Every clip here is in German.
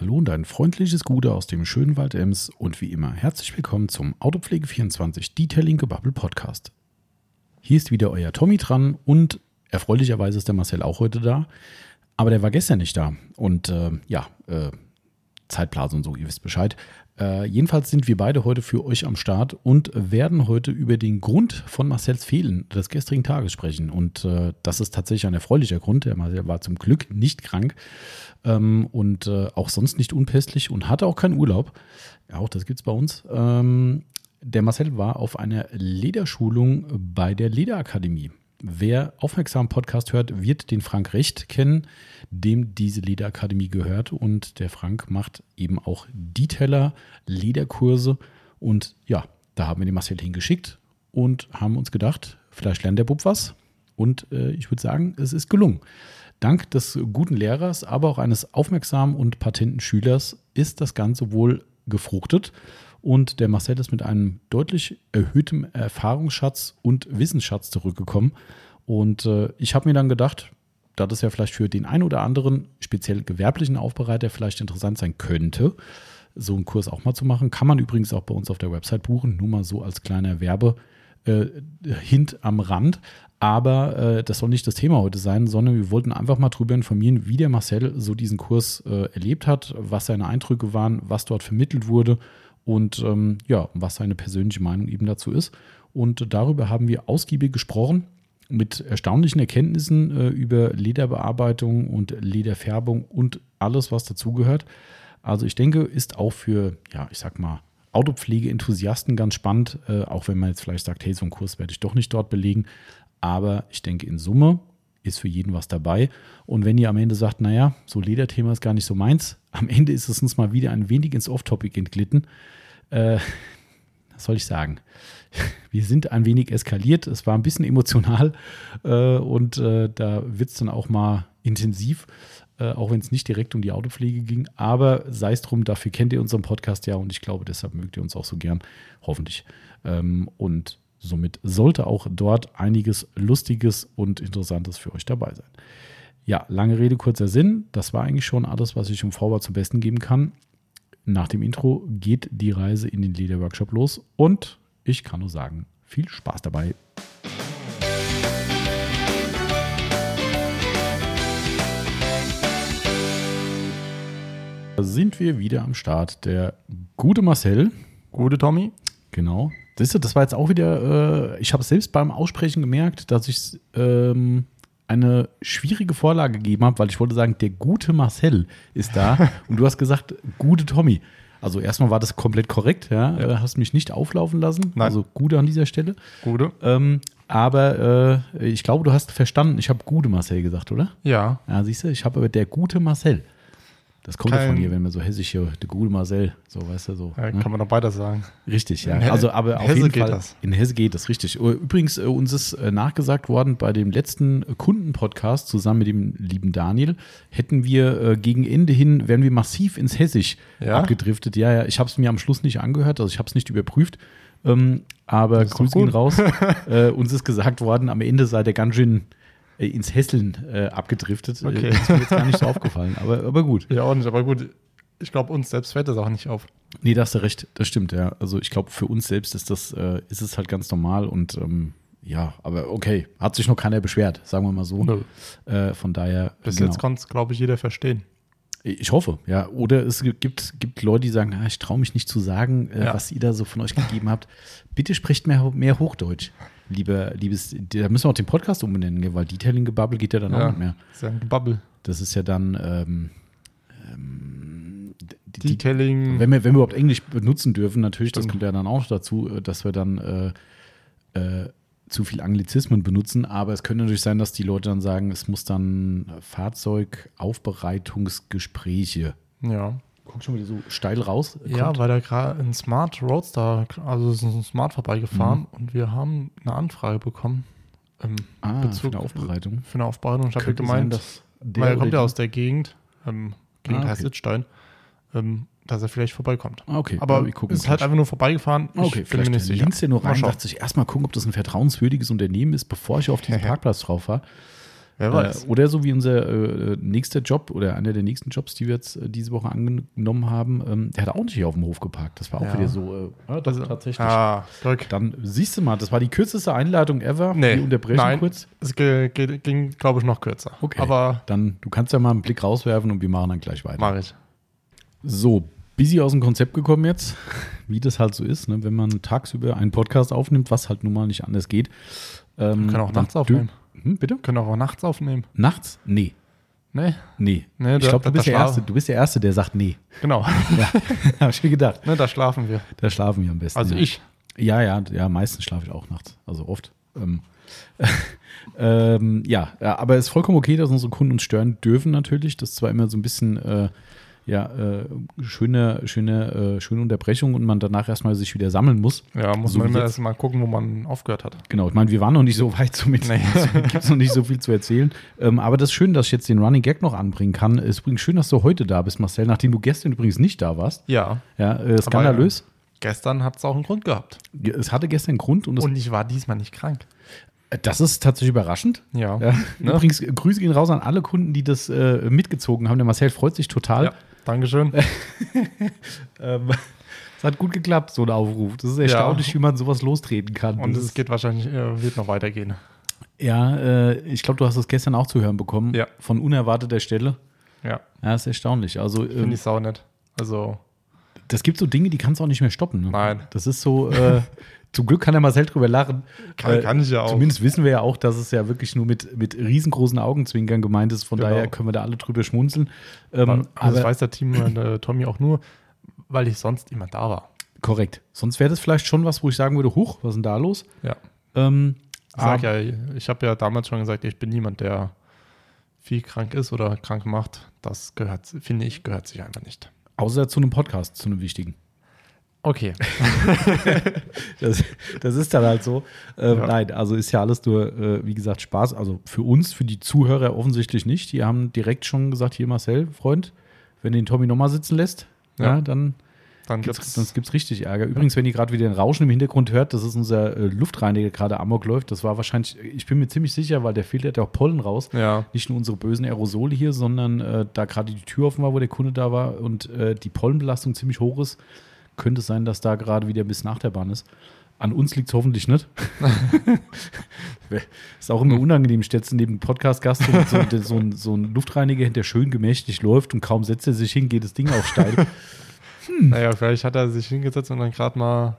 Hallo und ein freundliches Gute aus dem schönen Wald Ems und wie immer herzlich willkommen zum Autopflege24 Detailing Gebubble Podcast. Hier ist wieder euer Tommy dran und erfreulicherweise ist der Marcel auch heute da, aber der war gestern nicht da und äh, ja, äh, Zeitblase und so, ihr wisst Bescheid. Äh, jedenfalls sind wir beide heute für euch am Start und werden heute über den Grund von Marcells Fehlen des gestrigen Tages sprechen. Und äh, das ist tatsächlich ein erfreulicher Grund. Der Marcel war zum Glück nicht krank ähm, und äh, auch sonst nicht unpässlich und hatte auch keinen Urlaub. Ja, auch das gibt es bei uns. Ähm, der Marcel war auf einer Lederschulung bei der Lederakademie. Wer aufmerksam Podcast hört, wird den Frank Recht kennen, dem diese Lederakademie gehört. Und der Frank macht eben auch Detailer, Lederkurse. Und ja, da haben wir den Marcel hingeschickt und haben uns gedacht, vielleicht lernt der Bub was. Und äh, ich würde sagen, es ist gelungen. Dank des guten Lehrers, aber auch eines aufmerksamen und patenten Schülers ist das Ganze wohl gefruchtet. Und der Marcel ist mit einem deutlich erhöhtem Erfahrungsschatz und Wissensschatz zurückgekommen. Und äh, ich habe mir dann gedacht, dass es ja vielleicht für den einen oder anderen, speziell gewerblichen Aufbereiter, vielleicht interessant sein könnte, so einen Kurs auch mal zu machen. Kann man übrigens auch bei uns auf der Website buchen, nur mal so als kleiner Werbe. Äh, Hint am Rand. Aber äh, das soll nicht das Thema heute sein, sondern wir wollten einfach mal darüber informieren, wie der Marcel so diesen Kurs äh, erlebt hat, was seine Eindrücke waren, was dort vermittelt wurde und ähm, ja, was seine persönliche Meinung eben dazu ist. Und darüber haben wir ausgiebig gesprochen mit erstaunlichen Erkenntnissen äh, über Lederbearbeitung und Lederfärbung und alles, was dazugehört. Also ich denke, ist auch für, ja, ich sag mal, Autopflege-Enthusiasten ganz spannend, äh, auch wenn man jetzt vielleicht sagt, hey, so einen Kurs werde ich doch nicht dort belegen. Aber ich denke, in Summe ist für jeden was dabei. Und wenn ihr am Ende sagt, naja, so Lederthema ist gar nicht so meins, am Ende ist es uns mal wieder ein wenig ins Off-Topic entglitten. Äh, was soll ich sagen? Wir sind ein wenig eskaliert. Es war ein bisschen emotional äh, und äh, da wird es dann auch mal intensiv, äh, auch wenn es nicht direkt um die Autopflege ging. Aber sei es drum, dafür kennt ihr unseren Podcast ja und ich glaube, deshalb mögt ihr uns auch so gern, hoffentlich. Ähm, und somit sollte auch dort einiges Lustiges und Interessantes für euch dabei sein. Ja, lange Rede, kurzer Sinn. Das war eigentlich schon alles, was ich im Vorwort zum Besten geben kann. Nach dem Intro geht die Reise in den Lederworkshop los und ich kann nur sagen, viel Spaß dabei. Da sind wir wieder am Start. Der gute Marcel. Gute Tommy. Genau. Das, das war jetzt auch wieder, äh, ich habe selbst beim Aussprechen gemerkt, dass ich ähm, eine schwierige Vorlage gegeben habe, weil ich wollte sagen, der gute Marcel ist da und du hast gesagt, gute Tommy. Also erstmal war das komplett korrekt, ja. ja. Äh, hast mich nicht auflaufen lassen. Nein. Also gute an dieser Stelle. Gute. Ähm, aber äh, ich glaube, du hast verstanden, ich habe gute Marcel gesagt, oder? Ja. Ja, siehst du, ich habe aber der gute Marcel. Das kommt ja von hier, wenn man so hessisch hier, der gute Marcel, so weißt du so. Ja, ne? Kann man doch beides sagen. Richtig, ja. Also, aber in auf Hesse jeden Fall. Das. In Hesse geht das, richtig. Übrigens, äh, uns ist äh, nachgesagt worden, bei dem letzten Kundenpodcast zusammen mit dem lieben Daniel, hätten wir äh, gegen Ende hin, wären wir massiv ins Hessisch ja? abgedriftet. Ja, ja, ich habe es mir am Schluss nicht angehört, also ich habe es nicht überprüft. Ähm, aber Grüße gehen raus. äh, uns ist gesagt worden, am Ende sei der ganz schön äh, ins Hässeln äh, abgedriftet. Okay. Äh, ist mir jetzt gar nicht so aufgefallen, aber, aber gut. Ja, auch nicht, aber gut. Ich glaube, uns selbst fällt das auch nicht auf. Nee, da hast du recht, das stimmt, ja. Also ich glaube, für uns selbst ist das, äh, ist es halt ganz normal und ähm, ja, aber okay, hat sich noch keiner beschwert, sagen wir mal so. Äh, von daher. Bis genau. jetzt kann es, glaube ich, jeder verstehen. Ich hoffe, ja. Oder es gibt, gibt Leute, die sagen, ah, ich traue mich nicht zu sagen, äh, ja. was ihr da so von euch gegeben habt. Bitte sprecht mehr, mehr Hochdeutsch lieber, liebes, da müssen wir auch den Podcast umbenennen, weil Detailing-Gebubble geht ja dann ja, auch nicht mehr. Das ist ja ein Gebubble. Das ist ja dann ähm, ähm, Detailing. Wenn wir, wenn wir überhaupt Englisch benutzen dürfen, natürlich, das kommt ja dann auch dazu, äh, dass wir dann äh, äh, zu viel Anglizismen benutzen, aber es könnte natürlich sein, dass die Leute dann sagen, es muss dann Fahrzeugaufbereitungsgespräche. Ja. Guck schon wieder so steil raus. Kommt. Ja, weil da gerade ein Smart Roadster, also ist ein Smart vorbeigefahren mhm. und wir haben eine Anfrage bekommen. Ähm, ah, Bezug, für eine Aufbereitung. Für eine Aufbereitung. Ich habe gemeint, sein, weil er kommt ja aus der Gegend, ähm, Gegend ah, okay. heißt Sitzstein, ähm, dass er vielleicht vorbeikommt. Ah, okay. Aber ja, ist halt einfach nur vorbeigefahren. Ich okay, vielleicht bin links dir nur rein, dachte ich erstmal gucken, ob das ein vertrauenswürdiges Unternehmen ist, bevor ich auf diesen Parkplatz drauf war. Wer weiß. Äh, oder so wie unser äh, nächster Job oder einer der nächsten Jobs, die wir jetzt äh, diese Woche angenommen haben, ähm, der hat auch nicht hier auf dem Hof geparkt. Das war auch ja. wieder so, äh, ja, das also, tatsächlich. Ah, Dann siehst du mal, das war die kürzeste Einladung ever. Nee, die Unterbrechung nein, kurz. Es ging, glaube ich, noch kürzer. Okay. Aber dann, du kannst ja mal einen Blick rauswerfen und wir machen dann gleich weiter. Mach ich. So, busy aus dem Konzept gekommen jetzt, wie das halt so ist, ne? wenn man tagsüber einen Podcast aufnimmt, was halt nun mal nicht anders geht. Ähm, kann auch nachts aufnehmen. Hm, bitte? Können auch nachts aufnehmen. Nachts? Nee. Nee? Nee. nee ich glaube, du, bist der Erste, du bist der Erste, der sagt nee. Genau. ja, habe ich mir gedacht. Ne, da schlafen wir. Da schlafen wir am besten. Also ja. ich. Ja, ja, ja, meistens schlafe ich auch nachts. Also oft. Ähm, ähm, ja, aber es ist vollkommen okay, dass unsere Kunden uns stören dürfen natürlich. Das ist zwar immer so ein bisschen äh, ja, äh, schöne, schöne, äh, schöne Unterbrechung und man danach erstmal sich wieder sammeln muss. Ja, muss so man immer erstmal gucken, wo man aufgehört hat. Genau, ich meine, wir waren noch nicht so weit, somit nee. gibt es noch nicht so viel zu erzählen. Ähm, aber das ist schön, dass ich jetzt den Running Gag noch anbringen kann. Es ist übrigens schön, dass du heute da bist, Marcel, nachdem du gestern übrigens nicht da warst. Ja. Ja, äh, skandalös. Gestern hat es auch einen Grund gehabt. Es hatte gestern einen Grund. Und, und ich war diesmal nicht krank. Das ist tatsächlich überraschend. Ja. ja. Ne? Übrigens, Grüße gehen raus an alle Kunden, die das äh, mitgezogen haben. Der Marcel freut sich total. Ja. Dankeschön. ähm, es hat gut geklappt, so ein Aufruf. Das ist erstaunlich, ja. wie man sowas lostreten kann. Und es geht wahrscheinlich, äh, wird noch weitergehen. Ja, äh, ich glaube, du hast es gestern auch zu hören bekommen. Ja. Von unerwarteter Stelle. Ja. Ja, ist erstaunlich. Also, Finde ähm, ich sau nett. Also. Das gibt so Dinge, die kannst du auch nicht mehr stoppen. Ne? Nein. Das ist so, äh, Zum Glück kann er Marcel drüber lachen. Kann, kann, ich ja auch. Zumindest wissen wir ja auch, dass es ja wirklich nur mit, mit riesengroßen Augenzwinkern gemeint ist. Von genau. daher können wir da alle drüber schmunzeln. Ähm, also aber das weiß der Team äh, Tommy auch nur, weil ich sonst immer da war. Korrekt. Sonst wäre das vielleicht schon was, wo ich sagen würde, huch, was ist denn da los? Ja. Ähm, ich sag ja, ich habe ja damals schon gesagt, ich bin niemand, der viel krank ist oder krank macht. Das gehört, finde ich, gehört sich einfach nicht. Außer zu einem Podcast, zu einem wichtigen. Okay. das, das, ist dann halt so. Ähm, ja. Nein, also ist ja alles nur, äh, wie gesagt, Spaß. Also für uns, für die Zuhörer offensichtlich nicht. Die haben direkt schon gesagt: Hier, Marcel, Freund, wenn du den Tommy nochmal sitzen lässt, ja, ja dann. Dann gibt es richtig Ärger. Übrigens, wenn ihr gerade wieder ein Rauschen im Hintergrund hört, das ist unser äh, Luftreiniger, gerade amok läuft. Das war wahrscheinlich, ich bin mir ziemlich sicher, weil der filtert ja auch Pollen raus. Ja. Nicht nur unsere bösen Aerosole hier, sondern äh, da gerade die Tür offen war, wo der Kunde da war und äh, die Pollenbelastung ziemlich hoch ist könnte es sein, dass da gerade wieder bisschen nach der Bahn ist. An uns liegt es hoffentlich nicht. ist auch immer unangenehm, stellst du neben dem Podcast-Gast so, so, ein, so ein Luftreiniger, der schön gemächlich läuft und kaum setzt er sich hin, geht das Ding auf steil. Hm. Naja, vielleicht hat er sich hingesetzt und dann gerade mal.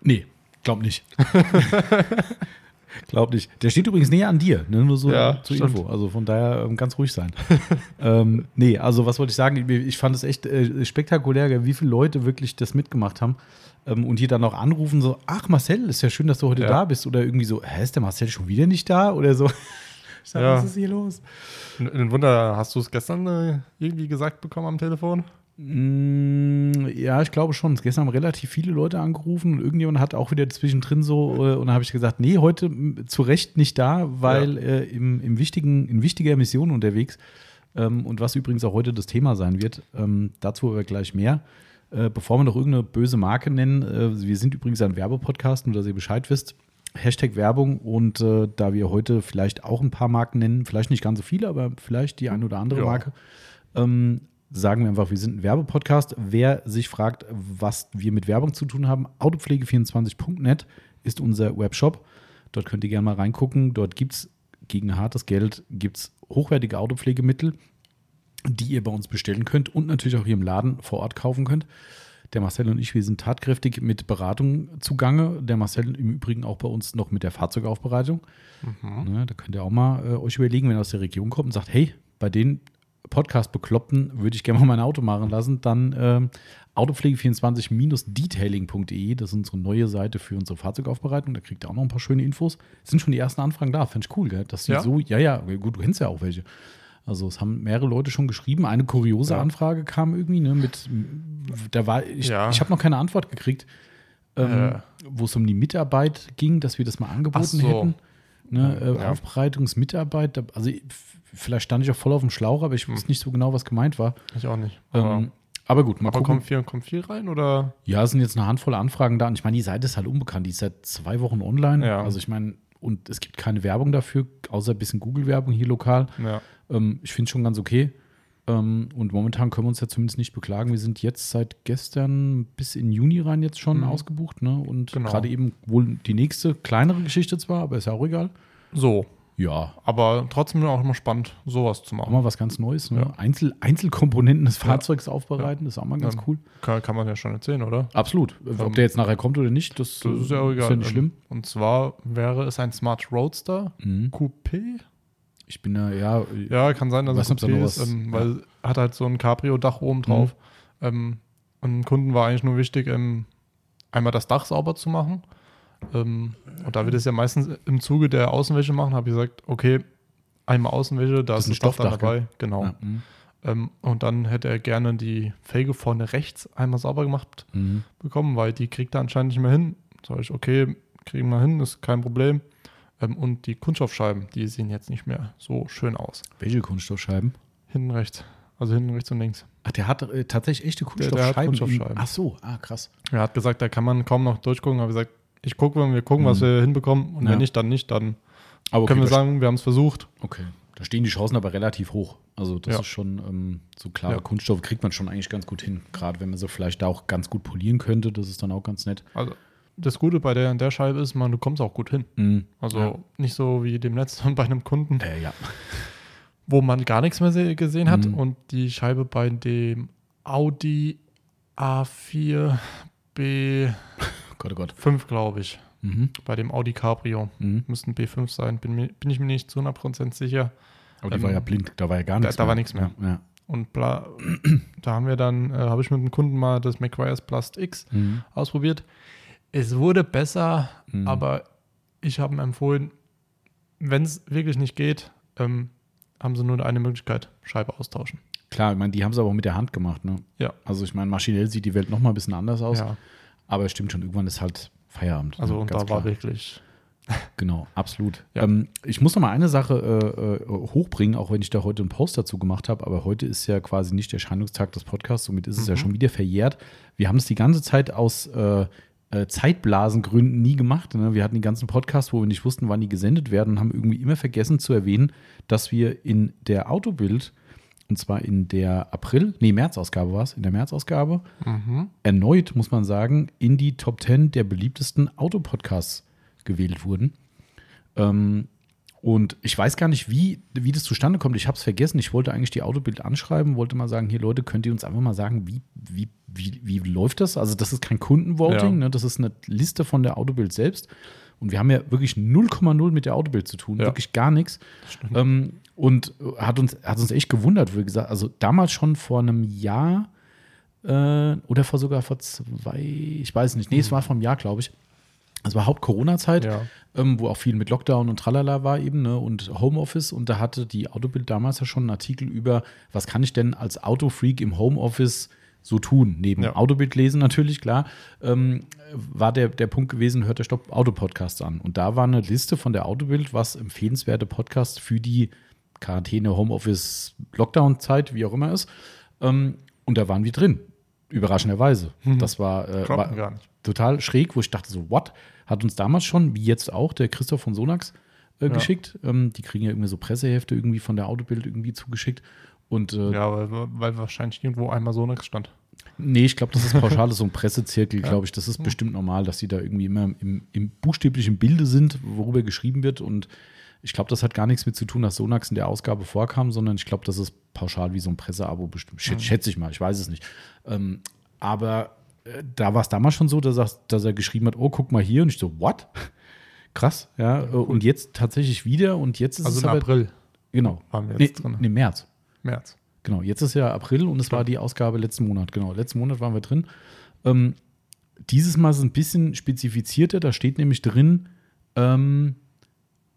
Nee, glaub nicht. Glaub nicht. Der steht übrigens näher an dir, ne? nur so ja, zur stimmt. Info. Also von daher ähm, ganz ruhig sein. ähm, nee, also was wollte ich sagen? Ich, ich fand es echt äh, spektakulär, wie viele Leute wirklich das mitgemacht haben. Ähm, und hier dann auch anrufen, so: Ach, Marcel, ist ja schön, dass du heute ja. da bist. Oder irgendwie so: Hä, ist der Marcel schon wieder nicht da? Oder so. Ich sag, ja. was ist hier los? Ein Wunder, hast du es gestern äh, irgendwie gesagt bekommen am Telefon? Mm, ja, ich glaube schon. Gestern haben relativ viele Leute angerufen und irgendjemand hat auch wieder zwischendrin so, äh, und dann habe ich gesagt, nee, heute zu Recht nicht da, weil ja. äh, im, im wichtigen, in wichtiger Mission unterwegs. Ähm, und was übrigens auch heute das Thema sein wird, ähm, dazu aber gleich mehr. Äh, bevor wir noch irgendeine böse Marke nennen, äh, wir sind übrigens ein Werbepodcast, nur dass ihr Bescheid wisst. Hashtag Werbung und äh, da wir heute vielleicht auch ein paar Marken nennen, vielleicht nicht ganz so viele, aber vielleicht die eine oder andere ja. Marke, ähm, sagen wir einfach, wir sind ein Werbepodcast. Wer sich fragt, was wir mit Werbung zu tun haben, autopflege24.net ist unser Webshop. Dort könnt ihr gerne mal reingucken. Dort gibt es gegen hartes Geld gibt's hochwertige Autopflegemittel, die ihr bei uns bestellen könnt und natürlich auch hier im Laden vor Ort kaufen könnt. Der Marcel und ich, wir sind tatkräftig mit Beratung zugange. Der Marcel im Übrigen auch bei uns noch mit der Fahrzeugaufbereitung. Mhm. Ne, da könnt ihr auch mal äh, euch überlegen, wenn ihr aus der Region kommt und sagt, hey, bei denen Podcast-Bekloppten würde ich gerne mal mein Auto machen lassen, dann äh, autopflege24-detailing.de, das ist unsere neue Seite für unsere Fahrzeugaufbereitung. Da kriegt ihr auch noch ein paar schöne Infos. Es sind schon die ersten Anfragen da, fände ich cool, gell? Dass die ja? so, ja, ja, gut, du kennst ja auch welche. Also es haben mehrere Leute schon geschrieben. Eine kuriose ja. Anfrage kam irgendwie, ne, mit, da war, ich, ja. ich habe noch keine Antwort gekriegt, ähm, äh. wo es um die Mitarbeit ging, dass wir das mal angeboten so. hätten. Ne, äh, ja. Aufbereitungsmitarbeit, also vielleicht stand ich auch voll auf dem Schlauch, aber ich hm. wusste nicht so genau, was gemeint war. Ich auch nicht. Aber, ähm, aber gut, mal aber gucken. Kommt viel, kommt viel rein oder? Ja, es sind jetzt eine Handvoll Anfragen da und ich meine, die Seite ist halt unbekannt. Die ist seit zwei Wochen online. Ja. Also ich meine, und es gibt keine Werbung dafür, außer ein bisschen Google-Werbung hier lokal. Ja. Ähm, ich finde es schon ganz okay. Ähm, und momentan können wir uns ja zumindest nicht beklagen. Wir sind jetzt seit gestern bis in Juni rein jetzt schon Mhm. ausgebucht. Ne? Und Genau. gerade eben wohl die nächste, kleinere Geschichte zwar, aber ist ja auch egal. So. Ja, Aber trotzdem auch immer spannend, sowas zu auch machen. mal was ganz Neues. Ne? Ja. Einzel Ja. Einzelkomponenten des Fahrzeugs aufbereiten, ist auch mal ganz Ja. cool. Kann, kann man ja schon erzählen, oder? Absolut. Ob Ähm, der jetzt nachher kommt oder nicht, das, Das ist ja auch egal. Ist ja nicht schlimm. Und zwar wäre es ein Smart Roadster Mhm. Coupé. Ich bin da, ja, Ja, kann sein, dass es da Coupé ist, ähm, ja. weil hat halt so ein Cabrio-Dach oben drauf. Ähm, und dem Kunden war eigentlich nur wichtig, ähm, einmal das Dach sauber zu machen. Ähm, und da wir das ja meistens im Zuge der Außenwäsche machen, habe ich gesagt, okay, einmal Außenwäsche, da Das ist ein Stoffdach, dabei. Genau. ja. mhm. Ähm, und dann hätte er gerne die Felge vorne rechts einmal sauber gemacht Mhm. bekommen, weil die kriegt er anscheinend nicht mehr hin. Sag ich, okay, kriegen wir hin, ist kein Problem. Ähm, und die Kunststoffscheiben, die sehen jetzt nicht mehr so schön aus. Welche Kunststoffscheiben? Hinten rechts. Also hinten rechts und links. Ach, der hat äh, tatsächlich echte Der- der hat Kunststoffscheiben. Kunststoffscheiben. Ach so, ah, krass. Er hat gesagt, da kann man kaum noch durchgucken, aber gesagt, ich gucke, wir gucken, was Mhm. wir hinbekommen. Und Ja. wenn nicht, dann nicht. Dann Aber können wir sagen, wir haben es versucht. Okay. Da stehen die Chancen aber relativ hoch. Also das Ja. ist schon ähm, so klare Ja. Kunststoffe kriegt man schon eigentlich ganz gut hin. Gerade wenn man sie vielleicht da auch ganz gut polieren könnte, das ist dann auch ganz nett. Also das Gute bei der, der Scheibe ist, man, du kommst auch gut hin. Mhm. Also Ja. nicht so wie dem letzten bei einem Kunden, Äh, ja. wo man gar nichts mehr se- gesehen hat. Mhm. Und die Scheibe bei dem Audi A4 B5, Oh glaube ich. Mhm. Bei dem Audi Cabrio. Mhm. Müssten B5 sein, bin, bin ich mir nicht zu 100% sicher. Aber die Ähm, war ja blind, da war ja gar da- nichts da war nichts mehr. Ja. ja. Und bla, da haben wir dann, äh, habe ich mit einem Kunden mal das McGuire's Plast X Mhm. ausprobiert. Es wurde besser, Mhm. aber ich habe ihm empfohlen, wenn es wirklich nicht geht, ähm, haben sie nur eine Möglichkeit, Scheibe austauschen. Klar, ich meine, die haben es aber auch mit der Hand gemacht. Ne? Ja. Also ich meine, maschinell sieht die Welt noch mal ein bisschen anders aus. Ja, Aber es stimmt schon, irgendwann ist halt Feierabend. also ne? und da war klar. wirklich, Genau, absolut. Ja. Ähm, ich muss noch mal eine Sache äh, äh, hochbringen, auch wenn ich da heute einen Post dazu gemacht habe. Aber heute ist ja quasi nicht der Erscheinungstag des Podcasts, somit ist es ja Mhm. schon wieder verjährt. Wir haben es die ganze Zeit aus äh, Zeitblasengründen nie gemacht. Ne? Wir hatten die ganzen Podcasts, wo wir nicht wussten, wann die gesendet werden und haben irgendwie immer vergessen zu erwähnen, dass wir in der Autobild, und zwar in der April, nee, März-Ausgabe war es, in der März-Ausgabe, mhm. erneut, muss man sagen, in die Top 10 der beliebtesten Autopodcasts gewählt wurden. Ähm, und ich weiß gar nicht, wie, wie das zustande kommt. Ich habe es vergessen. Ich wollte eigentlich die Autobild anschreiben, wollte mal sagen, hier Leute, könnt ihr uns einfach mal sagen, wie, wie, wie, wie läuft das? Also das ist kein Kundenvoting, Ja. ne? das ist eine Liste von der Autobild selbst. Und wir haben ja wirklich 0,0 mit der Autobild zu tun, Ja. wirklich gar nichts. Ähm, und hat uns, hat uns echt gewundert, wie gesagt, also damals schon vor einem Jahr äh, oder vor sogar vor zwei, ich weiß nicht, nee, es war vor einem Jahr, glaube ich. Es war Haupt-Corona-Zeit, Ja. ähm, wo auch viel mit Lockdown und Tralala war eben ne, und Homeoffice. Und da hatte die Autobild damals ja schon einen Artikel über, was kann ich denn als Autofreak im Homeoffice so tun? Neben Ja. Autobild lesen natürlich, klar, ähm, war der, der Punkt gewesen, hört der Stopp Autopodcast an. Und da war eine Liste von der Autobild, was empfehlenswerte Podcasts für die Quarantäne, Homeoffice, Lockdown-Zeit, wie auch immer ist. Ähm, und da waren wir drin. Überraschenderweise. Mhm. Das war, äh, war man gar nicht. total schräg, wo ich dachte so, what? Hat uns damals schon, wie jetzt auch, der Christoph von Sonax äh, Ja. geschickt. Ähm, die kriegen ja irgendwie so Pressehefte irgendwie von der Autobild irgendwie zugeschickt. Und äh, Ja, weil, weil wahrscheinlich irgendwo einmal so nichts stand. nee, ich glaube, das ist pauschal, das ist so ein Pressezirkel, Ja. glaube ich. Das ist bestimmt normal, dass die da irgendwie immer im, im buchstäblichen Bilde sind, worüber geschrieben wird. Und ich glaube, das hat gar nichts mit zu tun, dass Sonax in der Ausgabe vorkam, sondern ich glaube, das ist pauschal wie so ein Presseabo bestimmt. Mhm. Schätze ich mal, ich weiß es nicht. Ähm, aber da war es damals schon so, dass er, dass er geschrieben hat, oh, guck mal hier. Und ich so, what? Krass, ja. äh, Und jetzt tatsächlich wieder. Und jetzt ist Also es im aber, April Genau. waren wir Nee, jetzt drin. nee, März. März. Genau, jetzt ist ja April und es war die Ausgabe letzten Monat. Genau, letzten Monat waren wir drin. Ähm, dieses Mal ist es ein bisschen spezifizierter. Da steht nämlich drin, ähm,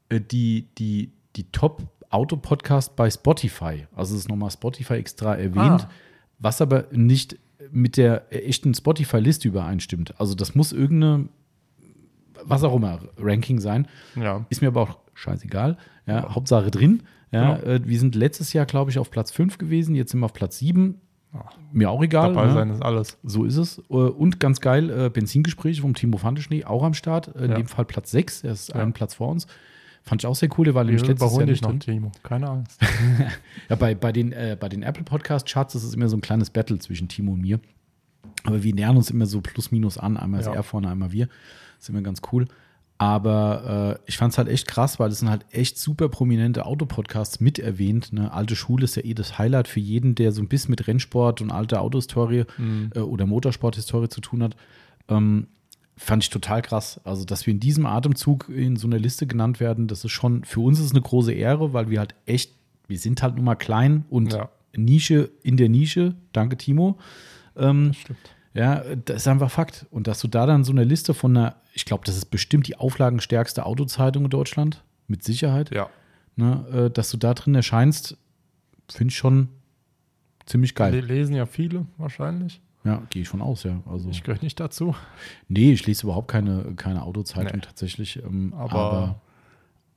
äh, die, die, die Top-Auto-Podcast bei Spotify. Also es ist nochmal Spotify extra erwähnt, Ah. was aber nicht mit der echten Spotify-Liste übereinstimmt. Also das muss irgendeine, was auch immer, Ranking sein. Ja. Ist mir aber auch scheißegal. Ja, Hauptsache drin. Ja, Genau. äh, wir sind letztes Jahr, glaube ich, auf Platz 5 gewesen. Jetzt sind wir auf Platz 7. Mir auch egal. Dabei ne? sein ist alles. So ist es. Äh, Und ganz geil, äh, Benzingespräche vom Timo Fandeschnee, auch am Start. In Ja. dem Fall Platz 6, er ist Ja. einen Platz vor uns. Fand ich auch sehr cool, war Wir nämlich letztes Jahr dich nicht noch, drin. Timo. Keine Angst. Ja, bei, bei den, äh, bei den Apple Podcast Charts ist es immer so ein kleines Battle zwischen Timo und mir. Aber wir nähern uns immer so plus minus an. Einmal ist Ja. er vorne, einmal wir. Das ist immer ganz cool. Aber äh, ich fand es halt echt krass, weil es sind halt echt super prominente Autopodcasts mit erwähnt. Ne? Alte Schule ist ja eh das Highlight für jeden, der so ein bisschen mit Rennsport und alter Autohistorie äh, oder Motorsporthistorie zu tun hat. Ähm, fand ich total krass. Also, dass wir in diesem Atemzug in so einer Liste genannt werden, das ist schon, für uns ist eine große Ehre, weil wir halt echt, wir sind halt nun mal klein und Ja. Nische in der Nische. Danke, Timo. Ähm, Stimmt. ja, das ist einfach Fakt. Und dass du da dann so eine Liste von einer, ich glaube, das ist bestimmt die auflagenstärkste Autozeitung in Deutschland, mit Sicherheit, Ja. ne, äh, dass du da drin erscheinst, finde ich schon ziemlich geil. lesen ja viele wahrscheinlich. Ja, gehe ich von aus, ja. Also, Ich gehöre nicht dazu. nee, ich lese überhaupt keine, keine Autozeitung Nee. tatsächlich. Ähm, Aber- aber,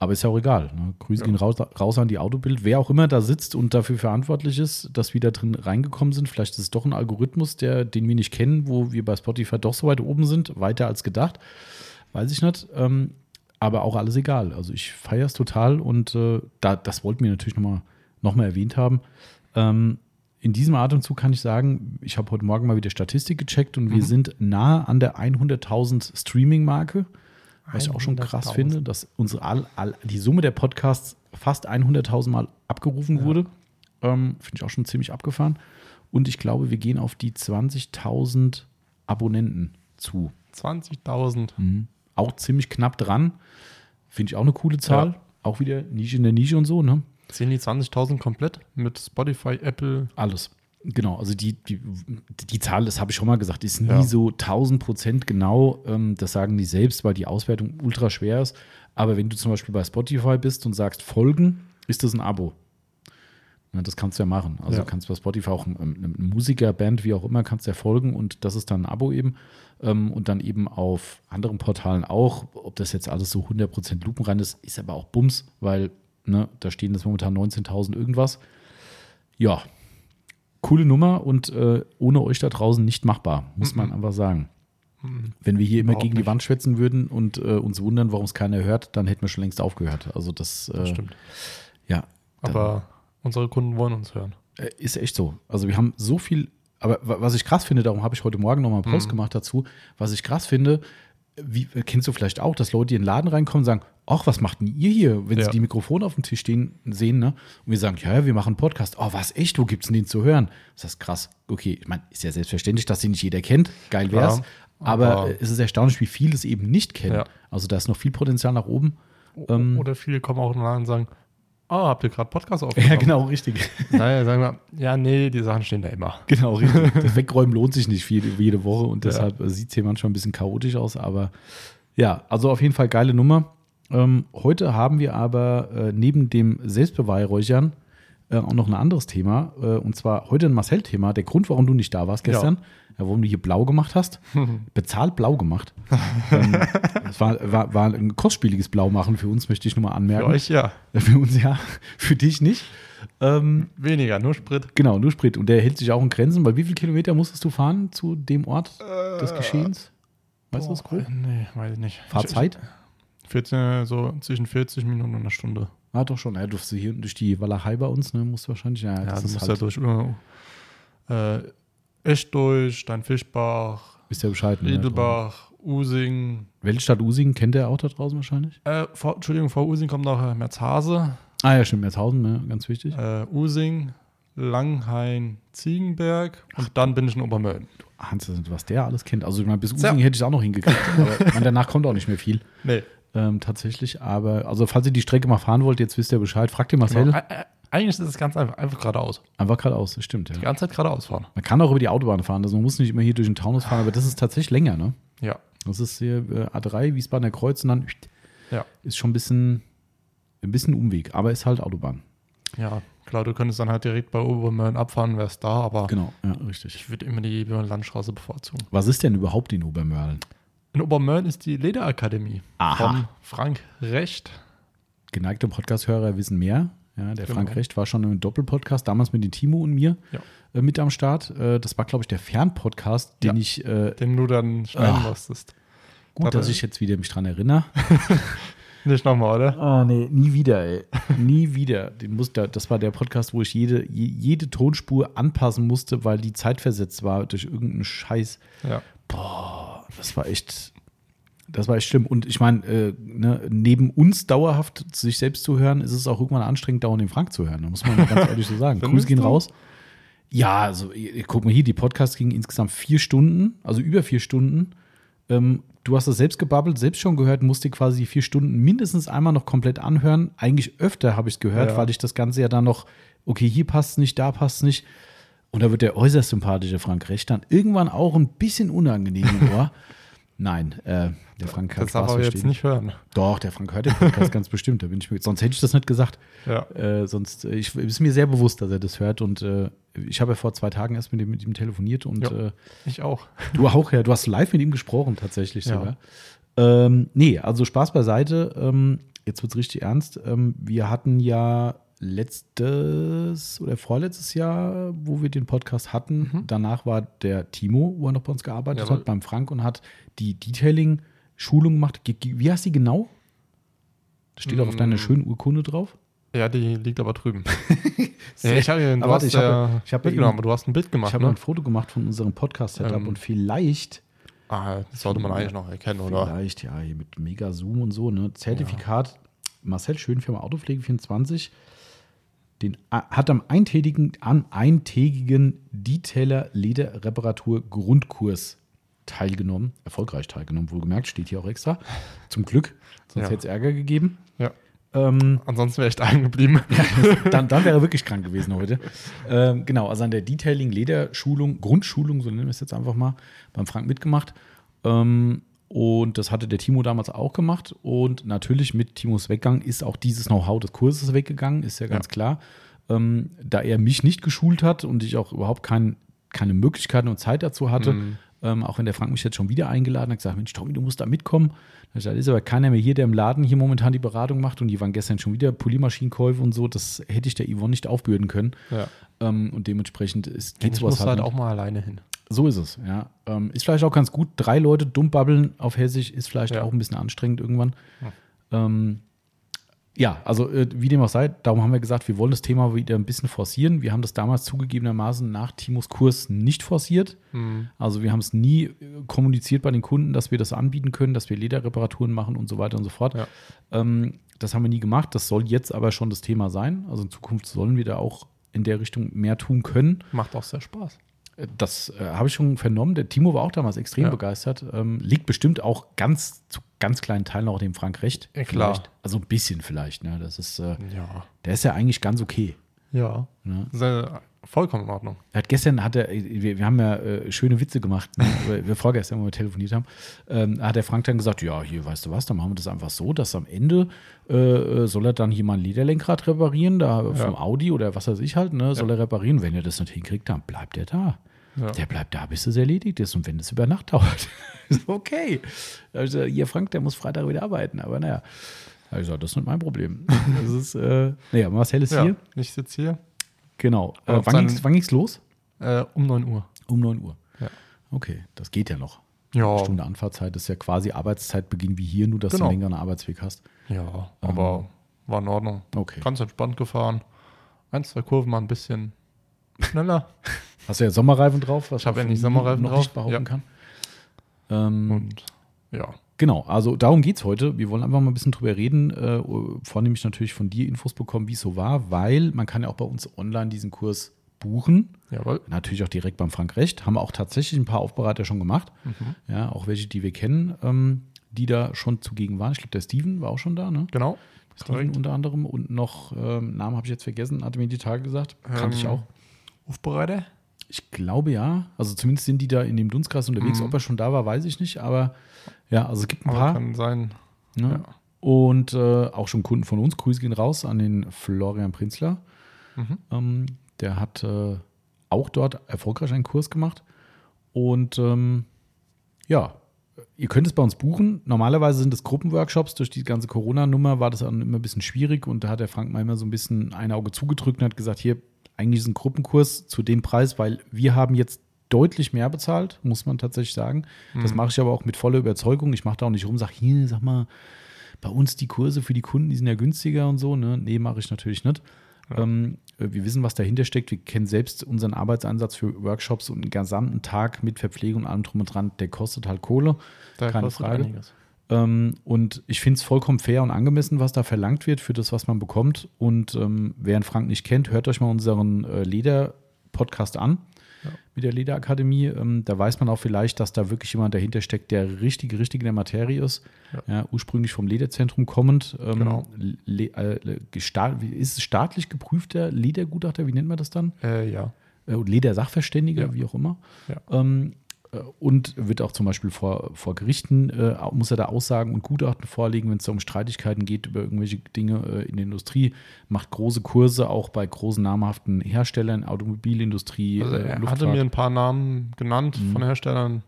aber ist ja auch egal. Ne? Grüße Ja. gehen raus, raus an die Autobild. Wer auch immer da sitzt und dafür verantwortlich ist, dass wir da drin reingekommen sind, vielleicht ist es doch ein Algorithmus, der, den wir nicht kennen, wo wir bei Spotify doch so weit oben sind, weiter als gedacht. Weiß ich nicht. Ähm, aber auch alles egal. Also ich feiere es total und äh, da, das wollten wir natürlich nochmal noch mal erwähnt haben. Ähm, in diesem Atemzug kann ich sagen, ich habe heute Morgen mal wieder Statistik gecheckt und wir sind nah an der 100.000 Streaming-Marke. Was ich auch schon krass 100.000. finde, dass unsere all, all, die Summe der Podcasts fast 100.000 Mal abgerufen wurde. Ähm, finde ich auch schon ziemlich abgefahren. Und ich glaube, wir gehen auf die 20.000 Abonnenten zu. 20.000. Mhm. Auch ziemlich knapp dran. Finde ich auch eine coole Zahl. Ja. Auch wieder Nische in der Nische und so, ne? Zählen die 20.000 komplett mit Spotify, Apple? Alles. Genau, also die, die, die Zahl, das habe ich schon mal gesagt, ist nie Ja. so 1000 Prozent genau. Ähm, das sagen die selbst, weil die Auswertung ultra schwer ist. Aber wenn du zum Beispiel bei Spotify bist und sagst Folgen, ist das ein Abo. Ja, das kannst du ja machen. Also Ja. du kannst bei Spotify auch einem, einem Musiker, Band, wie auch immer, kannst du ja folgen und das ist dann ein Abo eben. Ähm, und dann eben auf anderen Portalen auch. Ob das jetzt alles so 100% lupenrein ist, ist aber auch Bums, weil ne, da stehen jetzt momentan 19.000 irgendwas. Ja, coole Nummer und äh, ohne euch da draußen nicht machbar, muss man einfach sagen. Wenn wir hier immer Überhaupt gegen die nicht. Wand schwätzen würden und äh, uns wundern, warum es keiner hört, dann hätten wir schon längst aufgehört. Also das, äh, Das stimmt. ja, Aber unsere Kunden wollen uns hören. äh, ist echt so. Also wir haben so viel, aber wa- was ich krass finde, darum habe ich heute Morgen nochmal einen Post Mhm. gemacht dazu, was ich krass finde, wie, kennst du vielleicht auch, dass Leute, die in den Laden reinkommen, sagen, ach, was macht denn ihr hier, wenn sie Ja. die Mikrofone auf dem Tisch stehen, sehen, ne? Und wir sagen, ja, ja, wir machen einen Podcast. Oh, was, echt, wo gibt's denn den zu hören? Das ist krass. Okay, ich meine, ist ja selbstverständlich, dass den nicht jeder kennt. Geil wär's. Klar, aber aber- es ist erstaunlich, wie viele es eben nicht kennen. Ja. Also da ist noch viel Potenzial nach oben. Ähm, Oder viele kommen auch nach und sagen, oh, habt ihr gerade Podcast aufgenommen? Ja, genau, richtig. Naja, sagen wir, ja, nee, die Sachen stehen da immer. Genau, richtig. Das Wegräumen lohnt sich nicht viel, jede Woche und Ja. deshalb sieht es hier manchmal ein bisschen chaotisch aus. Aber ja, also auf jeden Fall geile Nummer. Ähm, heute haben wir aber äh, neben dem Selbstbeweihräuchern äh, auch noch ein anderes Thema. Äh, und zwar heute ein Marcel-Thema. Der Grund, warum du nicht da warst gestern, ja. Warum du hier blau gemacht hast, bezahlt blau gemacht. ähm, das war, war, war ein kostspieliges Blau machen für uns, möchte ich nur mal Für anmerken. euch ja. Für uns ja, für dich nicht. Ähm, Weniger, nur Sprit. Genau, nur Sprit. Und der hält sich auch in Grenzen, weil wie viele Kilometer musstest du fahren zu dem Ort des Geschehens? Weißt du das grob? Boah, Nee, weiß ich nicht. Fahrzeit? Ich, 14, so zwischen 40 Minuten und einer Stunde. Ah, doch schon. Ja, du hier durch die Walachei bei uns, ne? Musst du wahrscheinlich. Ja, Ja, das du musst halt, ja durch äh, Echt durch, Steinfischbach, Wisst ihr Bescheid. Ne? Riedelbach, Using. Weltstadt Using kennt der auch da draußen wahrscheinlich? Äh, vor, Entschuldigung, vor Using kommt noch äh, Merzhase, Ah, ja, stimmt. Merzhausen, ne? ganz wichtig. äh, Using, Langhain, Ziegenberg und dann bin ich in Obermölln. Hans, was der alles kennt. Also, ich meine, bis Ja. Using hätte ich es auch noch hingekriegt. aber ich meine, danach kommt auch nicht mehr viel. Nee, Ähm, tatsächlich. Aber, also, falls ihr die Strecke mal fahren wollt, jetzt wisst ihr Bescheid. Fragt ihr Marcel. genau. Ä- ä- Eigentlich ist es ganz einfach, einfach geradeaus. Einfach geradeaus. Das stimmt, ja. Die ganze Zeit geradeaus fahren. Man kann auch über die Autobahn fahren. Also, man muss nicht immer hier durch den Taunus fahren, aber das ist tatsächlich länger, ne? Ja, Das ist hier äh, A3, Wiesbadener Kreuz und dann ja. ist schon ein bisschen, ein bisschen Umweg, aber ist halt Autobahn. Ja, klar, du könntest dann halt direkt bei Obermölln abfahren, wärst da, aber Genau, ja, richtig. ich würde immer die Landstraße bevorzugen. Was ist denn überhaupt in Obermörlen? In Obermölln ist die Lederakademie Aha. von Frank Recht. Geneigte Podcast-Hörer wissen mehr. Ja, der Genau. Frank Recht war schon im Doppelpodcast, damals mit dem Timo und mir Ja. äh, mit am Start. Äh, das war, glaube ich, der Fernpodcast, den Ja. ich äh, Den du dann schneiden musstest. gut, Warte. dass ich jetzt wieder mich dran erinnere. Nicht nochmal, oder? Ah, nee, nie wieder, ey. nie wieder. Den muss, da- das war der Podcast, wo ich jede, je, jede Tonspur anpassen musste, weil die zeitversetzt war durch irgendeinen Scheiß. Ja. Boah, das war echt, das war echt schlimm. Und ich meine, äh, ne, neben uns dauerhaft sich selbst zu hören, ist es auch irgendwann anstrengend, dauernd den Frank zu hören. Da muss man ganz ehrlich so sagen. Grüße gehen raus. Ja, also guck mal hier, die Podcast ging insgesamt vier Stunden, also über vier Stunden. Ähm, du hast das selbst gebabbelt, selbst schon gehört, musste quasi die vier Stunden mindestens einmal noch komplett anhören. Eigentlich öfter habe ich es gehört, Ja. weil ich das Ganze ja dann noch, okay, hier passt es nicht, da passt es nicht. Und da wird der äußerst sympathische Frank Recht dann irgendwann auch ein bisschen unangenehm Ohr. Nein, äh, der Frank kann Das darf er jetzt verstehen. nicht hören. Doch, der Frank hört den Podcast ganz bestimmt. Da bin ich mir, sonst hätte ich das nicht gesagt. Ja. Äh, sonst äh, ich, ist mir sehr bewusst, dass er das hört. Und äh, ich habe ja vor zwei Tagen erst mit ihm, mit ihm telefoniert und Ja. äh, Ich auch. du auch, ja. Du hast live mit ihm gesprochen, tatsächlich Ja. sogar. Ähm, nee, also Spaß beiseite. Ähm, jetzt wird es richtig ernst. Ähm, wir hatten ja letztes oder vorletztes Jahr, wo wir den Podcast hatten. Danach war der Timo, wo er noch bei uns gearbeitet Jawohl. hat, beim Frank und hat die Detailing-Schulung gemacht. Ge- ge- Wie heißt die genau? Das steht auch auf deiner Mm. schönen Urkunde drauf. Ja, die liegt aber drüben. ja, ich habe du warte, ich habe- ja ich habe Bild eben- genommen, aber du hast ein Bild Ich gemacht, habe noch ne? ein Foto gemacht von unserem Podcast-Setup Ähm, und vielleicht, Ah, das sollte man eigentlich noch erkennen, oder? vielleicht, ja, hier mit Mega Zoom und so, ne? Zertifikat Marcel Schönfirma Autopflege 24. Den hat am eintägigen, am eintägigen Detailer Lederreparatur Grundkurs teilgenommen, erfolgreich teilgenommen, wohlgemerkt, steht hier auch extra. Zum Glück, sonst Ja. hätte es Ärger gegeben. Ja. Ähm, Ansonsten wäre ich daheim geblieben. dann, dann wäre er wirklich krank gewesen heute. Ähm, genau, also an der Detailing-Lederschulung, Grundschulung, so nennen wir es jetzt einfach mal, beim Frank mitgemacht. Ähm, und das hatte der Timo damals auch gemacht. Und natürlich mit Timos Weggang ist auch dieses Know-how des Kurses weggegangen, ist ja ganz klar. Ähm, da er mich nicht geschult hat und ich auch überhaupt kein, keine Möglichkeiten und Zeit dazu hatte, Mhm. ähm, auch wenn der Frank mich jetzt schon wieder eingeladen hat, gesagt, Mensch, Tommy, du musst da mitkommen. Da ist aber keiner mehr hier, der im Laden hier momentan die Beratung macht und die waren gestern schon wieder Polymaschinenkäufe und so. Das hätte ich der Yvonne nicht aufbürden können. Ja. Ähm, und dementsprechend ist, Geht geht ich sowas muss halt, halt auch mal alleine hin. So ist es, ja. Ähm, ist vielleicht auch ganz gut. Drei Leute dumm babbeln auf Hessisch ist vielleicht Ja. auch ein bisschen anstrengend irgendwann. Ähm, ja, also äh, wie dem auch sei, darum haben wir gesagt, wir wollen das Thema wieder ein bisschen forcieren. Wir haben das damals zugegebenermaßen nach Timos Kurs nicht forciert. Mhm. Also wir haben es nie äh, kommuniziert bei den Kunden, dass wir das anbieten können, dass wir Lederreparaturen machen und so weiter und so fort. Ja. Ähm, das haben wir nie gemacht. Das soll jetzt aber schon das Thema sein. Also in Zukunft sollen wir da auch in der Richtung mehr tun können. Macht auch sehr Spaß. Das äh, habe ich schon vernommen. Der Timo war auch damals extrem Ja. begeistert. Ähm, liegt bestimmt auch ganz zu ganz kleinen Teilen auch dem Frank recht. Ja, klar. Vielleicht. Also ein bisschen vielleicht. Ne? Das ist, äh, Ja. der ist ja eigentlich ganz okay. Ja. Ne? Sehr, vollkommen in Ordnung. Er hat gestern hat er, wir, wir haben ja äh, schöne Witze gemacht, ne? wir vorgestern, wo wir telefoniert haben, ähm, hat der Frank dann gesagt, ja, hier, weißt du was, dann machen wir das einfach so, dass am Ende äh, äh, soll er dann hier mal ein Lederlenkrad reparieren, da vom Audi oder was weiß ich halt, ne, soll er reparieren. Wenn er das nicht hinkriegt, dann bleibt er da. Ja. Der bleibt da, bis es erledigt ist und wenn es über Nacht dauert, ist okay. Also, ihr Frank, der muss Freitag wieder arbeiten, aber naja. Also, das ist nicht mein Problem. Das ist, äh, naja, Marcel ist Ja, hier. ich sitze hier Genau. Äh, Auf wann ging's, wann ging's los? äh, um 9 Uhr. Um 9 Uhr. Ja. Okay, das geht ja noch. Ja, Eine Stunde Anfahrtzeit ist ja quasi Arbeitszeitbeginn wie hier, nur dass Genau. du einen längeren Arbeitsweg hast. ja aber war in Ordnung. Okay. Ganz entspannt gefahren. Ein, zwei Kurven mal ein bisschen schneller. Hast du ja Sommerreifen drauf, was Ich hab man endlich von Sommerreifen noch drauf, nicht behaupten ja. kann. Ähm, Und ja, Genau, also darum geht es heute. Wir wollen einfach mal ein bisschen drüber reden, äh, vornehmlich natürlich von dir Infos bekommen, wie es so war, weil man kann ja auch bei uns online diesen Kurs buchen. jawohl. Natürlich auch direkt beim Frank Recht. Haben wir auch tatsächlich ein paar Aufbereiter schon gemacht. Ja, auch welche, die wir kennen, ähm, die da schon zugegen waren. Ich glaube, der Steven war auch schon da, ne? Genau. Steven Korrekt. unter anderem und noch, ähm, Namen habe ich jetzt vergessen, hatte mir die Tage gesagt. Kannte ich Ähm, auch. Aufbereiter? Ich glaube ja. Also zumindest sind die da in dem Dunstkreis unterwegs. Mhm. Ob er schon da war, weiß ich nicht. Aber ja, also es gibt ein Aber paar. kann sein. Ne? Ja. Und äh, auch schon Kunden von uns. Grüße gehen raus an den Florian Prinzler. Mhm. Ähm, der hat äh, auch dort erfolgreich einen Kurs gemacht. Und ähm, ja, ihr könnt es bei uns buchen. Normalerweise sind es Gruppenworkshops. Durch die ganze Corona-Nummer war das dann immer ein bisschen schwierig und da hat der Frank mal immer so ein bisschen ein Auge zugedrückt und hat gesagt, hier, eigentlich ein Gruppenkurs zu dem Preis, weil wir haben jetzt deutlich mehr bezahlt, muss man tatsächlich sagen. Das mache ich aber auch mit voller Überzeugung. Ich mache da auch nicht rum, sage, hier, sag mal, bei uns die Kurse für die Kunden, die sind ja günstiger und so. Ne? Nee, mache ich natürlich nicht. Ähm, wir wissen, was dahinter steckt. Wir kennen selbst unseren Arbeitsansatz für Workshops und einen gesamten Tag mit Verpflegung und allem drum und dran, der kostet halt Kohle. Da keine Frage. einiges. Ähm, und ich finde es vollkommen fair und angemessen, was da verlangt wird für das, was man bekommt. Und ähm, wer einen Frank nicht kennt, hört euch mal unseren äh, Leder-Podcast an Ja. mit der Lederakademie. Ähm, da weiß man auch vielleicht, dass da wirklich jemand dahinter steckt, der richtig, richtig in der Materie ist. Ja. Ja, ursprünglich vom Lederzentrum kommend. Ähm, Genau. Äh, ist es staatlich geprüfter Ledergutachter, wie nennt man das dann? Äh, ja. äh, und Ledersachverständiger, wie auch immer. Ja. Äh, und wird auch zum Beispiel vor, vor Gerichten, äh, muss er da Aussagen und Gutachten vorlegen, wenn es da um Streitigkeiten geht über irgendwelche Dinge äh, in der Industrie, macht große Kurse auch bei großen namhaften Herstellern, Automobilindustrie, Also äh, er hatte Luftfahrt. mir ein paar Namen genannt Mhm. von Herstellern.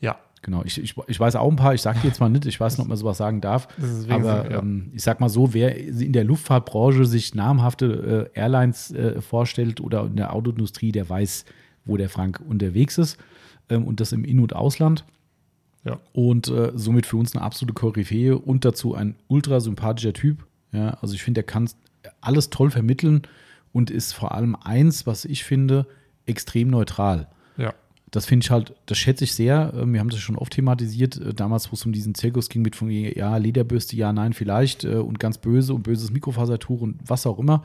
Ja, Genau, ich, ich, ich weiß auch ein paar, ich sage jetzt mal nicht, ich weiß nicht, ob man sowas sagen darf. Aber ja. ähm, ich sag mal so, wer in der Luftfahrtbranche sich namhafte äh, Airlines äh, vorstellt oder in der Autoindustrie, der weiß, wo der Frank unterwegs ist ähm, und das im In- und Ausland. ja. Und äh, somit für uns eine absolute Koryphäe und dazu ein ultra sympathischer Typ. Ja, also ich finde, er kann alles toll vermitteln und ist vor allem eins, was ich finde, extrem neutral. Ja. Das finde ich halt, das schätze ich sehr. Ähm, Wir haben das schon oft thematisiert, äh, damals, wo es um diesen Zirkus ging mit von ja, Lederbürste, ja, nein, vielleicht äh, und ganz böse und böses Mikrofasertuch und was auch immer.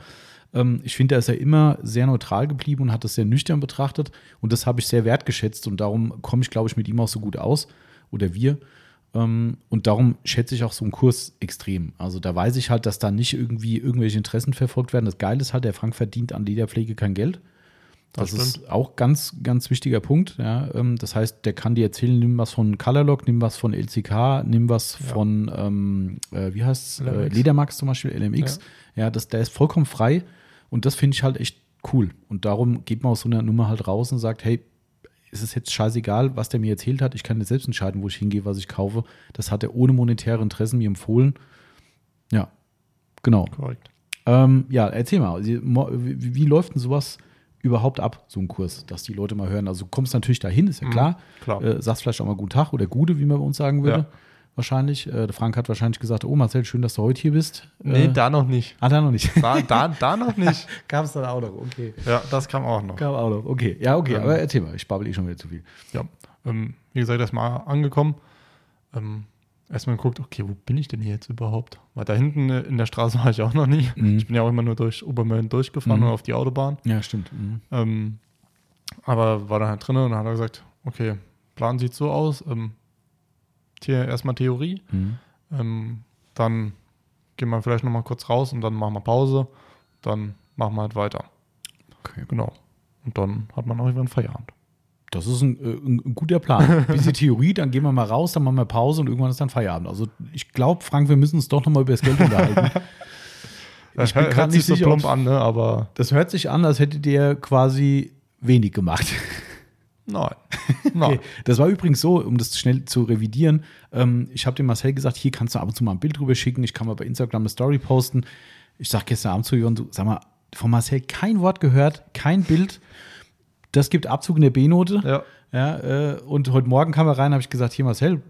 Ähm, Ich finde, da ist er immer sehr neutral geblieben und hat das sehr nüchtern betrachtet und das habe ich sehr wertgeschätzt und darum komme ich, glaube ich, mit ihm auch so gut aus oder wir. Ähm, Und darum schätze ich auch so einen Kurs extrem. Also da weiß ich halt, dass da nicht irgendwie irgendwelche Interessen verfolgt werden. Das Geile ist halt, der Frank verdient an Lederpflege kein Geld. Das, Das ist auch ganz, ganz wichtiger Punkt. Ja. Ähm, Das heißt, der kann dir erzählen, nimm was von Colorlock, nimm was von LCK, nimm was Ja. von, ähm, äh, wie heißt es, äh. Ledermax zum Beispiel, LMX. Ja, das, der ist vollkommen frei und das finde ich halt echt cool. Und darum geht man aus so einer Nummer halt raus und sagt, hey, es ist jetzt scheißegal, was der mir erzählt hat. Ich kann jetzt selbst entscheiden, wo ich hingehe, was ich kaufe. Das hat er ohne monetäre Interessen mir empfohlen. Ja, genau. Korrekt. Ähm, ja, erzähl mal, wie, wie läuft denn sowas überhaupt ab, so ein Kurs, dass die Leute mal hören? Also du kommst natürlich dahin, ist ja Mhm, klar. klar. Äh, sagst vielleicht auch mal guten Tag oder Gute, wie man bei uns sagen würde. Ja. Wahrscheinlich. Äh, der Frank hat wahrscheinlich gesagt, oh Marcel, schön, dass du heute hier bist. Nee, äh, da noch nicht. Ah, da noch nicht. Da, da, da noch nicht. Gab es dann auch noch, okay. Ja, das kam auch noch. Gab auch noch, okay. Ja, okay, Ähm. aber erzähl mal, ich babbel eh schon wieder zu viel. Ja. Ähm, wie gesagt, erstmal angekommen. Ähm, erstmal geguckt, okay, wo bin ich denn hier jetzt überhaupt? Weil da hinten äh, in der Straße war ich auch noch nie. Mhm. Ich bin ja auch immer nur durch Obermölln durchgefahren Mhm. und auf die Autobahn. Ja, stimmt. Mhm. Ähm, aber war dann halt drin und dann hat er gesagt, okay, Plan sieht so aus. Ähm, hier erstmal Theorie. Mhm. Ähm, dann gehen wir vielleicht nochmal kurz raus und dann machen wir Pause. Dann machen wir halt weiter. Okay. Genau. Und dann hat man auch irgendwann Feierabend. Das ist ein, äh, ein, ein guter Plan. Bisschen Theorie, dann gehen wir mal raus, dann machen wir Pause und irgendwann ist dann Feierabend. Also ich glaube, Frank, wir müssen uns doch nochmal über das Geld unterhalten. Das Ich bin hört, hört nicht sich so sicher, plump an, ne? aber Das hört sich an, als hättet ihr quasi wenig gemacht. Nein. nein. Okay. Das war übrigens so, um das schnell zu revidieren. Ähm, ich habe dem Marcel gesagt, hier kannst du ab und zu mal ein Bild drüber schicken. Ich kann mal bei Instagram eine Story posten. Ich sag gestern Abend zu Jörn, sag mal, von Marcel kein Wort gehört, kein Bild. Das gibt Abzug in der B-Note. Ja. Ja, äh, und heute Morgen kam er rein, habe ich gesagt, hier Marcel,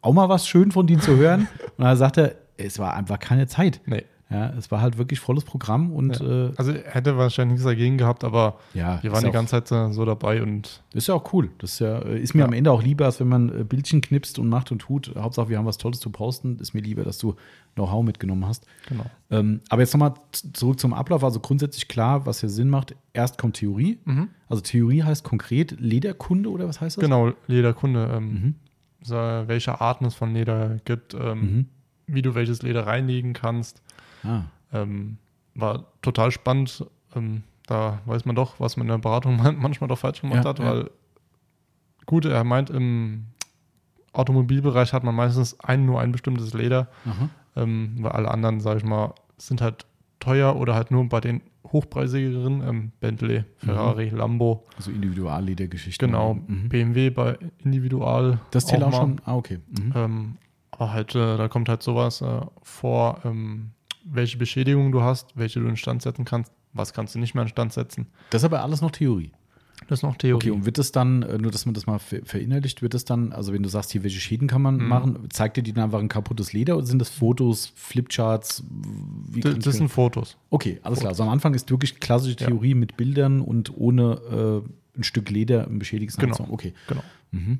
auch mal was schön von dir zu hören. Und dann sagt er, es war einfach keine Zeit. Nee. Ja, es war halt wirklich volles Programm und Ja. äh, Also hätte wahrscheinlich nichts dagegen gehabt, aber ja, wir waren die auch- ganze Zeit so dabei und ist ja auch cool. Das ist, ja, äh, ist mir Ja. am Ende auch lieber, als wenn man äh, Bildchen knipst und macht und tut. Hauptsache, wir haben was Tolles zu posten. Ist mir lieber, dass du Know-how mitgenommen hast. genau. Ähm, aber jetzt nochmal zurück zum Ablauf. Also grundsätzlich klar, was hier Sinn macht. Erst kommt Theorie. Mhm. Also Theorie heißt konkret Lederkunde oder was heißt das? Genau, Lederkunde. Ähm, Mhm. welche Arten es von Leder gibt, ähm, Mhm. Wie du welches Leder reinlegen kannst. Ah, Ähm, war total spannend. Ähm, da weiß man doch, was man in der Beratung man- manchmal doch falsch gemacht Ja, hat, ja. weil gut, er meint, im Automobilbereich hat man meistens ein, nur ein bestimmtes Leder, ähm, weil alle anderen, sage ich mal, sind halt teuer oder halt nur bei den hochpreisigeren, ähm, Bentley, Ferrari, Lambo, Also Individualledergeschichten. genau, Mhm. BMW bei Individual. Das zählt auch, mal. schon. Ah, okay. Mhm. Ähm, aber halt, äh, da kommt halt sowas äh, vor, ähm, welche Beschädigung du hast, welche du instand setzen kannst, was kannst du nicht mehr instand setzen. Das ist aber alles noch Theorie. Das ist noch Okay, Theorie. und wird das dann, äh, nur dass man das mal ver- verinnerlicht, wird das dann, also wenn du sagst, hier, welche Schäden kann man Mhm. machen, zeigt dir die dann einfach ein kaputtes Leder oder sind das Fotos, Flipcharts? Das, das sind Fotos. okay, alles klar. Also am Anfang ist wirklich klassische Ja. Theorie mit Bildern und ohne äh, ein Stück Leder im beschädigten Genau. Anzug. Okay. Genau. Mhm.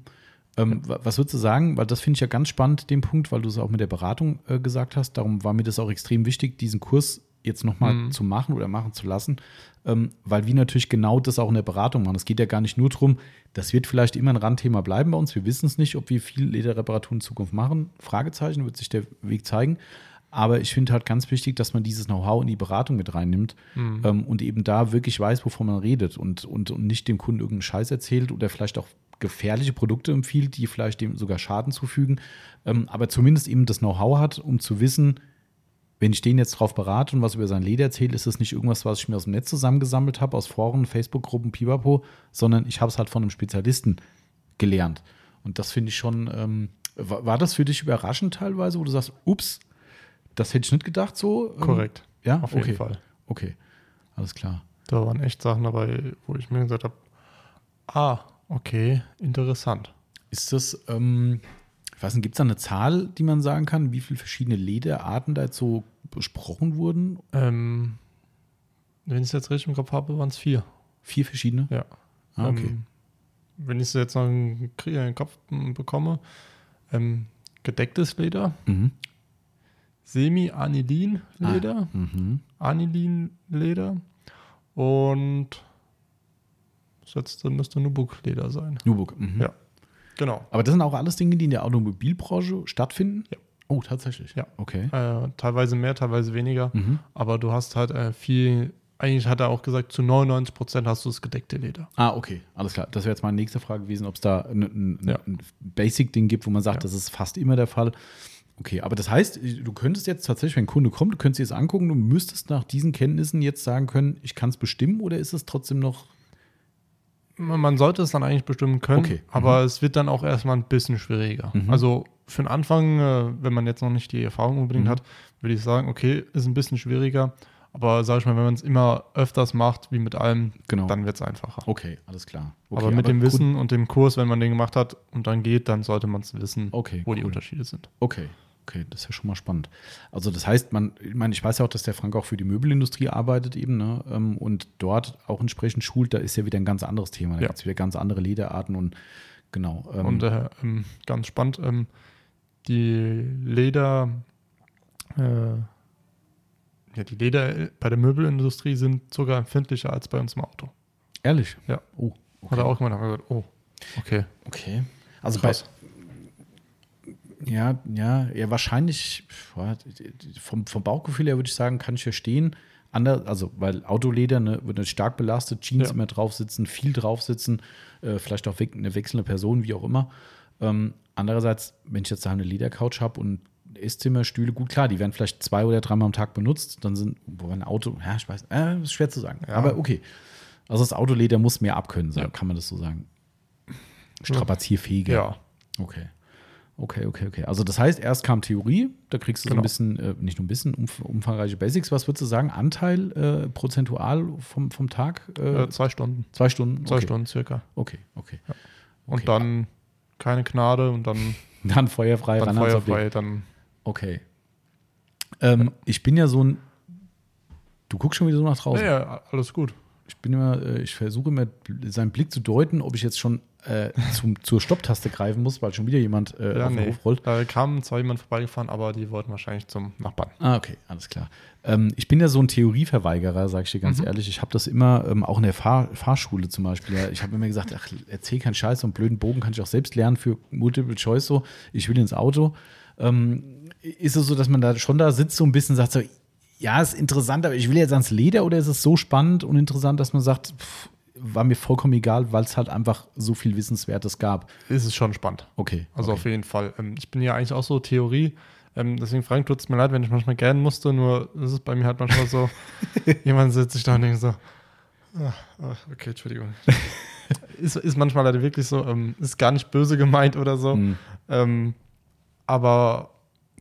Ähm, wa- Was würdest du sagen? Weil das finde ich ja ganz spannend, den Punkt, weil du es auch mit der Beratung äh, gesagt hast. Darum war mir das auch extrem wichtig, diesen Kurs jetzt nochmal Mhm. zu machen oder machen zu lassen, ähm, weil wir natürlich genau das auch in der Beratung machen. Es geht ja gar nicht nur darum, das wird vielleicht immer ein Randthema bleiben bei uns. Wir wissen es nicht, ob wir viel Lederreparaturen in Zukunft machen. Fragezeichen, wird sich der Weg zeigen. Aber ich finde halt ganz wichtig, dass man dieses Know-how in die Beratung mit reinnimmt Mhm. ähm, und eben da wirklich weiß, wovon man redet und, und, und nicht dem Kunden irgendeinen Scheiß erzählt oder vielleicht auch gefährliche Produkte empfiehlt, die vielleicht dem sogar Schaden zufügen, ähm, aber zumindest eben das Know-how hat, um zu wissen, wenn ich den jetzt drauf berate und was über sein Leder erzähle, ist das nicht irgendwas, was ich mir aus dem Netz zusammengesammelt habe, aus Foren, Facebook-Gruppen, Pipapo, sondern ich habe es halt von einem Spezialisten gelernt. Und das finde ich schon, ähm, war, war das für dich überraschend teilweise, wo du sagst, ups, das hätte ich nicht gedacht so? Ähm, Korrekt. Ja, Auf okay. jeden Fall. Okay, alles klar. Da waren echt Sachen dabei, wo ich mir gesagt habe, ah, okay, interessant. Ist das, ähm, ich weiß nicht, gibt es da eine Zahl, die man sagen kann, wie viele verschiedene Lederarten da jetzt so besprochen wurden? Ähm, wenn ich es jetzt richtig im Kopf habe, waren es vier. Vier verschiedene? Ja. Ah, okay. Ähm, wenn ich es jetzt noch in den Kopf bekomme, ähm, gedecktes Leder, Mhm. Semi-Anilin-Leder, Mhm. Anilin-Leder und das letzte müsste Nubuk-Leder sein. Nubuk. Mhm. Ja. Genau. Aber das sind auch alles Dinge, die in der Automobilbranche stattfinden? Ja. Oh, tatsächlich. Ja. Okay. Äh, teilweise mehr, teilweise weniger, Mhm. aber du hast halt äh, viel, eigentlich hat er auch gesagt, zu 99 Prozent hast du das gedeckte Leder. Ah, okay, alles klar. Das wäre jetzt meine nächste Frage gewesen, ob es da ein, Ja. Basic-Ding gibt, wo man sagt, Ja. das ist fast immer der Fall. Okay, aber das heißt, du könntest jetzt tatsächlich, wenn ein Kunde kommt, du könntest dir das angucken, du müsstest nach diesen Kenntnissen jetzt sagen können, ich kann es bestimmen oder ist es trotzdem noch. Man sollte es dann eigentlich bestimmen können, Okay. aber es wird dann auch erstmal ein bisschen schwieriger. Mhm. Also für den Anfang, äh, wenn man jetzt noch nicht die Erfahrung unbedingt Mhm. hat, würde ich sagen, okay, ist ein bisschen schwieriger. Aber sag ich mal, wenn man es immer öfters macht, wie mit allem, Genau. dann wird es einfacher. Okay, alles klar. Okay, aber mit dem gut. Wissen und dem Kurs, wenn man den gemacht hat und dann geht, dann sollte man es wissen, Okay, wo die cool. Unterschiede sind. Okay, okay, das ist ja schon mal spannend. Also das heißt, man, ich meine, ich weiß ja auch, dass der Frank auch für die Möbelindustrie arbeitet eben, ne? ähm, Und dort auch entsprechend schult, da ist ja wieder ein ganz anderes Thema. Da Ja. gibt es wieder ganz andere Lederarten und genau. ähm, Und äh, ähm, ganz spannend, ähm, die Leder, äh, ja, die Leder bei der Möbelindustrie sind sogar empfindlicher als bei uns im Auto. ehrlich? Ja. Oh, Hat er auch wir gesagt, oh, okay. Okay. Also Krass. bei, ja, ja, ja, wahrscheinlich vom, vom Bauchgefühl her würde ich sagen, kann ich verstehen. Ander, also, weil Autoleder ne, wird natürlich stark belastet, Jeans Ja. immer drauf sitzen, viel drauf sitzen, äh, vielleicht auch eine wechselnde Person, wie auch immer. Ähm, andererseits, wenn ich jetzt da eine Ledercouch habe und Esszimmerstühle, gut, klar, die werden vielleicht zwei oder dreimal am Tag benutzt, dann sind, wo ein Auto, ja, ich weiß, äh, ist schwer zu sagen. Ja. Aber okay. Also das Autoleder muss mehr abkönnen, sagen, Ja. kann man das so sagen. Strapazierfähiger. Ja, Okay. Okay, okay, okay. Also das heißt, erst kam Theorie, da kriegst du Genau. so ein bisschen, äh, nicht nur ein bisschen, umf umfangreiche Basics. Was würdest du sagen? Anteil äh, prozentual vom, vom Tag? Äh, äh, zwei Stunden. zwei Stunden? Zwei okay. Stunden circa. Okay, okay. Und Okay. dann keine Gnade und dann, Dann feuerfrei, dann ran feuerfrei, dann Okay. Ähm, ich bin ja so ein, du guckst schon wieder so nach draußen. ja, ja, alles gut. Ich bin immer, äh, ich versuche immer seinen Blick zu deuten, ob ich jetzt schon äh, zum, zur Stopptaste greifen muss, weil schon wieder jemand äh, Ja, auf den nee. Hof rollt. Da kam zwar jemand vorbeigefahren, aber die wollten wahrscheinlich zum Nachbarn. Ah, okay, alles klar. Ähm, ich bin ja so ein Theorieverweigerer, sage ich dir ganz Mhm. ehrlich. Ich habe das immer, ähm, auch in der Fahr Fahrschule zum Beispiel. Ja, ich habe immer gesagt, ach, erzähl keinen Scheiß, so einen blöden Bogen kann ich auch selbst lernen für Multiple Choice so. Ich will ins Auto. Ähm, ist es so, dass man da schon da sitzt so ein bisschen und sagt so, ja, ist interessant, aber ich will jetzt ans Leder oder ist es so spannend und interessant, dass man sagt, pff, war mir vollkommen egal, weil es halt einfach so viel Wissenswertes gab. Ist es schon spannend. Okay. Also okay. auf jeden Fall. Ähm, Ich bin ja eigentlich auch so Theorie. Ähm, deswegen, Frank, tut es mir leid, wenn ich manchmal gähnen musste, nur ist es bei mir halt manchmal so, jemand sitzt sich da und denkt so, ah, ah, okay, Entschuldigung. ist, ist manchmal leider wirklich so, ähm, ist gar nicht böse gemeint oder so. Hm. Ähm, aber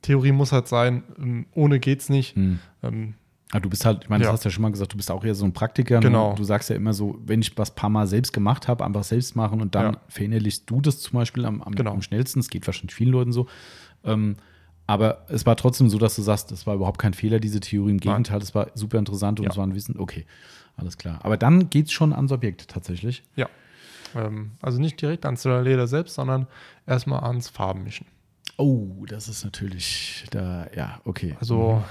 Theorie muss halt sein, ohne geht's nicht. Hm. Ähm, Ah, du bist halt, ich meine, Ja. das hast du ja schon mal gesagt, du bist auch eher so ein Praktiker. Genau. Ne? Du sagst ja immer so, wenn ich was paar Mal selbst gemacht habe, einfach selbst machen und dann Ja. verinnerlichst du das zum Beispiel am, am, Genau. am schnellsten. Das geht wahrscheinlich vielen Leuten so. Ähm, aber es war trotzdem so, dass du sagst, das war überhaupt kein Fehler, diese Theorie. Im Gegenteil, das war super interessant und Ja. es war ein Wissen. Okay, alles klar. Aber dann geht es schon ans Objekt tatsächlich. ja. Ähm, also nicht direkt ans Leder selbst, sondern erstmal ans Farbenmischen. Oh, das ist natürlich da, ja, okay. Also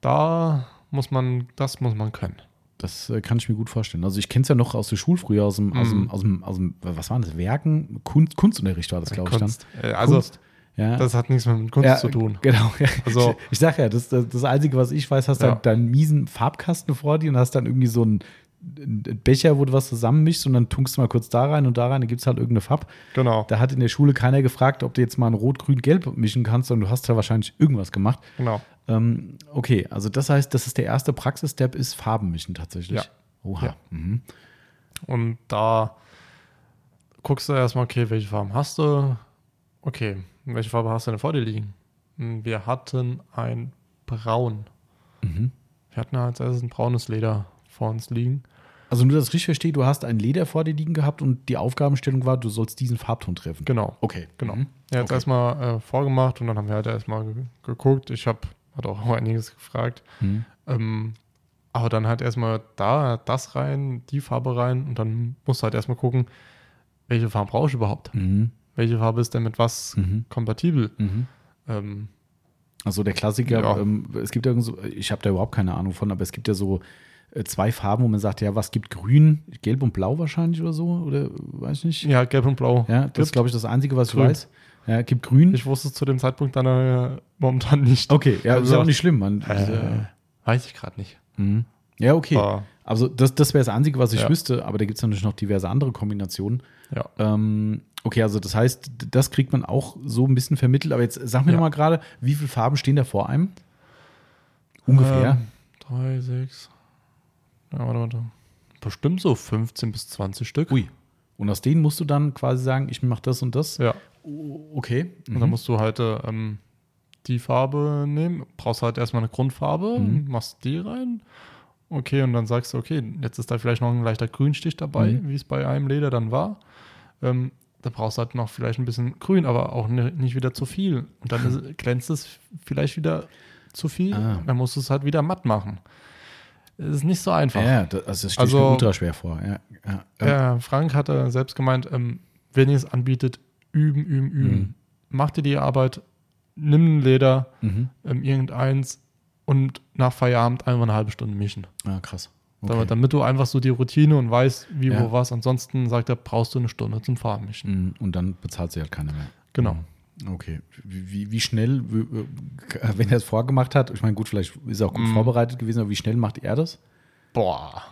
da muss man, das muss man können. Das äh, kann ich mir gut vorstellen. Also ich kenne es ja noch aus der Schule früher, aus dem, aus, dem, Mhm. aus, dem, aus dem, was waren das, Werken? Kunst, Kunstunterricht war das, glaube ich, dann. Kunst. Äh, Also Kunst. Ja. das hat nichts mit Kunst ja, zu tun. Genau. Ja. Also- ich, ich sag ja, das, das, das Einzige, was ich weiß, hast Ja. dann deinen miesen Farbkasten vor dir und hast dann irgendwie so einen, einen Becher, wo du was zusammenmischst und dann tunkst du mal kurz da rein und da rein, dann gibt es halt irgendeine Farb. Genau. Da hat in der Schule keiner gefragt, ob du jetzt mal ein Rot, Grün, Gelb mischen kannst, sondern du hast da wahrscheinlich irgendwas gemacht. genau. Ähm, okay, also das heißt, das ist der erste Praxisstep, ist Farben mischen tatsächlich. Ja. Oha. Ja. Mhm. Und da guckst du erstmal, okay, welche Farben hast du? Okay, welche Farbe hast du denn vor dir liegen? Hm, Wir hatten ein Braun. Mhm. Wir hatten als erstes ein braunes Leder vor uns liegen. Also nur, dass ich richtig verstehe, du hast ein Leder vor dir liegen gehabt und die Aufgabenstellung war, du sollst diesen Farbton treffen. Genau. Okay. Genau. Mhm. Er hat Okay. erstmal äh, vorgemacht und dann haben wir halt erstmal ge geguckt. Ich habe hat auch einiges gefragt. Mhm. Ähm, aber dann halt erstmal da das rein, die Farbe rein und dann musst du halt erstmal gucken, welche Farbe brauche ich überhaupt? Mhm. Welche Farbe ist denn mit was Mhm. kompatibel? Mhm. Ähm, Also der Klassiker, Ja. ähm, es gibt ja so, ich habe da überhaupt keine Ahnung von, aber es gibt ja so äh, zwei Farben, wo man sagt, ja, was gibt grün, gelb und blau wahrscheinlich oder so, oder weiß ich nicht. ja, gelb und blau. Ja, das ist, glaube ich, das Einzige, was Grün. ich weiß. Ja, gibt grün. Ich wusste es zu dem Zeitpunkt dann äh, momentan nicht. okay, ja, ist Also- ja auch nicht schlimm. Man, Äh, weiß ich gerade nicht. mhm. Ja, okay. Aber, Also das, das wäre das Einzige, was ich Ja. wüsste, aber da gibt es natürlich noch diverse andere Kombinationen. ja. Ähm, okay, also das heißt, das kriegt man auch so ein bisschen vermittelt. Aber jetzt sag mir Ja. noch mal gerade, wie viele Farben stehen da vor einem? Ungefähr. Ähm, drei, sechs. Ja, warte, warte. Bestimmt so 15 bis 20 Stück. Ui. Und aus denen musst du dann quasi sagen, ich mache das und das. Ja. O- Okay. Und Mhm. dann musst du halt äh, ähm, die Farbe nehmen. Brauchst halt erstmal eine Grundfarbe, Mhm. machst die rein. Okay, und dann sagst du, okay, jetzt ist da vielleicht noch ein leichter Grünstich dabei, Mhm. wie es bei einem Leder dann war. Ähm, da brauchst du halt noch vielleicht ein bisschen Grün, aber auch nicht wieder zu viel. Und dann ist, glänzt es vielleicht wieder zu viel. Ah. Dann musst du es halt wieder matt machen. Es ist nicht so einfach. ja, das, also das steht Also- mir ultra schwer vor. Ja, ja. Der Frank hatte selbst gemeint, ähm, wenn ihr es anbietet, üben, üben, üben. Mhm. Mach dir die Arbeit, nimm ein Leder, Mhm. ähm, irgendeins und nach Feierabend einfach eine halbe Stunde mischen. Ah, krass. Damit, damit du einfach so die Routine und weißt, wie, Ja. wo, was. Ansonsten sagt er, brauchst du eine Stunde zum Farbenmischen. Mhm. Und dann bezahlt sie halt keiner mehr. Genau. Mhm. Okay. Wie, wie, schnell, wenn er es vorgemacht hat, ich meine, gut, vielleicht ist er auch gut Mhm. vorbereitet gewesen, aber wie schnell macht er das? Boah,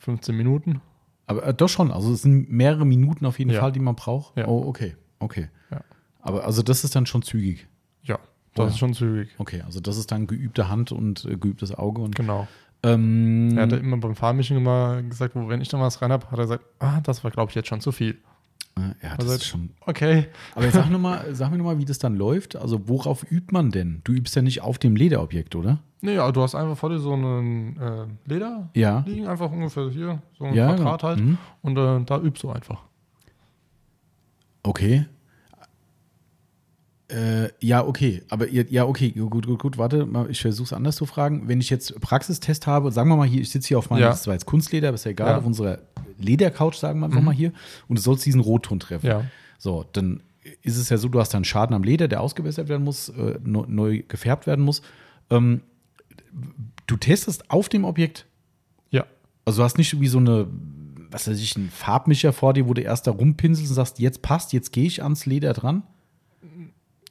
15 Minuten. Aber äh, doch schon, also es sind mehrere Minuten auf jeden Ja. Fall, die man braucht. Ja. Oh, okay, okay. Ja. Aber also das ist dann schon zügig. Ja, das Oh ist schon zügig. Okay, also das ist dann geübte Hand und äh, geübtes Auge und Genau. ähm, Er hatte immer beim Farbenmischen immer gesagt, wo, wenn ich dann was rein habe, hat er gesagt, ah, das war, glaube ich, jetzt schon zu viel. ja, das Also- ist schon. Okay. Aber jetzt sag, noch mal, sag mir nochmal, wie das dann läuft. Also worauf übt man denn? Du übst ja nicht auf dem Lederobjekt, oder? Nee, ja, du hast einfach vor dir so einen äh, Leder Ja. liegen, einfach ungefähr hier, so ein Ja, Quadrat halt. mhm. Und äh, da übst du einfach. Okay. Äh, ja, okay. Aber ja, okay, gut, gut, gut. Warte, mal, ich versuche es anders zu fragen. Wenn ich jetzt Praxistest habe, sagen wir mal hier, ich sitze hier auf meinem, Ja. das war jetzt Kunstleder, aber ist ja egal, Ja. auf unserer Ledercouch, sagen wir einfach Mhm. mal hier, und du sollst diesen Rotton treffen. Ja. So, dann ist es ja so, du hast dann Schaden am Leder, der ausgebessert werden muss, äh, neu, neu gefärbt werden muss. Ähm, du testest auf dem Objekt. Ja. Also du hast nicht wie so eine, was weiß ich, einen Farbmischer vor dir, wo du erst da rumpinselst und sagst, jetzt passt, jetzt gehe ich ans Leder dran.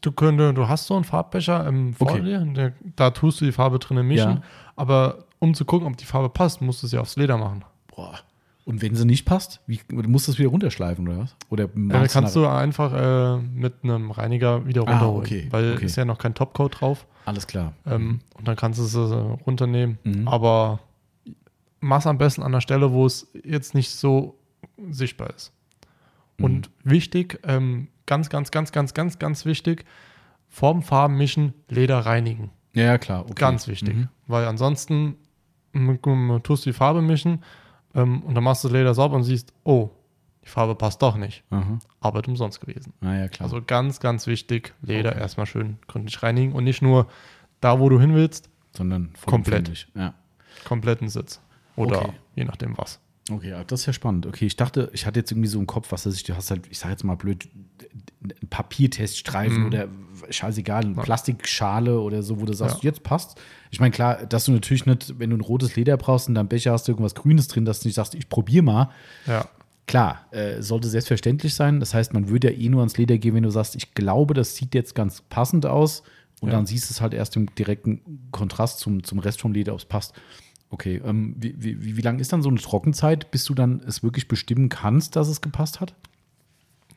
Du, könntest, du hast so einen Farbbecher im vor Okay. dir, der, da tust du die Farbe drinnen mischen. Ja. Aber um zu gucken, ob die Farbe passt, musst du sie aufs Leder machen. Boah. Und wenn sie nicht passt, wie, musst du es wieder runterschleifen oder was? Oder Ja, kannst du einfach äh, mit einem Reiniger wieder Ah, runterholen. okay, Weil okay. ist ja noch kein Topcoat drauf. Alles klar. Ähm, und dann kannst du es äh, runternehmen. Mhm. Aber mach's am besten an der Stelle, wo es jetzt nicht so sichtbar ist. Mhm. Und wichtig, ähm, ganz, ganz, ganz, ganz, ganz, ganz wichtig, Form, Farben mischen, Leder reinigen. Ja, klar. Okay. Ganz wichtig. Mhm. Weil ansonsten tust du die Farbe mischen ähm, und dann machst du das Leder sauber und siehst, oh, die Farbe passt doch nicht. Aha. Arbeit umsonst gewesen. Na ja, klar. Also ganz, ganz wichtig, Leder Okay. erstmal schön gründlich reinigen und nicht nur da, wo du hin willst, Sondern komplett. Ja. kompletten Sitz. Oder Okay. je nachdem was. Okay, das ist ja spannend. Okay, ich dachte, ich hatte jetzt irgendwie so im Kopf, was weiß ich, du hast halt, ich sage jetzt mal blöd, einen Papierteststreifen Mhm. oder scheißegal, eine Ja. Plastikschale oder so, wo du sagst, Ja. jetzt passt. Ich meine, klar, dass du natürlich nicht, wenn du ein rotes Leder brauchst und deinem Becher hast du irgendwas Grünes drin, dass du nicht sagst, ich probiere mal. Ja, Klar, äh, sollte selbstverständlich sein. Das heißt, man würde ja eh nur ans Leder gehen, wenn du sagst, ich glaube, das sieht jetzt ganz passend aus. Und Ja. dann siehst du es halt erst im direkten Kontrast zum, zum Rest vom Leder, ob es passt. Okay, ähm, wie, wie, wie, lang ist dann so eine Trockenzeit, bis du dann es wirklich bestimmen kannst, dass es gepasst hat?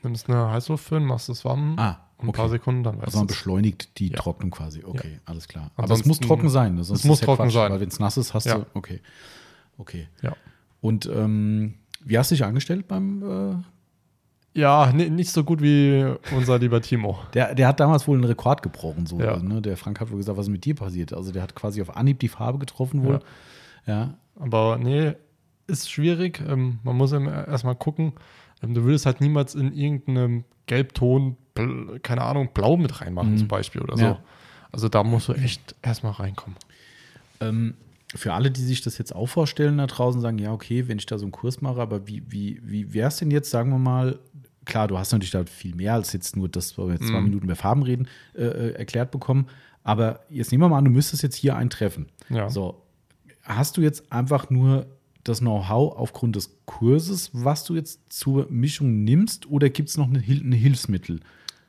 nimmst eine Heißluftföhn, machst es warm Ah, und ein okay. paar Sekunden, dann weißt Also man beschleunigt die Ja. Trocknung quasi. Okay, alles klar. Aber es Ansonsten- muss trocken sein. ne? Sonst es muss ja trocken Quatsch, sein. Weil wenn es nass ist, hast Ja. du. Okay. Okay. Ja. Und ähm, wie hast du dich angestellt beim. Äh, Ja, ni- nicht so gut wie unser lieber Timo. der, der hat damals wohl einen Rekord gebrochen. So, Ja. ne? Der Frank hat wohl gesagt, was ist mit dir passiert? Also der hat quasi auf Anhieb die Farbe getroffen wohl. Ja. Aber nee, ist schwierig. Ähm, man muss eben erstmal gucken. Ähm, du würdest halt niemals in irgendeinem Gelbton, keine Ahnung, blau mit reinmachen Mhm. zum Beispiel oder so. Ja. Also da musst du echt erstmal reinkommen. Ähm, für alle, die sich das jetzt auch vorstellen da draußen, sagen, ja, okay, wenn ich da so einen Kurs mache, aber wie, wie, wie wäre es denn jetzt, sagen wir mal, klar, du hast natürlich da viel mehr als jetzt nur das, wo wir jetzt zwei Mhm. Minuten über Farben reden, äh, äh, erklärt bekommen. Aber jetzt nehmen wir mal an, du müsstest jetzt hier eintreffen. Ja. So, hast du jetzt einfach nur das Know-how aufgrund des Kurses, was du jetzt zur Mischung nimmst, oder gibt es noch eine, Hil ein Hilfsmittel?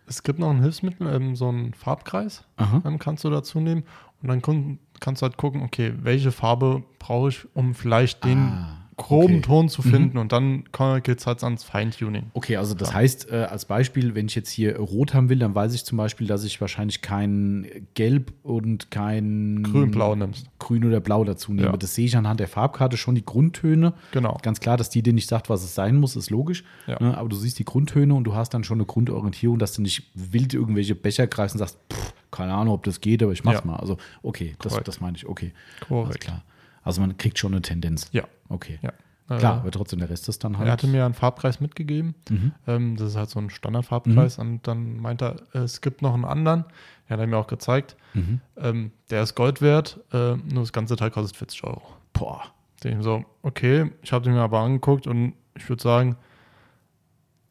Es gibt noch ein Hilfsmittel, ähm, so einen Farbkreis ähm, kannst du dazu nehmen. Und dann kannst du halt gucken, okay, welche Farbe brauche ich, um vielleicht den Ah, groben okay. Ton zu finden. Und dann geht es halt ans Feintuning. Okay, also das heißt, äh, als Beispiel, wenn ich jetzt hier rot haben will, dann weiß ich zum Beispiel, dass ich wahrscheinlich kein Gelb und kein Grün-Blau nimmst. Grün oder Blau dazu nehme. Ja. Das sehe ich anhand der Farbkarte schon, die Grundtöne. Genau. Ganz klar, dass die dir nicht sagt, was es sein muss, ist logisch. Ja. Ne? Aber du siehst die Grundtöne und du hast dann schon eine Grundorientierung, dass du nicht wild irgendwelche Becher greifst und sagst, pff, keine Ahnung, ob das geht, aber ich mach's Ja. mal. Also, okay, das, das meine ich, okay. Alles Korrekt. klar. Also man kriegt schon eine Tendenz. Ja. Okay. Ja. Klar, Äh, aber trotzdem der Rest ist dann halt. Er hatte mir einen Farbkreis mitgegeben. Mhm. Ähm, das ist halt so ein Standardfarbkreis. Und dann meinte er, es gibt noch einen anderen. Ja, hat er mir auch gezeigt. Mhm. Ähm, der ist Gold wert. Äh, nur das ganze Teil kostet 40 Euro. Boah. Den so, okay, ich habe den mir aber angeguckt und ich würde sagen,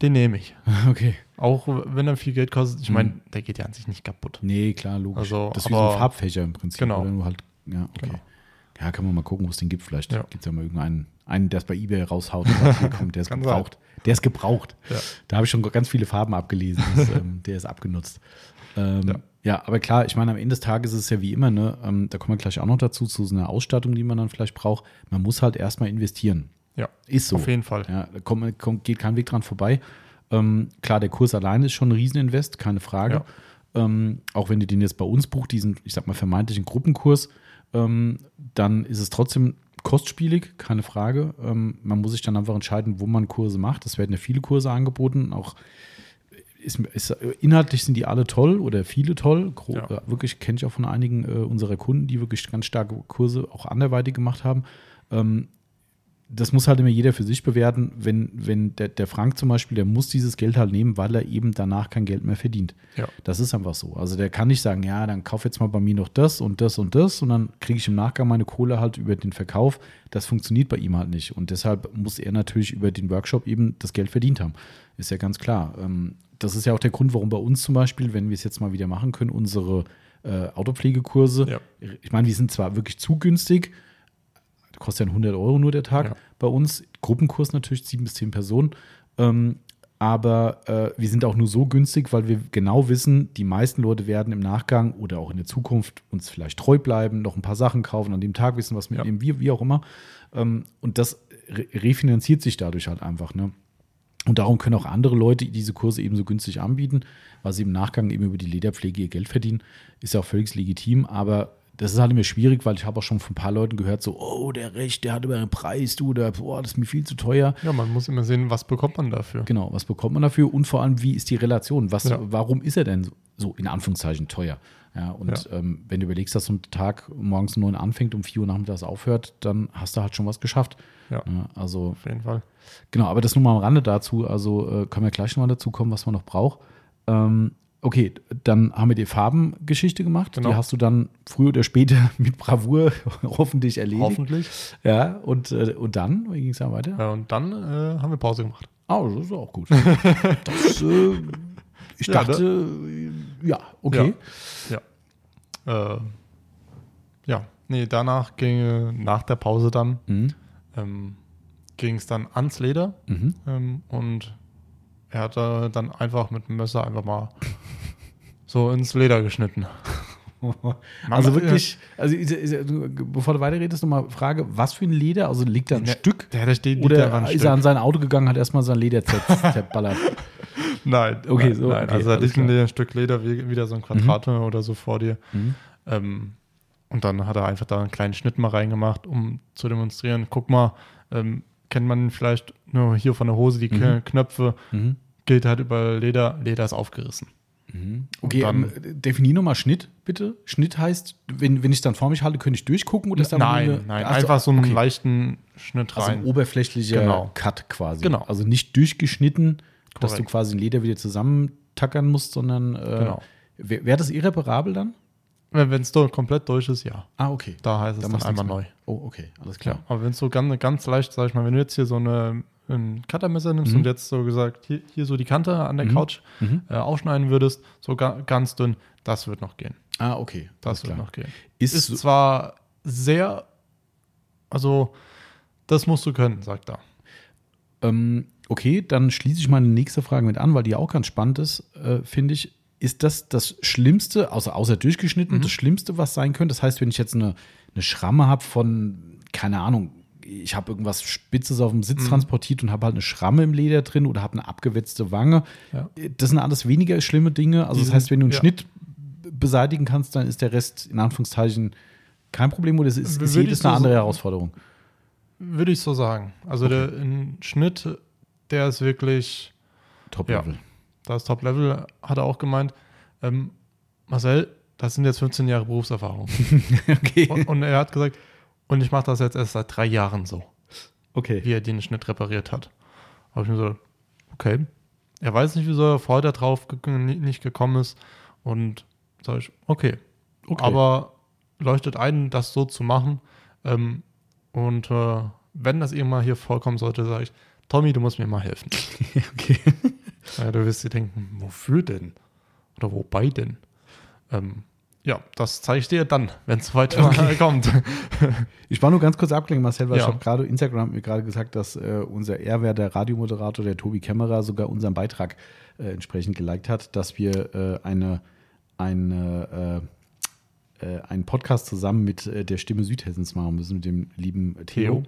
den nehme ich. Okay. Auch wenn er viel Geld kostet. Ich Mhm. meine, der geht ja an sich nicht kaputt. Nee, klar, logisch. Also, das ist wie so ein Farbfächer im Prinzip. Genau. Halt, ja, okay. Genau. Ja, kann man mal gucken, wo es den gibt. Vielleicht Ja. gibt es ja mal irgendeinen, einen, der es bei Ebay raushaut und sagt, hier, komm, der ist Kann gebraucht. Der ist gebraucht. Ja. Da habe ich schon ganz viele Farben abgelesen. Das, ähm, der ist abgenutzt. Ähm, ja. Ja. aber klar, ich meine, am Ende des Tages ist es ja wie immer, ne, ähm, da kommen wir gleich auch noch dazu, zu so einer Ausstattung, die man dann vielleicht braucht. Man muss halt erstmal investieren. Ja, Ist so. auf jeden Fall. Ja, da kommt, kommt, geht kein Weg dran vorbei. Ähm, klar, der Kurs alleine ist schon ein Rieseninvest, keine Frage. Ähm, auch wenn du den jetzt bei uns buchst, diesen, ich sag mal, vermeintlichen Gruppenkurs, ähm, dann ist es trotzdem kostspielig, keine Frage. Ähm, man muss sich dann einfach entscheiden, wo man Kurse macht. Es werden ja viele Kurse angeboten, auch ist, ist, inhaltlich sind die alle toll oder viele toll. Ja. äh, wirklich kenne ich auch von einigen äh, unserer Kunden, die wirklich ganz starke Kurse auch anderweitig gemacht haben. Ähm, das muss halt immer jeder für sich bewerten. Wenn, wenn der, der Frank zum Beispiel, der muss dieses Geld halt nehmen, weil er eben danach kein Geld mehr verdient. Ja. Das ist einfach so. Also der kann nicht sagen, ja, dann kauf jetzt mal bei mir noch das und das und das und dann kriege ich im Nachgang meine Kohle halt über den Verkauf. Das funktioniert bei ihm halt nicht. Und deshalb muss er natürlich über den Workshop eben das Geld verdient haben. Ist ja ganz klar. Ähm, das ist ja auch der Grund, warum bei uns zum Beispiel, wenn wir es jetzt mal wieder machen können, unsere äh, Autopflegekurse, Ja. ich meine, die sind zwar wirklich zu günstig, kostet ja 100 Euro nur der Tag Ja. bei uns. Gruppenkurs natürlich, sieben bis zehn Personen. Ähm, aber äh, wir sind auch nur so günstig, weil wir genau wissen, die meisten Leute werden im Nachgang oder auch in der Zukunft uns vielleicht treu bleiben, noch ein paar Sachen kaufen, an dem Tag wissen, was mitnehmen, wie, wie auch immer. Ähm, und das re refinanziert sich dadurch halt einfach, ne? Und darum können auch andere Leute diese Kurse eben so günstig anbieten, weil sie im Nachgang eben über die Lederpflege ihr Geld verdienen. Ist ja auch völlig legitim, aber das ist halt immer schwierig, weil ich habe auch schon von ein paar Leuten gehört, so, oh, der Recht, der hat über einen Preis, du, oder boah, das ist mir viel zu teuer. Ja, man muss immer sehen, was bekommt man dafür. Genau, was bekommt man dafür und vor allem, wie ist die Relation? Was, Ja. Warum ist er denn so, in Anführungszeichen teuer? Ja, und Ähm, wenn du überlegst, dass so ein Tag morgens um 9 anfängt, um 4 Uhr nachmittags aufhört, dann hast du halt schon was geschafft. Ja. also, Auf jeden Fall. genau, aber das nur mal am Rande dazu. Also äh, können wir gleich nochmal dazu kommen, was man noch braucht. Ähm, okay, dann haben wir die Farbengeschichte gemacht. Genau. Die hast du dann früher oder später mit Bravour hoffentlich erledigt. Hoffentlich. Ja, und, äh, und dann, wie ging es dann weiter? Ja, und dann äh, haben wir Pause gemacht. Ah, das ist auch gut. Das, äh, ich Ja, dachte, ja, okay. Ja. Äh, ja, nee, danach ging, äh, nach der Pause dann, Mhm. ähm, ging es dann ans Leder Mhm. ähm, und er hat äh, dann einfach mit dem Messer einfach mal so ins Leder geschnitten. Also wirklich, also ist, ist, bevor du weiterredest, nochmal Frage, was für ein Leder? Also liegt da ein Ne, Stück? Der, der steht Oder der ein ist Stück. er an sein Auto gegangen, hat erstmal sein Leder zer- zerballert? Nein, Okay, nein, so, nein. okay, also da liegt ein Stück Leder, wie- wieder so ein Quadrat oder so vor dir. Mhm. Ähm, und dann hat er einfach da einen kleinen Schnitt mal reingemacht, um zu demonstrieren. Guck mal, ähm, kennt man vielleicht nur hier von der Hose die K- Knöpfe, Mhm. Geht halt über Leder, Leder ist aufgerissen. Okay, dann- ähm, definier nochmal Schnitt, bitte. Schnitt heißt, wenn, wenn ich es dann vor mich halte, könnte ich durchgucken oder ist da nein, eine- nein, Also, einfach so einen okay. leichten Schnitt Also ein rein. oberflächlicher Genau. Cut quasi. Genau. Also nicht durchgeschnitten, dass du Korrekt. quasi ein Leder wieder zusammentackern musst, sondern äh, Genau. wäre wär das irreparabel dann? Wenn es komplett durch ist, ja. Ah, okay. Da heißt es Da dann machst du einmal neu. Oh, okay, alles Ja, klar. aber wenn es so ganz, ganz leicht, sag ich mal, wenn du jetzt hier so eine, ein Cuttermesser nimmst Mhm. und jetzt so gesagt, hier, hier so die Kante an der Mhm. Couch Mhm. äh, aufschneiden würdest, so ga, ganz dünn, das wird noch gehen. Ah, okay. Das wird noch gehen. Ist, Ist so- zwar sehr, also das musst du können, sagt er. ähm, okay, dann schließe ich meine nächste Frage mit an, weil die auch ganz spannend ist, äh, finde ich. Ist das das Schlimmste, außer, außer durchgeschnitten, Mhm. das Schlimmste, was sein könnte? Das heißt, wenn ich jetzt eine, eine Schramme habe von, keine Ahnung, ich habe irgendwas Spitzes auf dem Mhm. Sitz transportiert und habe halt eine Schramme im Leder drin oder habe eine abgewetzte Wange. Ja. Das sind alles weniger schlimme Dinge. Also Die das heißt, wenn du einen ja. Schnitt beseitigen kannst, dann ist der Rest in Anführungszeichen kein Problem oder ist, ist, ist jedes so eine andere. Herausforderung? Würde ich so sagen. Also der ein Schnitt, der ist wirklich, Top-Level. das Top-Level, hat er auch gemeint. Ähm, Marcel, das sind jetzt 15 Jahre Berufserfahrung. okay. und, und er hat gesagt, und ich mache das jetzt erst seit drei Jahren so, okay. wie er den Schnitt repariert hat. Habe ich mir so, okay. Er weiß nicht, wieso er vorher drauf nicht gekommen ist. Und sage ich, okay. Okay. Aber leuchtet ein, das so zu machen. Ähm, und äh, wenn das irgendwann hier vorkommen sollte, sage ich, Tommy, du musst mir mal helfen. okay. Ja, du wirst dir denken, wofür denn? Oder wobei denn? Ähm, ja, das zeige ich dir dann, wenn es weiter kommt. Ich war nur ganz kurz abgelenkt, Marcel, weil Ja. ich habe gerade Instagram hat mir gerade gesagt, dass äh, unser Ehrwert, der Radiomoderator, der Tobi Kämmerer, sogar unseren Beitrag äh, entsprechend geliked hat, dass wir äh, eine, eine, äh, äh, einen Podcast zusammen mit äh, der Stimme Südhessens machen müssen, mit dem lieben Theo.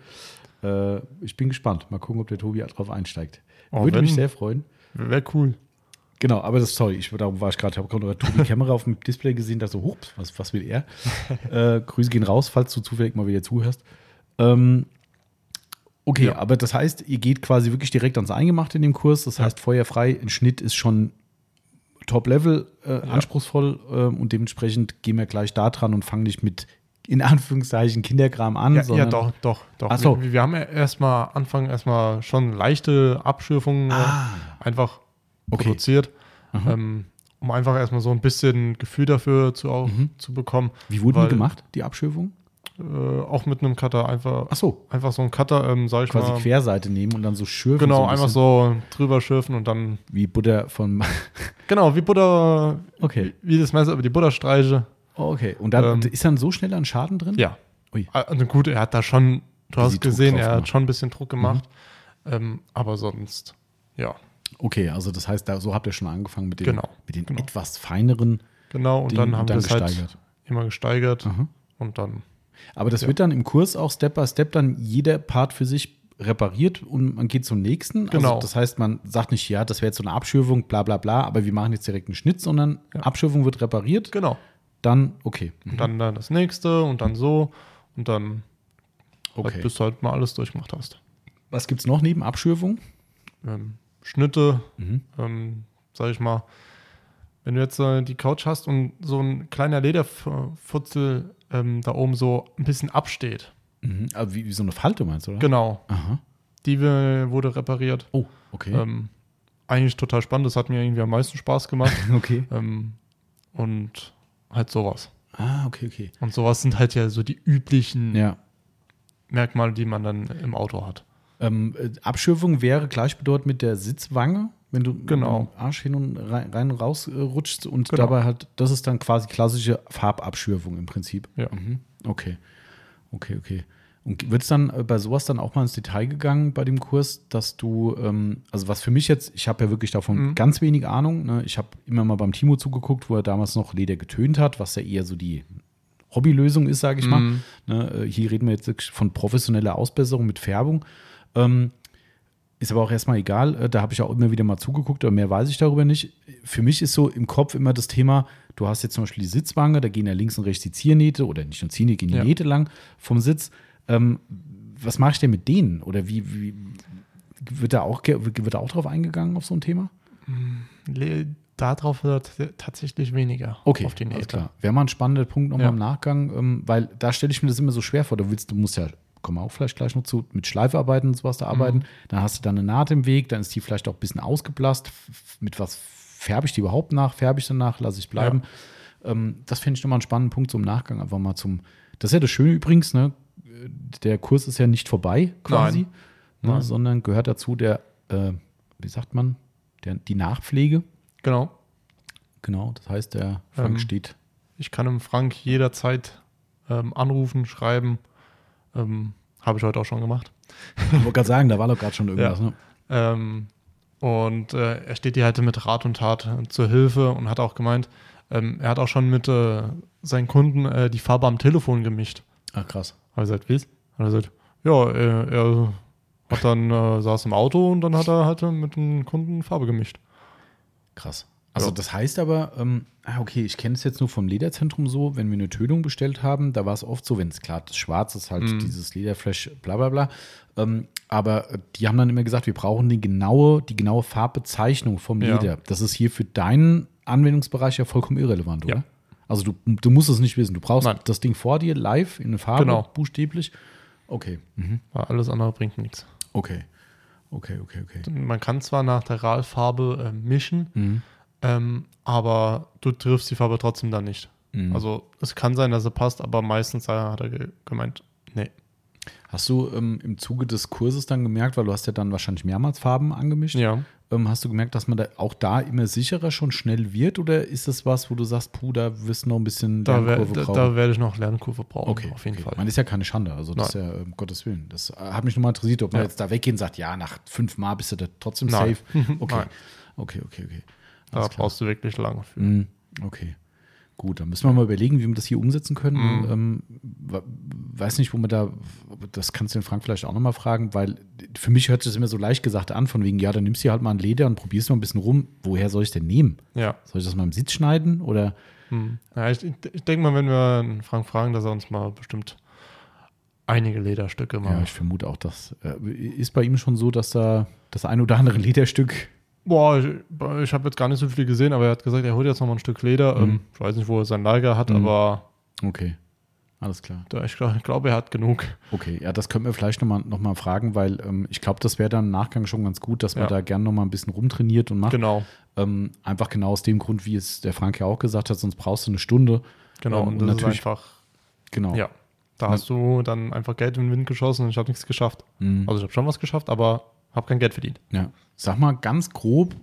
Äh, ich bin gespannt. Mal gucken, ob der Tobi drauf einsteigt. Oh, Würde wenn- mich sehr freuen. Wäre cool. Genau, aber das, sorry, ich, darum war ich gerade, ich habe gerade Tobi Kämmerer auf dem Display gesehen, da so, hups, was, was will er? äh, Grüße gehen raus, falls du zufällig mal wieder zuhörst. Ähm, okay, Ja. aber das heißt, ihr geht quasi wirklich direkt ans Eingemachte in dem Kurs. Das Ja. heißt, feuerfrei, ein Schnitt ist schon Top-Level, äh, Ja. anspruchsvoll äh, und dementsprechend gehen wir gleich da dran und fangen nicht mit, in Anführungszeichen, Kinderkram an. Ja, ja doch, doch, doch. Ach so. Wir, wir haben ja erstmal Anfang erstmal schon leichte Abschürfungen Ah, einfach Okay. produziert, Aha. ähm, um einfach erstmal so ein bisschen Gefühl dafür zu, auch, Mhm. zu bekommen. wie wurden weil- die gemacht, die Abschürfung? Äh, auch mit einem Cutter einfach, Ach so, einfach so ein Cutter, ähm, sag ich quasi mal. Querseite nehmen und dann so schürfen. Genau, so ein einfach so drüber schürfen und dann, Wie Butter von. genau, wie Butter, Okay. wie das Messer über die Butterstreiche. Oh, okay. Und dann Ähm, ist dann so schnell ein Schaden drin? Ja. Ui. Also gut, er hat da schon, du Easy hast gesehen, er hat schon ein bisschen Druck gemacht. Ähm, aber sonst, ja, Okay, also das heißt, da, so habt ihr schon angefangen mit den, Genau, mit den genau. etwas feineren genau. Und Dingen dann haben wir es halt immer gesteigert Aha. und dann, Aber das Ja. wird dann im Kurs auch Step by Step dann jeder Part für sich repariert und man geht zum nächsten. Genau. Also das heißt, man sagt nicht, ja, das wäre jetzt so eine Abschürfung, bla bla bla, aber wir machen jetzt direkt einen Schnitt, sondern Abschürfung wird repariert, Genau. dann okay. Und dann, dann das nächste und dann so und dann okay. halt, bis du halt mal alles durchgemacht hast. Was gibt es noch neben Abschürfung? Ähm, Schnitte, Mhm. ähm, sag ich mal, wenn du jetzt äh, die Couch hast und so ein kleiner Lederfutzel ähm, da oben so ein bisschen absteht. Mhm. Aber wie, wie so eine Falte meinst du, oder? Genau. Aha. Die wurde repariert. Oh, okay. Ähm, eigentlich total spannend. Das hat mir irgendwie am meisten Spaß gemacht. okay. ähm, und halt sowas. Ah, okay, okay. Und sowas sind halt ja so die üblichen Ja. Merkmale, die man dann im Auto hat. Ähm, äh, Abschürfung wäre gleichbedeutend mit der Sitzwange, wenn du Genau. Arsch hin und rein, rein und raus äh, rutschst und Genau. dabei halt, das ist dann quasi klassische Farbabschürfung im Prinzip. Ja. Mhm. Okay. Okay, okay. Und wird es dann äh, bei sowas dann auch mal ins Detail gegangen bei dem Kurs, dass du, ähm, also was für mich jetzt, ich habe ja wirklich davon Mhm. ganz wenig Ahnung. Ne? Ich habe immer mal beim Timo zugeguckt, wo er damals noch Leder getönt hat, was ja eher so die Hobbylösung ist, sage ich mal. Mhm. Ne? äh, Hier reden wir jetzt wirklich von professioneller Ausbesserung mit Färbung. Ähm, ist aber auch erstmal egal, äh, da habe ich auch immer wieder mal zugeguckt, aber mehr weiß ich darüber nicht. Für mich ist so im Kopf immer das Thema, du hast jetzt zum Beispiel die Sitzwange, da gehen ja links und rechts die Ziernähte oder nicht nur Ziernähte, gehen die Ja. Nähte lang vom Sitz. Ähm, was mache ich denn mit denen? Oder wie, wie wird, da auch, wird da auch drauf eingegangen auf so ein Thema? Le darauf wird tatsächlich weniger Okay, auf die alles Nähte. klar. Wäre mal ein spannender Punkt nochmal Ja. im Nachgang, ähm, weil da stelle ich mir das immer so schwer vor. Du willst, du musst ja, kommen wir auch vielleicht gleich noch zu, mit Schleife arbeiten und sowas da arbeiten. Mhm. Dann hast du da eine Naht im Weg, dann ist die vielleicht auch ein bisschen ausgeblasst. Mit was färbe ich die überhaupt nach? Färbe ich danach? Lasse ich bleiben? Ähm, das finde ich nochmal einen spannenden Punkt zum Nachgang. Einfach mal zum. Das ist ja das Schöne übrigens, ne? Der Kurs ist ja nicht vorbei quasi, Nein. Ne? sondern gehört dazu der, äh, wie sagt man, der, die Nachpflege. Genau. Genau, das heißt, der Frank Ähm, steht Ich kann dem Frank jederzeit ähm, anrufen, schreiben. Ähm, Habe ich heute auch schon gemacht. Ich wollte gerade sagen, da war doch gerade schon irgendwas. Ja. Ne? Ähm, und äh, er steht dir halt mit Rat und Tat äh, zur Hilfe und hat auch gemeint, ähm, er hat auch schon mit äh, seinen Kunden äh, die Farbe am Telefon gemischt. Ach, krass. Habe ich gesagt, wie? Hat er gesagt, ja, er, er hat dann äh, saß im Auto und dann hat er halt mit dem Kunden Farbe gemischt. Krass. Also, Ja. das heißt aber, ähm, ah, okay, ich kenne es jetzt nur vom Lederzentrum so, wenn wir eine Tönung bestellt haben, da war es oft so, wenn es klar, das Schwarz ist halt Mhm. dieses Lederflash, bla bla bla. Ähm, aber äh, die haben dann immer gesagt, wir brauchen die genaue, die genaue Farbbezeichnung vom Ja. Leder. Das ist hier für deinen Anwendungsbereich ja vollkommen irrelevant, oder? Ja. Also du, du musst es nicht wissen. Du brauchst Nein. das Ding vor dir live in eine Farbe, Genau. buchstäblich. Okay. Mhm. Weil alles andere bringt nichts. Okay. Okay, okay, okay. Man kann zwar nach der RAL-Farbe äh, mischen, Mhm. Ähm, aber du triffst die Farbe trotzdem dann nicht. Mhm. Also es kann sein, dass er passt, aber meistens hat er ge gemeint, nee. Hast du ähm, im Zuge des Kurses dann gemerkt, weil du hast ja dann wahrscheinlich mehrmals Farben angemischt, Ja. ähm, hast du gemerkt, dass man da auch da immer sicherer schon schnell wird oder ist das was, wo du sagst, puh, da wirst du noch ein bisschen Da, wär, Lernkurve da, brauchen? da werde ich noch Lernkurve brauchen, okay, auf jeden okay. Fall. Man ist ja keine Schande, also das ist ja um Gottes Willen. Das äh, hat mich nochmal interessiert, ob man Ja. jetzt da weggehen und sagt, ja, nach fünf Mal bist du da trotzdem Nein. safe. Okay, okay, okay, okay. Da brauchst du wirklich lange für. Mhm. Okay. Gut, dann müssen wir mal überlegen, wie wir das hier umsetzen können. Mhm. Ähm, weiß nicht, wo man da, das kannst du den Frank vielleicht auch nochmal fragen, weil für mich hört sich das immer so leicht gesagt an, von wegen, ja, dann nimmst du halt mal ein Leder und probierst mal ein bisschen rum. Woher soll ich denn nehmen? Ja. Soll ich das mal im Sitz schneiden oder? Hm. ja ich, ich denke mal, wenn wir Frank fragen, dass er uns mal bestimmt einige Lederstücke mal. Ja, ich vermute auch, dass, äh, ist bei ihm schon so, dass da das ein oder andere Lederstück, Boah, ich, ich habe jetzt gar nicht so viel gesehen, aber er hat gesagt, er holt jetzt noch mal ein Stück Leder. Mhm. Ähm, ich weiß nicht, wo er sein Lager hat, Mhm. aber okay, alles klar. da, ich glaube, glaub, er hat genug. Okay, ja, das können wir vielleicht nochmal noch mal fragen, weil ähm, ich glaube, das wäre dann im Nachgang schon ganz gut, dass man Ja. da gerne nochmal ein bisschen rumtrainiert und macht. Genau, Ähm, einfach genau aus dem Grund, wie es der Frank ja auch gesagt hat, sonst brauchst du eine Stunde. genau. Ähm, und und das natürlich- ist einfach, Genau. ja. Da hast du dann einfach Geld in den Wind geschossen und ich habe nichts geschafft. Mhm. Also ich habe schon was geschafft, aber habe kein Geld verdient. ja. Sag mal ganz grob,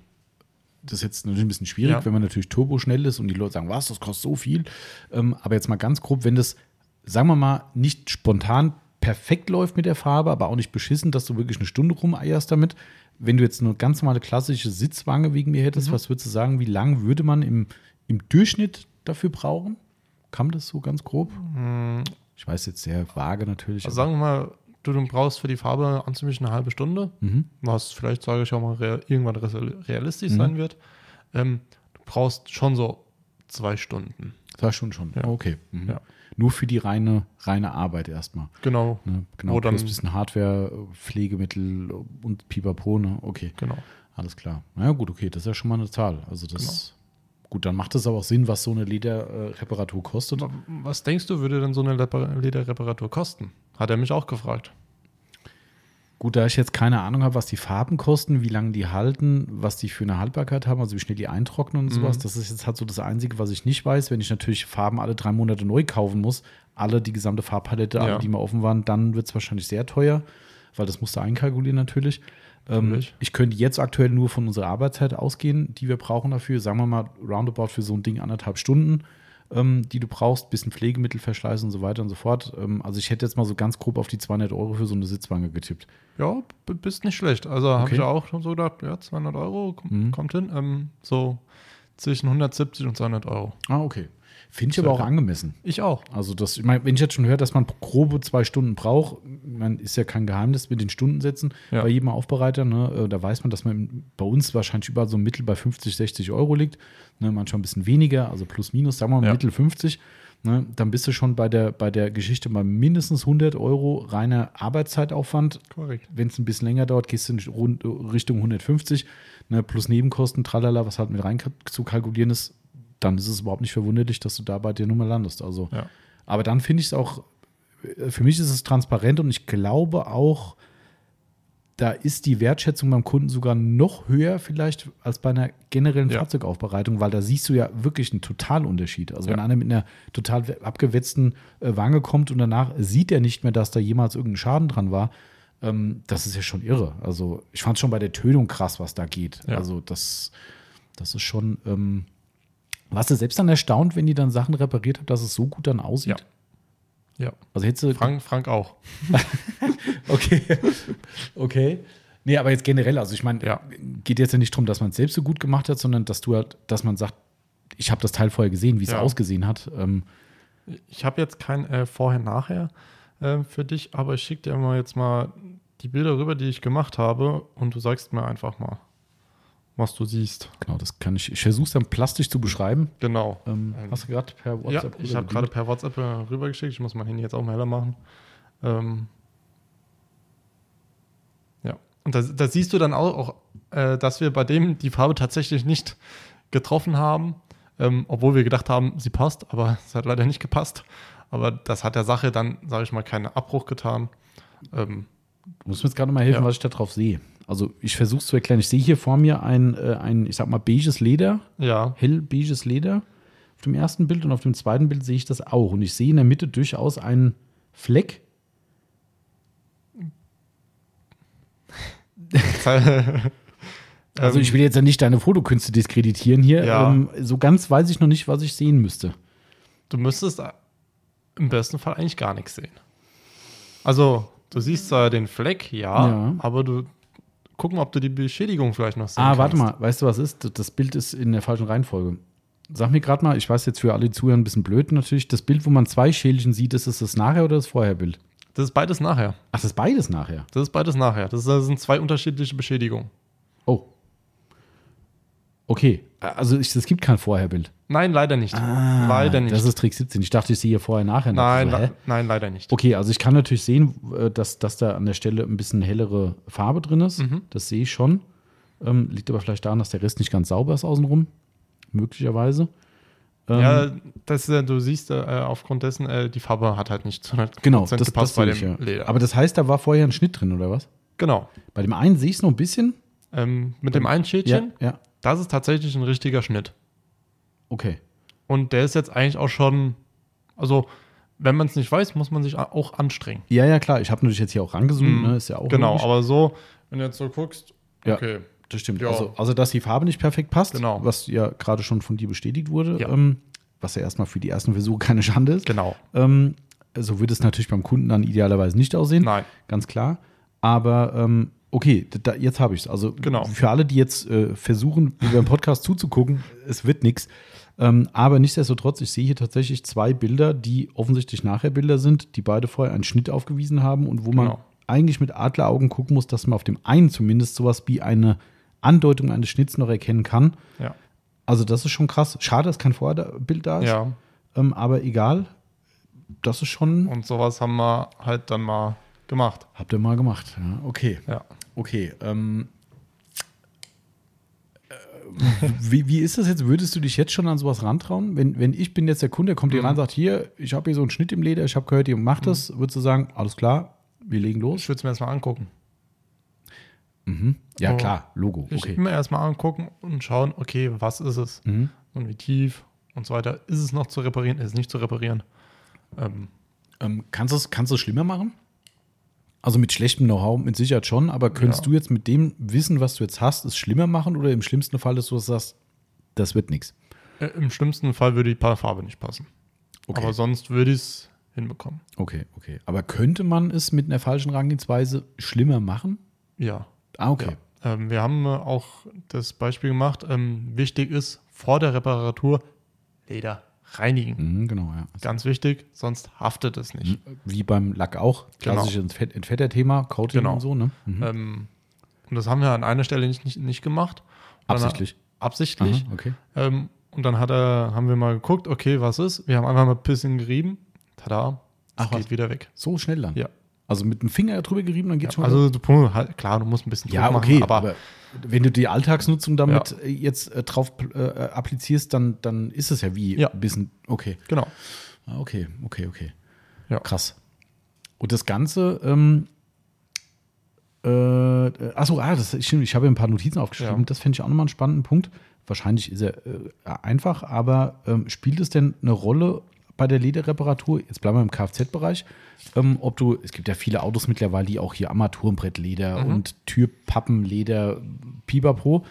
das ist jetzt natürlich ein bisschen schwierig, Ja. wenn man natürlich turbo schnell ist und die Leute sagen, was, das kostet so viel. Ähm, aber jetzt mal ganz grob, wenn das, sagen wir mal, nicht spontan perfekt läuft mit der Farbe, aber auch nicht beschissen, dass du wirklich eine Stunde rumeierst damit. Wenn du jetzt eine ganz normale klassische Sitzwange wegen mir hättest, Mhm. was würdest du sagen, wie lange würde man im, im Durchschnitt dafür brauchen? Kam das so ganz grob? Ich weiß jetzt sehr vage natürlich. Mhm. Also sagen wir mal, du, du brauchst für die Farbe an ziemlich eine halbe Stunde, Mhm. was vielleicht, sage ich auch mal, rea- irgendwann realistisch Mhm. sein wird. Ähm, du brauchst schon so zwei Stunden. Zwei Stunden schon. Ja. Okay. Mhm. Ja. Nur für die reine, reine Arbeit erstmal. Genau, Ne? Genau, dann- plus ein bisschen Hardware, Pflegemittel und Pipapo, ne? Okay, genau. alles klar. Na ja, gut, okay, das ist ja schon mal eine Zahl. Also das Genau. gut, dann macht es aber auch Sinn, was so eine Lederreparatur kostet. Was denkst du, würde denn so eine Lederreparatur kosten? Hat er mich auch gefragt. Gut, da ich jetzt keine Ahnung habe, was die Farben kosten, wie lange die halten, was die für eine Haltbarkeit haben, also wie schnell die eintrocknen und sowas, Mhm. das ist jetzt halt so das Einzige, was ich nicht weiß. Wenn ich natürlich Farben alle drei Monate neu kaufen muss, alle die gesamte Farbpalette, alle, Ja. die mal offen waren, dann wird es wahrscheinlich sehr teuer, weil das musst du einkalkulieren natürlich. Ähm, Natürlich. ich könnte jetzt aktuell nur von unserer Arbeitszeit ausgehen, die wir brauchen dafür. Sagen wir mal roundabout für so ein Ding anderthalb Stunden, ähm, die du brauchst, bisschen Pflegemittelverschleiß und so weiter und so fort. Ähm, also ich hätte jetzt mal so ganz grob auf die 200 Euro für so eine Sitzwange getippt. Ja, bist nicht schlecht. Also habe Okay. ich auch schon so gedacht, ja, 200 Euro kom- Mhm. kommt hin. Ähm, so zwischen 170 und 200 Euro. Ah, okay. Finde ich aber auch angemessen. Ich auch. Also das, ich meine, wenn ich jetzt schon höre, dass man grobe zwei Stunden braucht, man ist ja kein Geheimnis mit den Stundensätzen Ja. bei jedem Aufbereiter, ne, äh, da weiß man, dass man bei uns wahrscheinlich überall so im Mittel bei 50, 60 Euro liegt, ne, manchmal ein bisschen weniger, also plus minus, sagen wir mal Ja. Mittel 50, ne, dann bist du schon bei der, bei der Geschichte bei mindestens 100 Euro reiner Arbeitszeitaufwand, Korrekt. wenn es ein bisschen länger dauert, gehst du in rund, Richtung 150, ne, plus Nebenkosten, tralala, was halt mit rein zu kalkulieren ist, dann ist es überhaupt nicht verwunderlich, dass du da bei der Nummer landest. Also, Ja. aber dann finde ich es auch, äh, für mich ist es transparent und ich glaube auch, da ist die Wertschätzung beim Kunden sogar noch höher vielleicht als bei einer generellen Ja. Fahrzeugaufbereitung, weil da siehst du ja wirklich einen Totalunterschied. Also wenn Ja. einer mit einer total abgewetzten äh, Wange kommt und danach sieht er nicht mehr, dass da jemals irgendein Schaden dran war, ähm, das ist ja schon irre. Also ich fand es schon bei der Tönung krass, was da geht. Ja. Also das, das ist schon, ähm, warst du selbst dann erstaunt, wenn die dann Sachen repariert haben, dass es so gut dann aussieht? Ja. Also hättest du Frank, Frank auch. Okay. okay. Nee, aber jetzt generell, also ich meine, Ja. geht jetzt ja nicht darum, dass man es selbst so gut gemacht hat, sondern dass du halt, dass man sagt, ich habe das Teil vorher gesehen, wie es Ja. ausgesehen hat. Ähm, Ich habe jetzt kein äh, Vorher-Nachher äh, für dich, aber ich schicke dir mal jetzt mal die Bilder rüber, die ich gemacht habe und du sagst mir einfach mal, was du siehst. genau, das kann ich. Ich versuche es dann plastisch zu beschreiben. Genau. Ähm, Ähm, hast du gerade per Ja, WhatsApp ich habe gerade per WhatsApp äh, rübergeschickt. Ich muss mein Handy jetzt auch mal heller machen. Ähm, ja, und da, da siehst du dann auch, auch äh, dass wir bei dem die Farbe tatsächlich nicht getroffen haben, ähm, obwohl wir gedacht haben, sie passt, aber es hat leider nicht gepasst. Aber das hat der Sache dann, sage ich mal, keinen Abbruch getan. Ähm, Du musst mir jetzt gerade mal helfen, Ja. was ich da drauf sehe. Also ich versuche es zu erklären. Ich sehe hier vor mir ein, äh, ein, ich sag mal, beiges Leder, ja, hell beiges Leder auf dem ersten Bild und auf dem zweiten Bild sehe ich das auch. Und ich sehe in der Mitte durchaus einen Fleck. Also ich will jetzt ja nicht deine Fotokünste diskreditieren hier. Ja. Ähm, so ganz weiß ich noch nicht, was ich sehen müsste. du müsstest im besten Fall eigentlich gar nichts sehen. Also, du siehst zwar den Fleck, ja, Ja. aber du gucken, ob du die Beschädigung vielleicht noch sehen Ah, warte kannst. mal, weißt du, was ist? Das Bild ist in der falschen Reihenfolge. Sag mir gerade mal, ich weiß jetzt für alle Zuhörer ein bisschen blöd natürlich, das Bild, wo man zwei Schälchen sieht, ist es das Nachher- oder das Vorherbild? Das ist beides nachher. Ach, das ist beides nachher. Das ist beides nachher. Das sind zwei unterschiedliche Beschädigungen. Oh. Okay, also ich, es gibt kein Vorherbild. Nein, leider nicht. leider nicht. Ah, Das ist Trick 17. Ich dachte, ich sehe hier vorher nachher. nein, So, le nein, leider nicht. Okay, also ich kann natürlich sehen, äh, dass, dass da an der Stelle ein bisschen hellere Farbe drin ist. Mhm. Das sehe ich schon. Ähm, liegt aber vielleicht daran, dass der Rest nicht ganz sauber ist außenrum. Möglicherweise. Ähm, Ja, das, äh, du siehst äh, aufgrund dessen, äh, die Farbe hat halt nicht zu 100% genau, das, das gepasst bei sehe dem ich, ja. Leder. Aber das heißt, da war vorher ein Schnitt drin, oder was? genau. Bei dem einen sehe ich es noch ein bisschen. Ähm, mit dem einen Schädchen, Ja, ja. das ist tatsächlich ein richtiger Schnitt. Okay. Und der ist jetzt eigentlich auch schon, also wenn man es nicht weiß, muss man sich auch anstrengen. Ja, ja, klar. Ich habe natürlich jetzt hier auch rangezoomt, Mhm. ne? Ist ja auch genau, logisch. aber so, wenn du jetzt so guckst, Ja. okay. Das stimmt. Ja. Also, also, dass die Farbe nicht perfekt passt, Genau. was ja gerade schon von dir bestätigt wurde, Ja. ähm, was ja erstmal für die ersten Versuche keine Schande ist. Genau. Ähm, so wird es natürlich beim Kunden dann idealerweise nicht aussehen. Nein. Ganz klar. Aber ähm, okay, da, jetzt habe ich es. Also Genau. für alle, die jetzt äh, versuchen, über den Podcast zuzugucken, es wird nichts. Ähm, aber nichtsdestotrotz, ich sehe hier tatsächlich zwei Bilder, die offensichtlich nachher Bilder sind, die beide vorher einen Schnitt aufgewiesen haben und wo man Genau. eigentlich mit Adleraugen gucken muss, dass man auf dem einen zumindest sowas wie eine Andeutung eines Schnitts noch erkennen kann. Ja. Also das ist schon krass. Schade, dass kein Vorbild da ist. Ja. Ähm, aber egal. Das ist schon. Und sowas haben wir halt dann mal gemacht. Habt ihr mal gemacht. Ja, okay. Ja. Okay. Ähm, äh, wie, wie ist das jetzt? Würdest du dich jetzt schon an sowas rantrauen? Wenn, wenn ich bin jetzt der Kunde, der kommt hier rein und sagt, hier, ich habe hier so einen Schnitt im Leder, ich habe gehört, ihr macht das, würdest du sagen, alles klar, wir legen los? Ich würde es mir erstmal angucken. Ja, Oh. klar, Logo. Ich Okay. mir erstmal angucken und schauen, okay, was ist es Mhm. und wie tief und so weiter. Ist es noch zu reparieren? Ist es nicht zu reparieren? Ähm, Ähm, kannst du es kannst du es schlimmer machen? Also mit schlechtem Know-how mit Sicherheit schon, aber könntest Ja. du jetzt mit dem Wissen, was du jetzt hast, es schlimmer machen oder im schlimmsten Fall, dass du sagst, das wird nichts? äh, Im schlimmsten Fall würde die Farbe nicht passen. Okay. Aber sonst würde ich es hinbekommen. Okay, okay. Aber könnte man es mit einer falschen Herangehensweise schlimmer machen? Ja. Ah, okay. ja. Ähm, wir haben äh, auch das Beispiel gemacht. Ähm, wichtig ist, vor der Reparatur Leder reinigen. Mhm, genau, ja. Ganz wichtig, sonst haftet es nicht. Wie beim Lack auch. Genau. Klassisches Entfett Entfetter-Thema, Coating Genau. und so, ne? Mhm. Ähm, und das haben wir an einer Stelle nicht, nicht, nicht gemacht. Und dann- Absichtlich. Absichtlich. Aha, okay. Ähm, und dann hat er, haben wir mal geguckt, okay, was ist? Wir haben einfach mal ein bisschen gerieben. Tada, es Ach, geht was? wieder weg. So schnell dann. Ja. Also mit dem Finger drüber gerieben, dann geht's schon. Also du, halt, klar, du musst ein bisschen ja, Druck okay, machen, aber, wenn du die Alltagsnutzung damit äh, jetzt äh, drauf äh, applizierst, dann, dann ist es ja wie Ja. ein bisschen. Okay. genau. Ah, Okay, okay, okay. Ja. Krass. Und das Ganze, ähm, äh, achso, ah, das stimmt, ich habe hier ein paar Notizen aufgeschrieben. Ja. Das fände ich auch nochmal einen spannenden Punkt. Wahrscheinlich ist er äh, einfach, aber ähm, spielt es denn eine Rolle bei der Lederreparatur? Jetzt bleiben wir im Kfz-Bereich. Ähm, ob du, es gibt ja viele Autos mittlerweile, die auch hier Armaturenbrettleder Mhm. und Türpappenleder, Pipapo.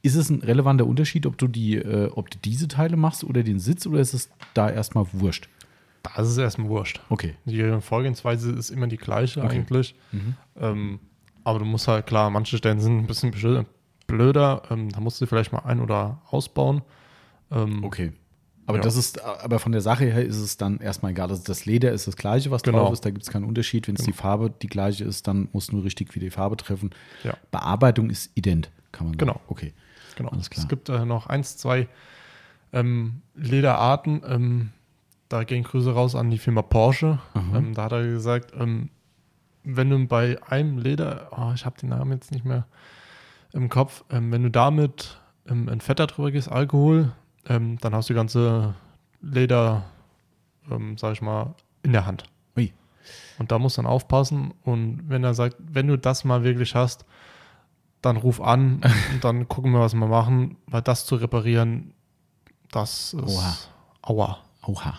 Ist es ein relevanter Unterschied, ob du die, äh, ob du diese Teile machst oder den Sitz oder ist es da erstmal wurscht? Das ist erstmal wurscht. Okay. Die Vorgehensweise ist immer die gleiche Okay. eigentlich. Ähm, aber du musst halt, klar, manche Stellen sind ein bisschen blöder. Ähm, da musst du vielleicht mal ein- oder ausbauen. Ähm, Okay. Aber Ja. das ist, aber von der Sache her ist es dann erstmal egal. Also das Leder ist das gleiche, was Genau. drauf ist. Da gibt es keinen Unterschied. Wenn es die Farbe die gleiche ist, dann musst du nur richtig wieder die Farbe treffen. Ja. Bearbeitung ist ident, kann man sagen. Genau. Okay. Genau. Alles klar. Es gibt äh, noch eins, zwei ähm, Lederarten. Ähm, da gehen Grüße raus an die Firma Porsche. Ähm, da hat er gesagt, ähm, wenn du bei einem Leder, oh, ich habe den Namen jetzt nicht mehr im Kopf, ähm, wenn du damit ähm, ein Fetter drüber gehst, Alkohol, ähm, dann hast du die ganze Leder, ähm, sag ich mal, in der Hand. Ui. Und da musst du dann aufpassen. Und wenn er sagt, wenn du das mal wirklich hast, dann ruf an und dann gucken wir, was wir machen, weil das zu reparieren, das ist Oha. aua. Oha.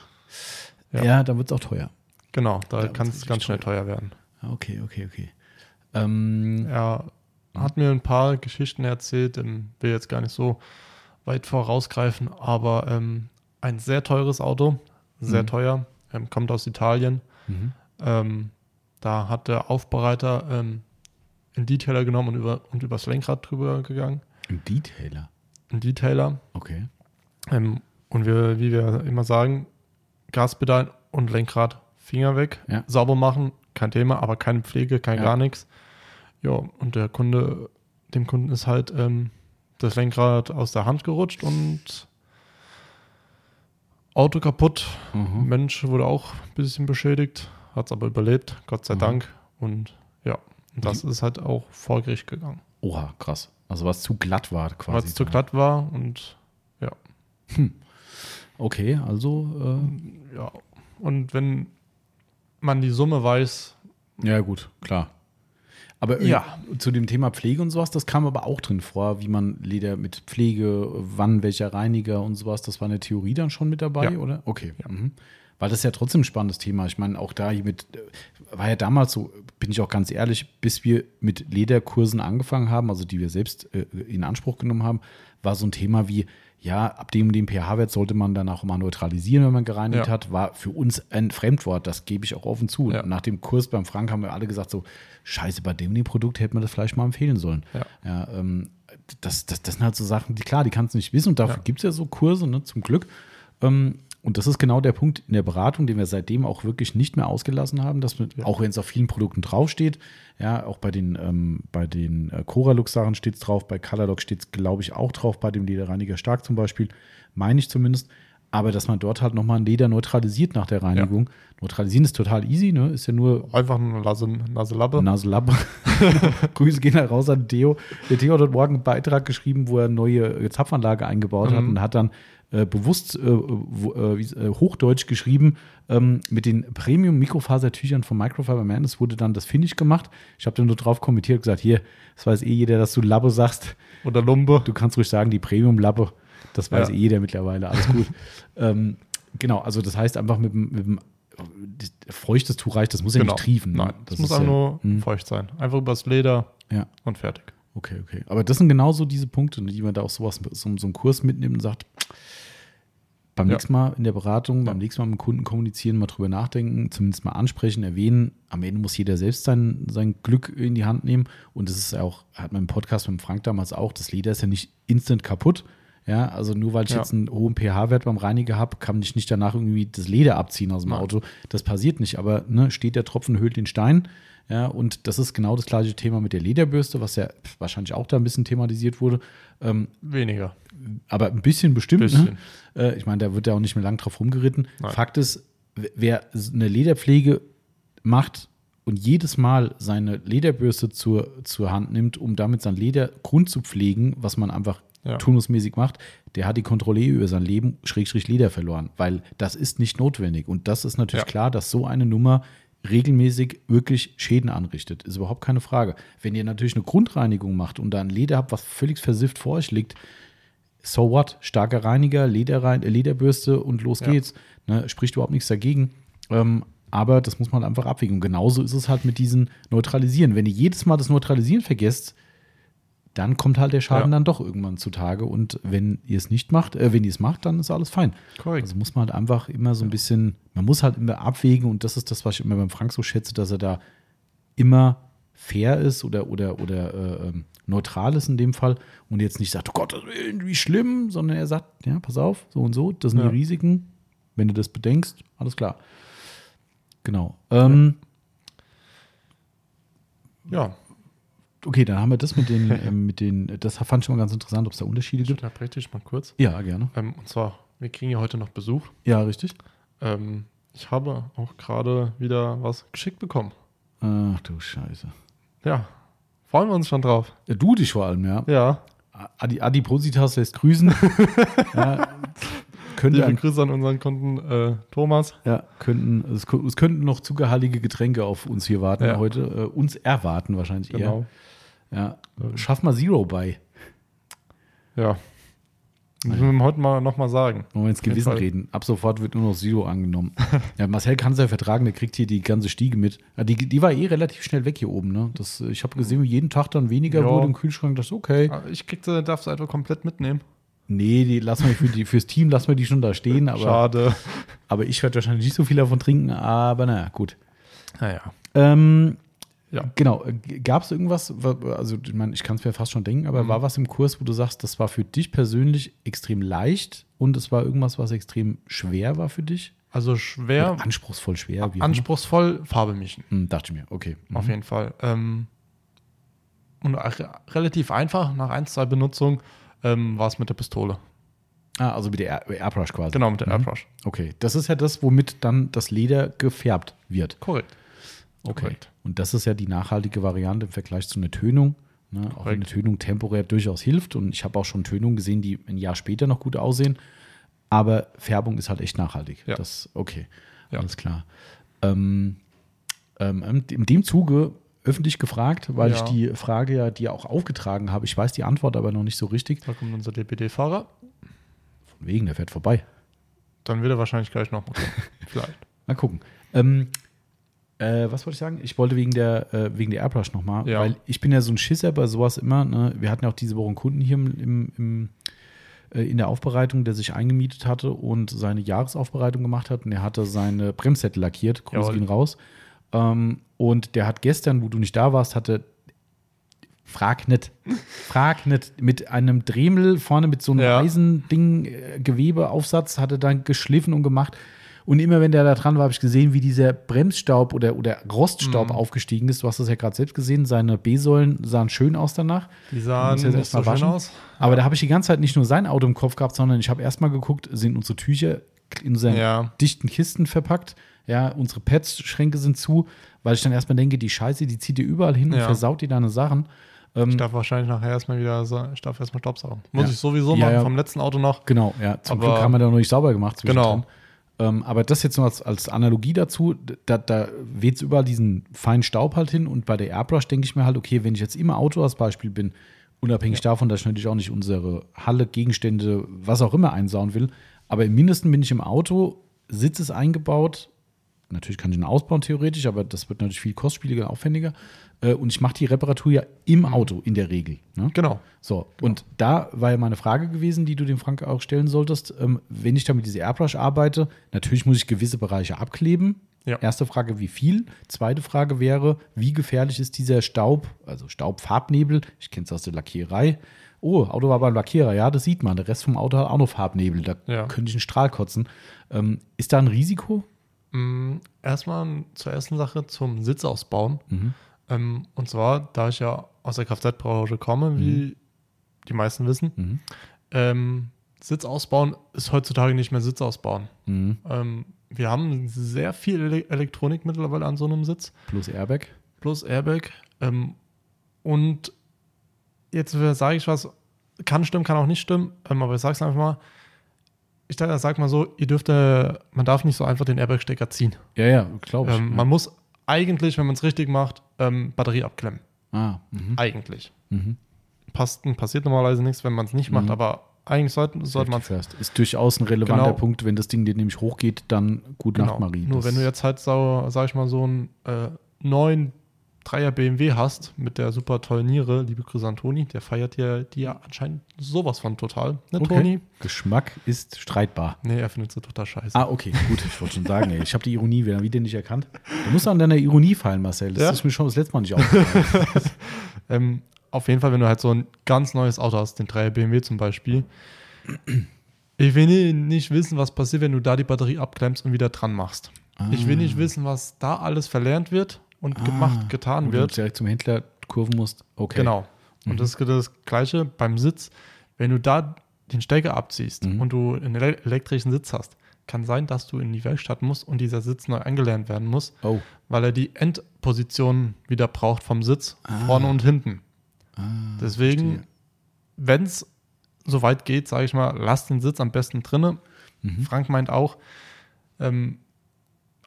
Ja. Ja, dann wird es auch teuer. Genau, da, wird's kann es ganz schnell teuer werden. Ah, Okay, okay, okay. Ähm, Er hat mir ein paar Geschichten erzählt, ähm, will jetzt gar nicht so weit vorausgreifen, aber ähm, ein sehr teures Auto, sehr Mhm. teuer, ähm, kommt aus Italien. mhm. Ähm, da hat der Aufbereiter ähm, einen Detailer genommen und, über, und übers Lenkrad drüber gegangen. Ein Detailer. Ein Detailer. Okay. Ähm, und wir, wie wir immer sagen, Gaspedal und Lenkrad, Finger weg, Ja. sauber machen, kein Thema, aber keine Pflege, kein Ja. gar nichts. Ja, und der Kunde, dem Kunden ist halt ähm, das Lenkrad aus der Hand gerutscht und Auto kaputt. Mhm. Mensch wurde auch ein bisschen beschädigt, hat es aber überlebt, Gott sei Mhm. Dank. Und ja, das ist halt auch vor Gericht gegangen, Oha, krass. Also was zu glatt war quasi. es zu glatt war und ja. Okay, also Ja, und wenn man die Summe weiß, äh, ja gut, klar. Aber Ja. zu dem Thema Pflege und sowas, das kam aber auch drin vor, wie man Leder mit Pflege, wann welcher Reiniger und sowas, das war in der Theorie dann schon mit dabei, Ja. oder? Okay. Mhm. Weil das ist ja trotzdem ein spannendes Thema. Ich meine, auch da mit, äh, war ja damals so, bin ich auch ganz ehrlich, bis wir mit Lederkursen angefangen haben, also die wir selbst äh, in Anspruch genommen haben, war so ein Thema wie, ja, ab dem und dem pH-Wert sollte man dann auch mal neutralisieren, wenn man gereinigt Ja. hat, war für uns ein Fremdwort, das gebe ich auch offen zu. Ja. Nach dem Kurs beim Frank haben wir alle gesagt, so, scheiße, bei dem dem Produkt hätte man das vielleicht mal empfehlen sollen. Ja. ähm, das, das, das sind halt so Sachen, die klar, die kannst du nicht wissen und dafür Ja. gibt es ja so Kurse, ne, zum Glück. Ähm, und das ist genau der Punkt in der Beratung, den wir seitdem auch wirklich nicht mehr ausgelassen haben, dass wir, auch wenn es auf vielen Produkten draufsteht, ja, auch bei den, ähm, bei den äh, Coralux-Sachen steht es drauf, bei Colorlock steht es, glaube ich, auch drauf, bei dem Lederreiniger Stark zum Beispiel, meine ich zumindest. Aber dass man dort halt nochmal ein Leder neutralisiert nach der Reinigung. Neutralisieren ist total easy, ne? Ist ja nur Einfach eine Nase, Naselappe. Naselappe. Grüße gehen halt raus an Theo. Der Theo hat heute Morgen einen Beitrag geschrieben, wo er eine neue Zapfanlage eingebaut hat Mhm. und hat dann äh, bewusst äh, äh, äh, Hochdeutsch geschrieben ähm, mit den Premium-Mikrofasertüchern von Microfiber Man. Es wurde dann das Finish gemacht. Ich habe dann nur drauf kommentiert und gesagt, hier, das weiß eh jeder, dass du Lappe sagst. Oder Lumpe. Du kannst ruhig sagen, die Premium-Lappe. Das weiß Ja. eh jeder mittlerweile. Alles gut. ähm, genau, also das heißt einfach mit dem, das feuchtes Tuch reicht, das muss ja nicht triefen. ne? Genau. Nein, das, muss ist einfach ja- nur Hm. feucht sein. Einfach übers Leder Ja, und fertig. Okay, okay. Aber das sind genauso diese Punkte, die man da auch sowas, so, so einen Kurs mitnimmt und sagt, beim Ja. nächsten Mal in der Beratung, beim nächsten Mal mit dem Kunden kommunizieren, mal drüber nachdenken, zumindest mal ansprechen, erwähnen. Am Ende muss jeder selbst sein, sein Glück in die Hand nehmen. Und das ist ja auch, hat man im Podcast mit Frank damals auch, das Leder ist ja nicht instant kaputt. Ja, also nur weil ich Ja. jetzt einen hohen pH-Wert beim Reiniger habe, kann ich nicht danach irgendwie das Leder abziehen aus dem. Auto. Das passiert nicht, aber ne, steht der Tropfen, höhlt den Stein. Ja, und das ist genau das gleiche Thema mit der Lederbürste, was ja wahrscheinlich auch da ein bisschen thematisiert wurde. Ähm, Weniger. aber ein bisschen bestimmt. Bisschen. Ne? Äh, ich meine, da wird ja auch nicht mehr lang drauf rumgeritten. Nein. Fakt ist, wer eine Lederpflege macht und jedes Mal seine Lederbürste zur, zur Hand nimmt, um damit sein Ledergrund zu pflegen, was man einfach Ja. turnusmäßig macht, der hat die Kontrolle über sein Leben, Schrägstrich Leder verloren, weil das ist nicht notwendig. Und das ist natürlich Ja. klar, dass so eine Nummer regelmäßig wirklich Schäden anrichtet. Ist überhaupt keine Frage. Wenn ihr natürlich eine Grundreinigung macht und da ein Leder habt, was völlig versifft vor euch liegt, so what? Starker Reiniger, Lederrein, äh, Lederbürste und los Ja. geht's. Ne, spricht überhaupt nichts dagegen. Ähm, aber das muss man einfach abwägen. Und genauso ist es halt mit diesen Neutralisieren. Wenn ihr jedes Mal das Neutralisieren vergesst, dann kommt halt der Schaden Ja. dann doch irgendwann zutage. Und wenn ihr es nicht macht, äh, wenn ihr es macht, dann ist alles fein. Korrekt. Also muss man halt einfach immer so ein bisschen, man muss halt immer abwägen und das ist das, was ich immer beim Frank so schätze, dass er da immer fair ist oder, oder, oder äh, ähm, neutral ist in dem Fall und jetzt nicht sagt, oh Gott, das ist wie schlimm, sondern er sagt, ja, pass auf, so und so, das sind Ja. die Risiken. Wenn du das bedenkst, alles klar. Genau. Ähm, Ja, okay, dann haben wir das mit den, ähm, mit den, das fand ich mal ganz interessant, ob es da Unterschiede ich gibt. unterbreche dich mal kurz. Ja, gerne. Ähm, und zwar, wir kriegen ja heute noch Besuch. Ja, richtig. Ähm, ich habe auch gerade wieder was geschickt bekommen. Ach du Scheiße. Ja, freuen wir uns schon drauf. Ja, du dich vor allem, ja. Ja, Adi, Adipositas lässt grüßen. ja, könnte liebe ein, Grüße an unseren Kunden äh, Thomas. ja, könnten, es, es könnten noch zuckerhaltige Getränke auf uns hier warten Ja. heute. Äh, uns erwarten wahrscheinlich Genau. eher. Ja. Schaff mal Zero bei. Ja. Müssen wir heute mal nochmal sagen. Wollen wir ins Gewissen reden. Ab sofort wird nur noch Zero angenommen. ja, Marcel kann es ja vertragen, der kriegt hier die ganze Stiege mit. Ja, die, die war eh relativ schnell weg hier oben. Ne? Das, äh, ich habe gesehen, wie jeden Tag dann weniger Ja. wurde im Kühlschrank. Das ist okay. Ah, Ich krieg, darf sie einfach komplett mitnehmen. Nee, die lassen wir für die, fürs Team lassen wir die schon da stehen. Aber, Schade. aber ich werde wahrscheinlich nicht so viel davon trinken. Aber naja, gut. Naja. Ähm, Ja. Genau. Gab es irgendwas, wa- also ich meine, ich kann es mir fast schon denken, aber Mhm. war was im Kurs, wo du sagst, das war für dich persönlich extrem leicht und es war irgendwas, was extrem schwer war für dich? Also schwer, Oder anspruchsvoll schwer? anspruchsvoll, Farbe mischen. Hm, dachte ich mir, okay. Mhm. Auf jeden Fall. Ähm, und relativ einfach, nach ein, zwei Benutzungen ähm, war es mit der Pistole. Ah, also mit der Air Airbrush quasi. Genau, mit der Mhm. Airbrush. Okay, das ist ja das, womit dann das Leder gefärbt wird. Korrekt. Okay. Korrekt. Und das ist ja die nachhaltige Variante im Vergleich zu einer Tönung. Ne? Auch wenn eine Tönung temporär durchaus hilft. Und ich habe auch schon Tönungen gesehen, die ein Jahr später noch gut aussehen. Aber Färbung ist halt echt nachhaltig. Ja. Das, okay, Ja. alles klar. Ähm, ähm, in dem Zuge öffentlich gefragt, weil Ja. ich die Frage ja dir auch aufgetragen habe. Ich weiß die Antwort aber noch nicht so richtig. Da kommt unser DPD-Fahrer. Von wegen, der fährt vorbei. Dann wird er wahrscheinlich gleich noch. Vielleicht. Mal gucken. Ähm, äh, was wollte ich sagen? Ich wollte wegen der, äh, wegen der Airbrush nochmal, Ja. weil ich bin ja so ein Schisser bei sowas immer. Ne? Wir hatten ja auch diese Woche einen Kunden hier im, im, im, äh, in der Aufbereitung, der sich eingemietet hatte und seine Jahresaufbereitung gemacht hat. Und er hatte seine Bremssättel lackiert. Jawohl. gehen raus. Ähm, und der hat gestern, wo du nicht da warst, hatte Frag nicht. Frag nicht. Mit einem Dremel vorne mit so einem Ja. Eisending, äh, Gewebeaufsatz hat er dann geschliffen und gemacht. Und immer wenn der da dran war, habe ich gesehen, wie dieser Bremsstaub oder, oder Roststaub Mhm. aufgestiegen ist. Du hast das ja gerade selbst gesehen. Seine B-Säulen sahen schön aus danach. Die sahen jetzt nicht so mal schön waschen. aus. Aber da habe ich die ganze Zeit nicht nur sein Auto im Kopf gehabt, sondern ich habe erstmal geguckt, sind unsere Tücher in unseren Ja. dichten Kisten verpackt. Ja, unsere Pets-Schränke sind zu, weil ich dann erstmal denke, die Scheiße, die zieht dir überall hin und Ja. versaut dir deine Sachen. Ähm, Ich darf wahrscheinlich nachher erstmal wieder, ich darf erstmal Staubsaugen. Muss Ja. ich sowieso Ja, machen, ja. vom letzten Auto noch. Genau, ja. Zum Aber- Glück haben wir da noch nicht sauber gemacht. Genau. Ähm, aber das jetzt nur als, als Analogie dazu, da, da weht es überall diesen feinen Staub halt hin und bei der Airbrush denke ich mir halt, okay, wenn ich jetzt im Auto als Beispiel bin, unabhängig davon, dass ich natürlich auch nicht unsere Halle, Gegenstände, was auch immer einsauen will, aber im Mindesten bin ich im Auto, Sitz ist eingebaut, natürlich kann ich ihn ausbauen theoretisch, aber das wird natürlich viel kostspieliger, aufwendiger äh, und ich mache die Reparatur ja im Auto in der Regel. Ne? Genau. So, und da war ja meine Frage gewesen, die du dem Frank auch stellen solltest. Ähm, wenn ich da mit dieser Airbrush arbeite, natürlich muss ich gewisse Bereiche abkleben. Ja. Erste Frage, wie viel? Zweite Frage wäre, wie gefährlich ist dieser Staub, also Staubfarbnebel? Ich kenne es aus der Lackiererei. Oh, Auto war beim Lackierer, ja, das sieht man. Der Rest vom Auto hat auch noch Farbnebel, da Ja. könnte ich einen Strahl kotzen. Ähm, ist da ein Risiko? Mm, Erstmal zur ersten Sache zum Sitz ausbauen. Mhm. Ähm, und zwar, da ich ja aus der Kfz-Branche komme, wie die meisten wissen, Mhm. ähm, Sitz ausbauen ist heutzutage nicht mehr Sitz ausbauen. Mhm. Ähm, wir haben sehr viel Ele Elektronik mittlerweile an so einem Sitz, Plus Airbag? plus Airbag. Ähm, und jetzt sage ich was, kann stimmen, kann auch nicht stimmen, ähm, aber ich sage es einfach mal. Ich sage mal so, ihr dürft, äh, man darf nicht so einfach den Airbag-Stecker ziehen. Ja, ja, glaube ich. Ähm, ja. Man muss eigentlich, wenn man es richtig macht, ähm, Batterie abklemmen. ah, mhm. Eigentlich. Mhm. Passt, passiert normalerweise nichts, wenn man es nicht macht, Mhm. aber eigentlich sollte, sollte man first. Ist durchaus ein relevanter Genau. Punkt. Wenn das Ding dir nämlich hochgeht, dann gut Nacht, Marie. Nur Das- wenn du jetzt halt, so, sag ich mal, so einen äh, neuen Dreier BMW hast mit der super tollen Niere, liebe Grüße an Toni, der feiert ja die ja anscheinend sowas von total. Ne, Okay. Toni? Geschmack ist streitbar. Nee, er findet sie total scheiße. Ah, okay, gut. Ich wollte schon sagen, ey, ich habe die Ironie wieder, wieder nicht erkannt. Du musst an deiner Ironie fallen, Marcel. Das Ja? ist mir schon das letzte Mal nicht aufgefallen. Ähm, auf jeden Fall, wenn du halt so ein ganz neues Auto hast, den 3er BMW zum Beispiel, ich will nicht wissen, was passiert, wenn du da die Batterie abklemmst und wieder dran machst. Ich will nicht wissen, was da alles verlernt wird und gemacht, Ah, getan wo du wird. direkt zum Händler kurven musst. Okay. Genau. Und Mhm. das ist das Gleiche beim Sitz. Wenn du da den Stecker abziehst Mhm. und du einen ele- elektrischen Sitz hast, kann sein, dass du in die Werkstatt musst und dieser Sitz neu angelernt werden muss, Oh. weil er die Endposition wieder braucht vom Sitz, Ah. vorne und hinten. Ah, Deswegen, wenn es so weit geht, sage ich mal, lass den Sitz am besten drinne. Mhm. Frank meint auch, ähm,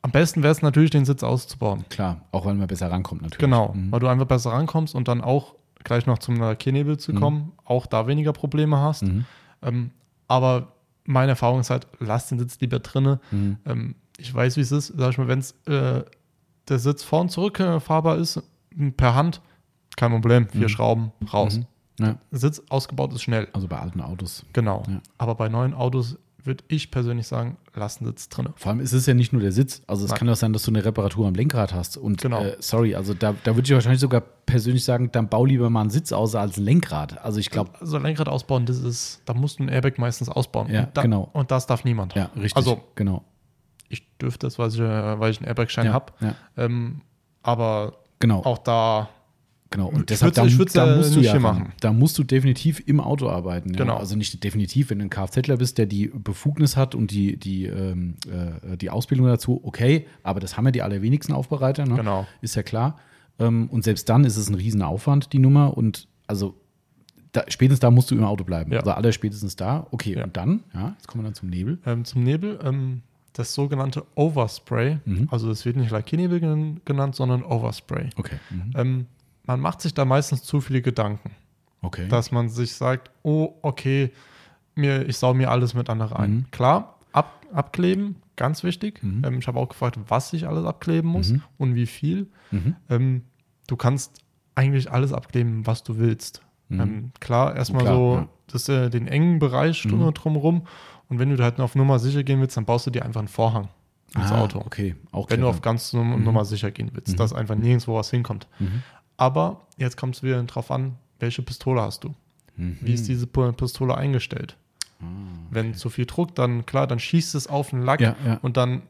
am besten wäre es natürlich, den Sitz auszubauen. Klar, auch weil man besser rankommt natürlich. Genau, Mhm. weil du einfach besser rankommst und dann auch gleich noch zum Lackiernebel zu Mhm. kommen, auch da weniger Probleme hast. Mhm. Ähm, aber meine Erfahrung ist halt, lass den Sitz lieber drinne. Mhm. Ähm, ich weiß, wie es ist, sag ich mal, wenn äh, der Sitz vorn zurück äh, fahrbar ist, m, per Hand, kein Problem, vier Mhm. Schrauben, raus. Mhm. Ja, Sitz ausgebaut ist schnell, also bei alten Autos. genau. Ja. Aber bei neuen Autos würde ich persönlich sagen, lass den Sitz drinne. Vor allem ist es ja nicht nur der Sitz. Also es Nein. kann auch sein, dass du eine Reparatur am Lenkrad hast. Und Genau. äh, sorry, also da, da würde ich wahrscheinlich sogar persönlich sagen, dann bau lieber mal einen Sitz aus als ein Lenkrad. Also ich glaube, Also Lenkrad ausbauen, das ist, da musst du ein Airbag meistens ausbauen. Ja, und da, genau. Und das darf niemand. ja, richtig. Also genau. ich dürfte das, weil ich, äh, weil ich einen Airbag-Schein Ja, habe. ja, Ähm, aber genau. auch da, Genau, und deshalb, würd's- ich würd's, da, äh, musst du ja machen. Da musst du definitiv im Auto arbeiten. Ja? Genau. Also nicht definitiv, wenn du ein Kfzler bist, der die Befugnis hat und die, die, ähm, äh, die Ausbildung dazu, okay, aber das haben ja die allerwenigsten Aufbereiter, ne? Genau. ist ja klar. Ähm, und selbst dann ist es ein Riesenaufwand, die Nummer. Und also da, spätestens da musst du im Auto bleiben. Ja. Also aller spätestens da. Okay, Ja. und dann, ja, jetzt kommen wir dann zum Nebel. ähm, zum Nebel, ähm, das sogenannte Overspray, Mhm. also es wird nicht Lackiernebel gen- genannt, sondern Overspray. Okay. Mhm. Man macht sich da meistens zu viele Gedanken, Okay. dass man sich sagt, oh, okay, mir, ich sau mir alles miteinander ein. Mhm. Klar, ab, abkleben, ganz wichtig. Mhm. Ähm, ich habe auch gefragt, was ich alles abkleben muss Mhm. und wie viel. mhm. Ähm, du kannst eigentlich alles abkleben, was du willst. Mhm. Ähm, klar, erstmal so ja. das, äh, den engen Bereich Mhm. drumherum. Und wenn du da halt auf Nummer sicher gehen willst, dann baust du dir einfach einen Vorhang ins Ah, Auto. Okay, auch Wenn du clever. auf ganz Num. Nummer sicher gehen willst, dass einfach nirgendwo was hinkommt. Mhm. Aber jetzt kommt es wieder drauf an, welche Pistole hast du? Wie ist diese Pistole eingestellt? Ah, Wenn zu viel Druck, dann klar, dann schießt es auf den Lack Ja, ja. und dann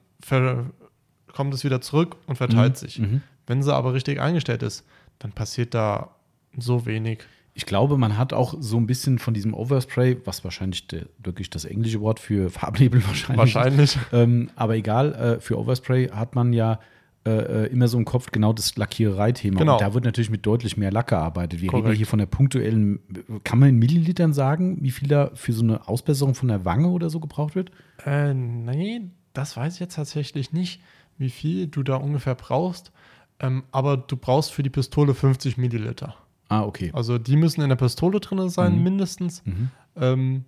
kommt es wieder zurück und verteilt Mhm, sich. mhm. Wenn sie aber richtig eingestellt ist, dann passiert da so wenig. Ich glaube, man hat auch so ein bisschen von diesem Overspray, was wahrscheinlich der, wirklich das englische Wort für Farbnebel wahrscheinlich. Wahrscheinlich. Ist. Ähm, aber egal, äh, für Overspray hat man ja äh, äh, immer so im Kopf genau das Lackiererei-Thema. Genau. Und da wird natürlich mit deutlich mehr Lack gearbeitet. Wir reden ja Korrekt. hier von der punktuellen, kann man in Millilitern sagen, wie viel da für so eine Ausbesserung von der Wange oder so gebraucht wird? Äh, nee, das weiß ich jetzt tatsächlich nicht, wie viel du da ungefähr brauchst. Ähm, aber du brauchst für die Pistole 50 Milliliter. Ah, okay. Also die müssen in der Pistole drin sein, Mhm. mindestens. Mhm. Ähm,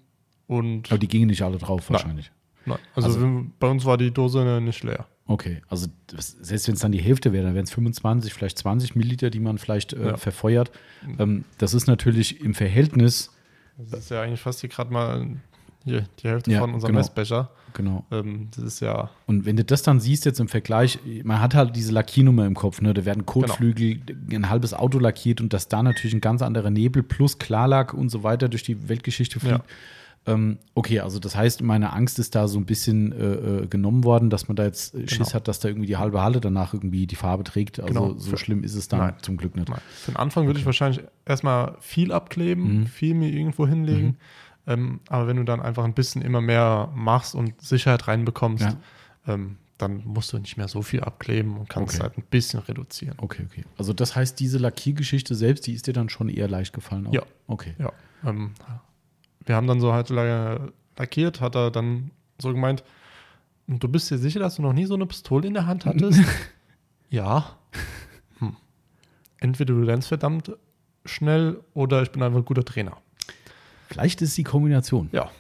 und Aber die gingen nicht alle drauf Nein. wahrscheinlich. nein, also, also- bei uns war die Dose nicht leer. Okay, also das, selbst wenn es dann die Hälfte wäre, dann wären es 25, vielleicht 20 Milliliter, die man vielleicht äh, Ja. verfeuert. Ähm, das ist natürlich im Verhältnis, Das ist ja eigentlich fast hier gerade mal hier, die Hälfte Ja, von unserem genau. Messbecher. genau. Ähm, das ist ja, Und wenn du das dann siehst jetzt im Vergleich, man hat halt diese Lackiernummer im Kopf, ne? Da werden Kotflügel, ein halbes Auto lackiert und dass da natürlich ein ganz anderer Nebel plus Klarlack und so weiter durch die Weltgeschichte fliegt. Ja. Ähm, okay, also das heißt, meine Angst ist da so ein bisschen äh, äh, genommen worden, dass man da jetzt äh, Schiss Genau. hat, dass da irgendwie die halbe Halle danach irgendwie die Farbe trägt. Also Genau. so schlimm ist es dann Nein. zum Glück nicht. nein. für den Anfang würde ich wahrscheinlich erstmal viel abkleben, Mhm. viel mir irgendwo hinlegen. Ähm, aber wenn du dann einfach ein bisschen immer mehr machst und Sicherheit reinbekommst, Ja. ähm, dann musst du nicht mehr so viel abkleben und kannst Okay. halt ein bisschen reduzieren. Okay, okay. Also das heißt, diese Lackiergeschichte selbst, die ist dir dann schon eher leicht gefallen? Auch? Ja. Okay. Ja. Ähm, wir haben dann so halt la- lackiert, hat er dann so gemeint, "Und du bist dir sicher, dass du noch nie so eine Pistole in der Hand hattest? ja. Hm. Entweder du lernst verdammt schnell oder ich bin einfach ein guter Trainer. Vielleicht ist die Kombination. Ja,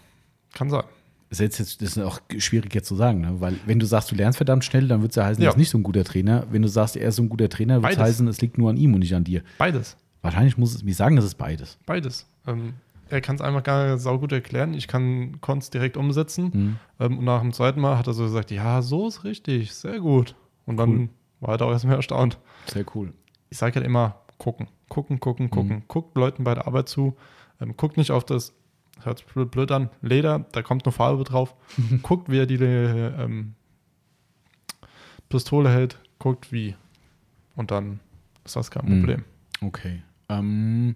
kann sein. Das ist, jetzt, das ist auch schwierig jetzt zu sagen, ne? weil wenn du sagst, du lernst verdammt schnell, dann wird es ja heißen, Ja. er ist nicht so ein guter Trainer. Wenn du sagst, er ist so ein guter Trainer, wird es heißen, es liegt nur an ihm und nicht an dir. Beides. Wahrscheinlich muss es mir sagen, das ist beides. Beides. Ähm, er kann es einfach gar saugut erklären. Ich kann konnte es direkt umsetzen. Mhm. Ähm, und nach dem zweiten Mal hat er so gesagt, ja, so ist richtig, sehr gut. Und dann Cool. war er da auch erstmal erstaunt. Sehr cool. ich sage halt immer, gucken, gucken, gucken, gucken. Mhm. Guckt Leuten bei der Arbeit zu. Ähm, guckt nicht auf das, hört sich blöd, an, Leder, da kommt nur Farbe drauf. guckt, wie er die ähm, Pistole hält, guckt wie. Und dann ist das kein Mhm. Problem. Okay. Ähm,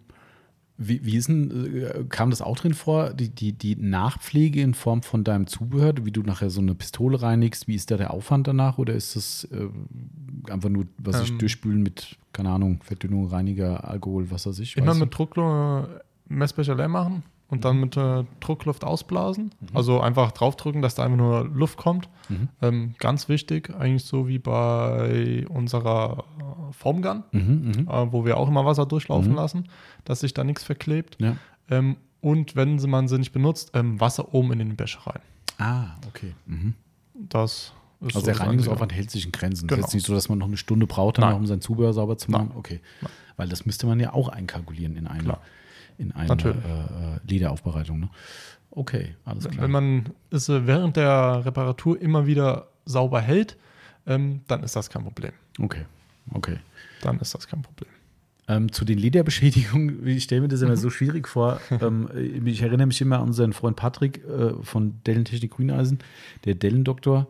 wie, wie ist denn, äh, kam das auch drin vor, die, die, die Nachpflege in Form von deinem Zubehör, wie du nachher so eine Pistole reinigst, wie ist da der Aufwand danach oder ist das äh, einfach nur, was ich Ähm. durchspülen mit, keine Ahnung, Verdünnung, Reiniger, Alkohol, was weiß ich? Immer mit Druckluft Messbecher leer machen und Mhm. dann mit äh, Druckluft ausblasen. Also einfach draufdrücken, dass da einfach nur Luft kommt. Mhm. Ähm, ganz wichtig, eigentlich so wie bei unserer Formgun. Mhm, mhm. äh, wo wir auch immer Wasser durchlaufen Mhm. lassen, dass sich da nichts verklebt. Ja. Ähm, und wenn man sie nicht benutzt, ähm, Wasser oben in den Becher rein. Ah, okay. Mhm. Das ist Also so der Reinigungsaufwand hält sich in Grenzen. Genau. Es ist jetzt nicht so, dass man noch eine Stunde braucht, um sein Zubehör sauber zu machen. Nein. Okay. Nein. Weil das müsste man ja auch einkalkulieren in eine, Klar. In eine Natürlich. äh, äh, Lederaufbereitung. Ne? Okay, alles klar. Wenn man es äh, während der Reparatur immer wieder sauber hält, ähm, dann ist das kein Problem. okay, okay. Dann ist das kein Problem. Ähm, zu den Lederbeschädigungen, ich stelle mir das Mhm. immer so schwierig vor. ähm, ich erinnere mich immer an unseren Freund Patrick äh, von Dellentechnik Grüneisen, der Dellendoktor,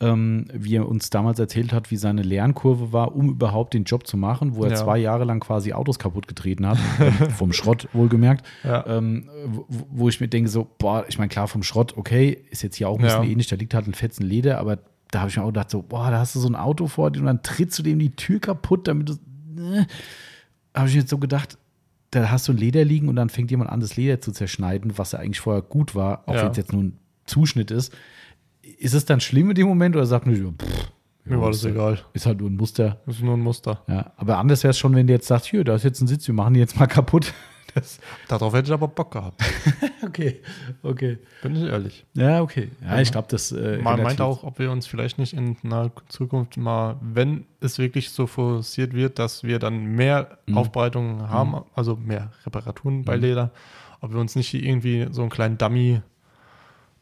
ähm, wie er uns damals erzählt hat, wie seine Lernkurve war, um überhaupt den Job zu machen, wo er Ja. zwei Jahre lang quasi Autos kaputt getreten hat, vom Schrott wohlgemerkt. Ja. Ähm, wo, wo ich mir denke, so, boah, ich meine, klar, vom Schrott, okay, ist jetzt hier auch ein bisschen Ja. ähnlich, da liegt halt ein fetzen Leder, aber da habe ich mir auch gedacht, so, boah, da hast du so ein Auto vor dir und dann trittst du dem die Tür kaputt, damit du. Ne? Habe ich mir jetzt so gedacht, da hast du ein Leder liegen und dann fängt jemand an, das Leder zu zerschneiden, was ja eigentlich vorher gut war, auch Ja. wenn es jetzt nur ein Zuschnitt ist. Ist es dann schlimm in dem Moment oder sagt man, pff, Mir war das ist, egal. ist halt nur ein Muster. Ist nur ein Muster. Ja, aber anders wäre es schon, wenn du jetzt sagst, hier, da ist jetzt ein Sitz, wir machen die jetzt mal kaputt. Das, Darauf hätte ich aber Bock gehabt. okay, okay. Bin ich ehrlich. Ja, okay. Ja, ich glaube, das. Äh, Man meint auch, ob wir uns vielleicht nicht in naher Zukunft mal, wenn es wirklich so forciert wird, dass wir dann mehr Mhm. Aufbereitungen haben, also mehr Reparaturen bei Leder, ob wir uns nicht irgendwie so einen kleinen Dummy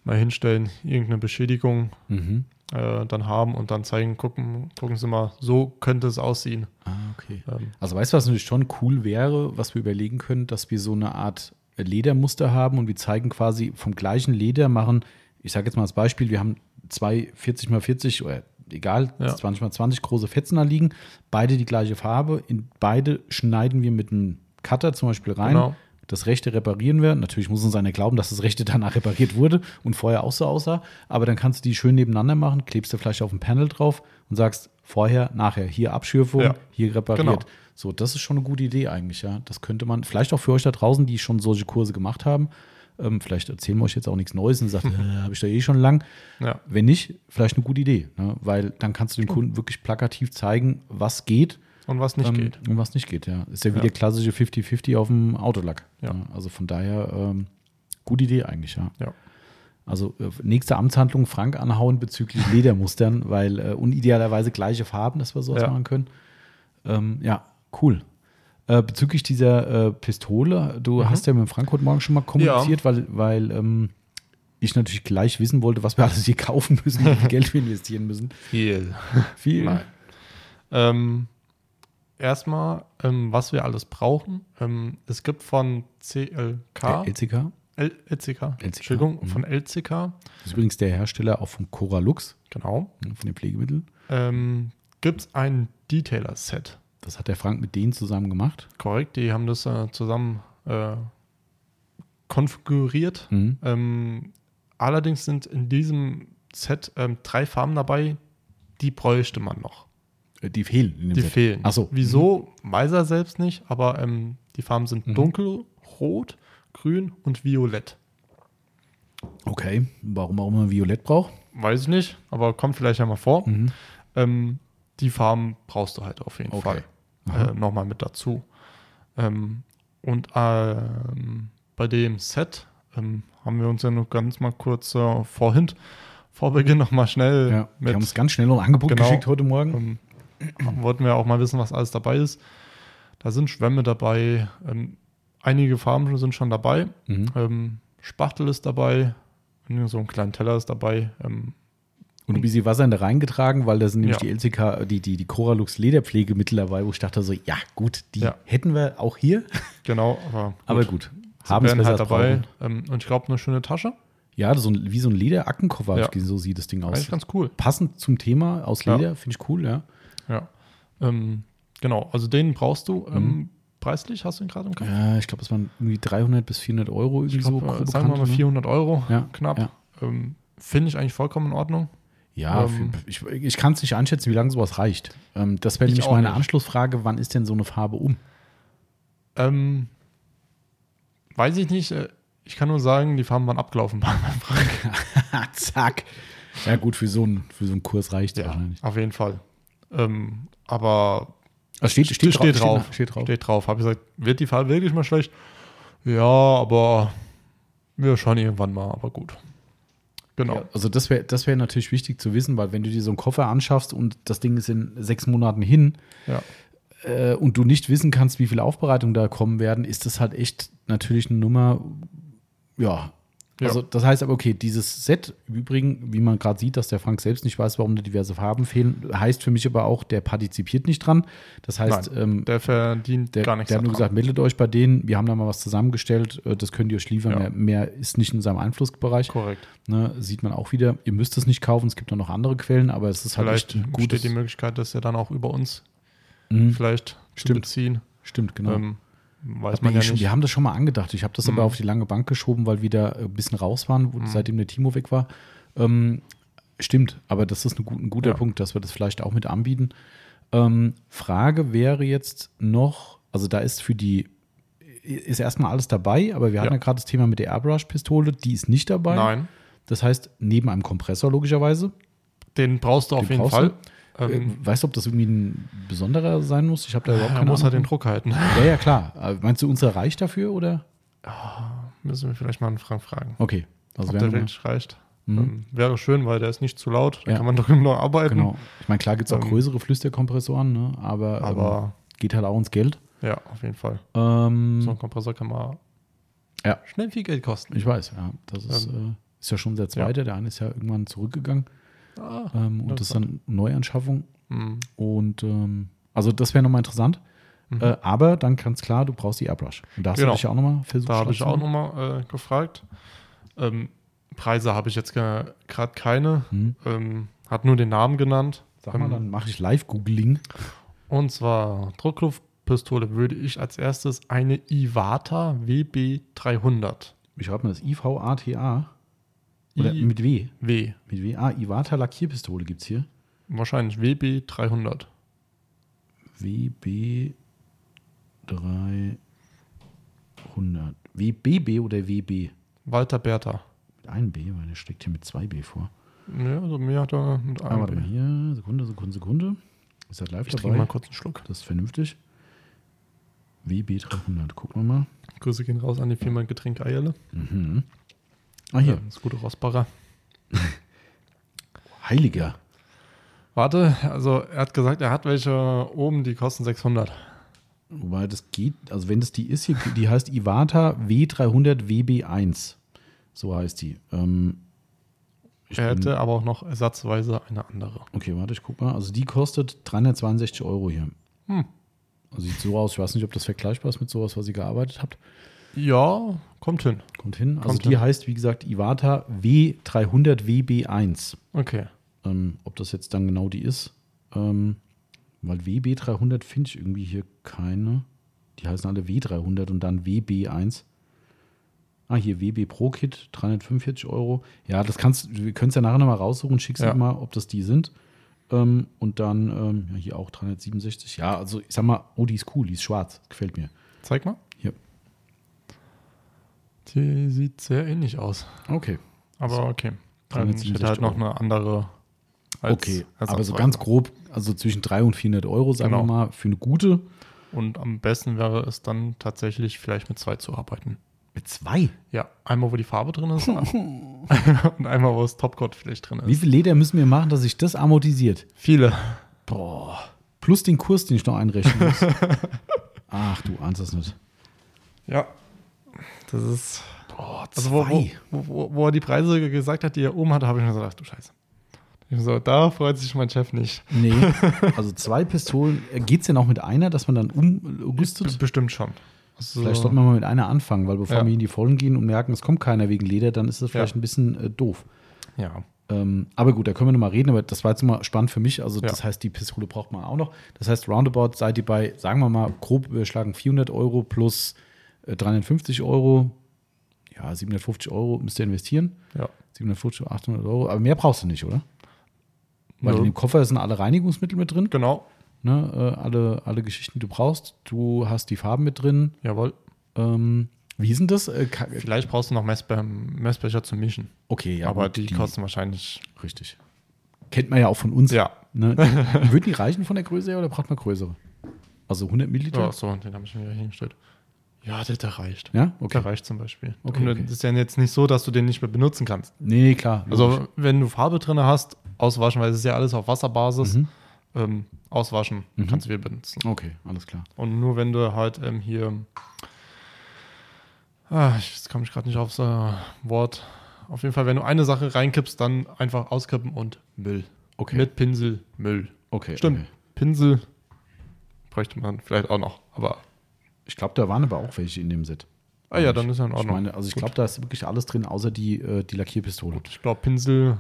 mal hinstellen, irgendeine Beschädigung, Mhm. äh, dann haben und dann zeigen, gucken, gucken Sie mal, so könnte es aussehen. Ah, okay. Ähm, Also weißt du, was natürlich schon cool wäre, was wir überlegen können, dass wir so eine Art Ledermuster haben und wir zeigen quasi vom gleichen Leder machen, ich sage jetzt mal als Beispiel, wir haben zwei 40 mal 40 oder egal, Ja. 20 mal 20 große Fetzen da liegen, beide die gleiche Farbe, in beide schneiden wir mit einem Cutter zum Beispiel rein. Genau. Das rechte reparieren wir. Natürlich muss uns einer glauben, dass das rechte danach repariert wurde und vorher auch so aussah. Aber dann kannst du die schön nebeneinander machen, klebst du vielleicht auf ein Panel drauf und sagst vorher, nachher, hier Abschürfung, Ja. hier repariert. Genau. So, das ist schon eine gute Idee eigentlich, ja. Das könnte man, vielleicht auch für euch da draußen, die schon solche Kurse gemacht haben. Ähm, vielleicht erzählen wir euch jetzt auch nichts Neues und sagt, äh, habe ich da eh schon lang. ja. Wenn nicht, vielleicht eine gute Idee, ne? weil dann kannst du dem Kunden wirklich plakativ zeigen, was geht Und was nicht ähm, geht. und was nicht geht. Ja. Ist ja wie Ja. der klassische 50-50 auf dem Autolack. Ja. Also von daher, ähm, gute Idee eigentlich, ja. Ja. Also äh, nächste Amtshandlung Frank anhauen bezüglich Ledermustern, weil äh, und idealerweise gleiche Farben, dass wir sowas Ja. machen können. Ähm, ja, cool. Äh, bezüglich dieser äh, Pistole, du Mhm. hast ja mit Frank heute Morgen schon mal kommuniziert, weil, weil ähm, ich natürlich gleich wissen wollte, was wir alles hier kaufen müssen, wie viel Geld wir investieren müssen. Viel. Viel. Ähm, erstmal, ähm, was wir alles brauchen. Ähm, es gibt von CLK, LCK. LCK, Entschuldigung, mhm. von LCK, Das ist übrigens der Hersteller auch von Cora Lux, genau, ne, von den Pflegemitteln. ähm, gibt es ein Detailer-Set. Das hat der Frank mit denen zusammen gemacht. Korrekt, die haben das äh, zusammen äh, konfiguriert. Mhm. Ähm, allerdings sind in diesem Set ähm, drei Farben dabei, die bräuchte man noch. Äh, Die fehlen. in dem Die Set. fehlen. Ach so. Wieso, weiß er selbst nicht, aber ähm, die Farben sind Mhm. dunkelrot, grün und violett. Okay. Warum auch immer Violett braucht? Weiß ich nicht, aber kommt vielleicht ja mal vor. Mhm. Ähm, die Farben brauchst du halt auf jeden Okay. Fall äh, nochmal mit dazu. Ähm, und ähm, bei dem Set ähm, haben wir uns ja noch ganz mal kurz äh, vorhin, vor Beginn nochmal schnell Ja, wir haben uns ganz schnell noch ein Angebot Genau. geschickt heute Morgen. Wollten wir auch mal wissen, was alles dabei ist. Da sind Schwämme dabei, ähm, einige Farben sind schon dabei. Mhm. Ähm, Spachtel ist dabei, so ein kleiner Teller ist dabei. Ähm, Und ein bisschen Wasser in da reingetragen, weil da sind nämlich Ja. die LCK, die, die, die Coralux Lederpflegemittel dabei, wo ich dachte so, ja gut, die Ja. hätten wir auch hier. genau, aber gut. Aber gut, haben es halt dabei. Ähm, und ich glaube, eine schöne Tasche. Ja, so ein, wie so ein Lederackenkoffer, Ja. so sieht das Ding aus. Eigentlich ganz cool. Passend zum Thema aus Ja. Leder, finde ich cool, ja. Ja. Ähm, genau, also den brauchst du. Mhm. Ähm, preislich hast du ihn gerade im Kopf? Ja, ich glaube, es waren irgendwie 300 bis 400 Euro, irgendwie glaub, so äh, sagen wir mal Kante, ne? 400 Euro Ja, knapp. ja. Ähm, Finde ich eigentlich vollkommen in Ordnung. Ja, Ähm, ich, ich kann es nicht einschätzen, wie lange sowas reicht. Ähm, das wäre Ich nämlich meine nicht. Anschlussfrage, wann ist denn so eine Farbe um? Ähm, weiß ich nicht. äh, Ich kann nur sagen, die Farben waren abgelaufen bei meinem Frank. Zack. Ja, gut, für so einen, für so einen Kurs reicht es Ja, wahrscheinlich. auf jeden Fall. Ähm, aber Also steht, steht, steht, drauf. Steht, drauf. Steht drauf. Habe ich gesagt, wird die Farbe wirklich mal schlecht? Ja, aber wir schauen irgendwann mal, aber gut. Genau. Ja, also das wäre das wär natürlich wichtig zu wissen, weil wenn du dir so einen Koffer anschaffst und das Ding ist in sechs Monaten hin Ja. äh, und du nicht wissen kannst, wie viel Aufbereitung da kommen werden, ist das halt echt natürlich eine Nummer, ja. Ja. Also das heißt aber, okay, dieses Set im Übrigen, wie man gerade sieht, dass der Frank selbst nicht weiß, warum da diverse Farben fehlen, heißt für mich aber auch, der partizipiert nicht dran. Das heißt, Nein, ähm, Der verdient der, gar nichts der hat nur gesagt, meldet euch bei denen, wir haben da mal was zusammengestellt, äh, das könnt ihr euch liefern, Ja. mehr, mehr ist nicht in seinem Einflussbereich. Korrekt. Ne, sieht man auch wieder, ihr müsst es nicht kaufen, es gibt auch noch andere Quellen, aber es ist halt Vielleicht echt ein gutes. besteht die Möglichkeit, dass er dann auch über uns Mhm, vielleicht Stimmt. beziehen. stimmt, genau. Ähm, weiß man ja schon, nicht. wir haben das schon mal angedacht. Ich habe das aber Mhm. auf die lange Bank geschoben, weil wir da ein bisschen raus waren, wo, Mhm. seitdem der Timo weg war. Ähm, stimmt, aber das ist ein, gut, ein guter Ja. Punkt, dass wir das vielleicht auch mit anbieten. Ähm, Frage wäre jetzt noch, also da ist für die, ist erstmal alles dabei, aber wir hatten Ja. ja gerade das Thema mit der Airbrush-Pistole, die ist nicht dabei. Nein, Das heißt, neben einem Kompressor logischerweise. den brauchst du auf Den jeden Fall. Äh, Ähm, weißt du, ob das irgendwie ein besonderer sein muss? Ich habe da überhaupt er keine muss halt den. Druck halten. Ja, ja, klar. Aber Meinst du, unser reicht dafür oder? Müssen wir vielleicht mal einen Frank fragen, Okay. Also ob der wirklich reicht. Mhm. Ähm, wäre schön, weil der ist nicht zu laut. Da Ja. kann man drüben noch arbeiten. Genau. Ich meine, klar gibt es auch Ähm, größere Flüsterkompressoren, ne? aber, ähm, Aber geht halt auch ins Geld. ja, auf jeden Fall. Ähm, So ein Kompressor kann mal Ja. schnell viel Geld kosten. Ich weiß, ja. Das ist, Ähm, äh, ist ja schon der zweite. Der eine ist ja irgendwann zurückgegangen. Ah, ähm, und das ist dann Neuanschaffung. Mhm. Und ähm, also das wäre nochmal interessant. Äh, aber dann ganz klar, du braust die Airbrush. Und da hast Genau. du dich auch nochmal versucht. Da habe ich auch nochmal äh, gefragt. Ähm, Preise habe ich jetzt gerade keine. Hm. Ähm, hat nur den Namen genannt. Sag mal, Ähm, dann mache ich Live-Googling. Und zwar Druckluftpistole würde ich als erstes eine Iwata WB300 Ich schreibe mal das IVATA. Oder I- mit W. W. Mit W. Ah, Iwata Lackierpistole gibt es hier. Wahrscheinlich WB300. WB 300. WBB oder WB? Walter Bertha. Mit einem B, weil der steckt hier mit zwei B vor. Ja, also mir hat er mit Ah, einem warte B. mal hier. Sekunde, Sekunde, Sekunde. Ist das live Ich trinke dabei? mal kurz einen Schluck. Das ist vernünftig. WB 300. Gucken wir mal. Grüße gehen raus an die Firma Getränk Eierle. Mhm. Ah, hier. Das gute Rossbacher. Heiliger. Warte, also er hat gesagt, er hat welche oben, die kosten 600. Wobei das geht, also wenn das die ist hier, die heißt Iwata W300 WB1. So heißt die. Ähm, ich Er hätte aber auch noch ersatzweise eine andere. Okay, warte, ich guck mal. Also die kostet 362 Euro hier. Hm. Also sieht so aus, ich weiß nicht, ob das vergleichbar ist mit sowas, was ihr gearbeitet habt. Ja, kommt hin. Kommt hin. Also Kommt die hin. heißt, wie gesagt, Iwata W300 WB1. Okay. Ähm, ob das jetzt dann genau die ist. Ähm, weil WB300 finde ich irgendwie hier keine. Die heißen alle W300 und dann WB1. Ah, hier WB Pro Kit, 345 Euro. Ja, das kannst wir können es ja nachher nochmal raussuchen, schickst Ja. du mal, ob das die sind. Ähm, und dann, ähm, ja, hier auch 367. Ja, also ich sag mal, oh, die ist cool, die ist schwarz. Gefällt mir. Zeig mal. Die sieht sehr ähnlich aus. Okay. Aber okay. Ähm, ich 367 hätte halt noch eine andere. als okay. Aber so ganz grob, also zwischen 300 und 400 Euro, sagen Genau. wir mal, für eine gute. Und am besten wäre es dann tatsächlich vielleicht mit zwei zu arbeiten. Mit zwei. Ja, einmal, wo die Farbe drin ist und einmal, wo das Topcoat vielleicht drin ist. Wie viel Leder müssen wir machen, dass sich das amortisiert? Viele. Boah. Plus den Kurs, den ich noch einrechnen muss. Ach, du ahnst das nicht. Ja. Das ist. Boah, Also, wo, wo, wo, wo- er die Preise gesagt hat, die er oben hatte, habe ich mir so gedacht, du Scheiße. Ich so, da freut sich mein Chef nicht. Nee, also zwei Pistolen. Geht es denn auch mit einer, dass man dann umrüstet? Bestimmt schon. Also, Vielleicht sollten wir mal mit einer anfangen, weil bevor Ja. wir in die Vollen gehen und merken, es kommt keiner wegen Leder, dann ist das vielleicht Ja. ein bisschen äh, doof. Ja. Ähm, aber gut, da können wir nochmal reden, aber das war jetzt mal spannend für mich. Also, das Ja. heißt, die Pistole braucht man auch noch. Das heißt, roundabout seid ihr bei, sagen wir mal, grob überschlagen 400 Euro plus äh, 350 Euro. Ja, 750 Euro müsst ihr investieren. Ja. 750, 800 Euro. Aber mehr brauchst du nicht, oder? Weil Nö. in dem Koffer sind alle Reinigungsmittel mit drin. Genau. Ne? Äh, alle, alle Geschichten, die du brauchst. Du hast die Farben mit drin. Jawohl. Ähm, wie ist denn das? Äh, Vielleicht brauchst du noch Messbe Messbecher zum Mischen. okay, ja. aber gut, die, kosten wahrscheinlich. Richtig. Kennt man ja auch von uns. Ja. Ne? Würden die reichen von der Größe her oder braucht man größere? Also 100 Milliliter? Ja, so, den habe ich mir wieder hingestellt. Ja, der, der reicht. Ja, okay. Der reicht zum Beispiel. Okay, okay. das ist ja jetzt nicht so, dass du den nicht mehr benutzen kannst. Nee, klar. logisch. Also, wenn du Farbe drin hast, auswaschen, weil es ist ja alles auf Wasserbasis, Mhm. ähm, auswaschen kannst du wieder benutzen. Okay, alles klar. Und nur wenn du halt ähm, hier. Ah, ich- jetzt komme ich gerade nicht aufs äh, Wort. Auf jeden Fall, wenn du eine Sache reinkippst, dann einfach auskippen und Müll. Okay. Mit Pinsel Müll. okay. Stimmt. Okay. Pinsel bräuchte man vielleicht auch noch. Aber Ich glaube, da waren aber auch welche in dem Set. ah ja, dann ist ja in Ich Ordnung. meine, also ich Gut. glaube, da ist wirklich alles drin, außer die, äh, die Lackierpistole. Ich glaube, Pinsel,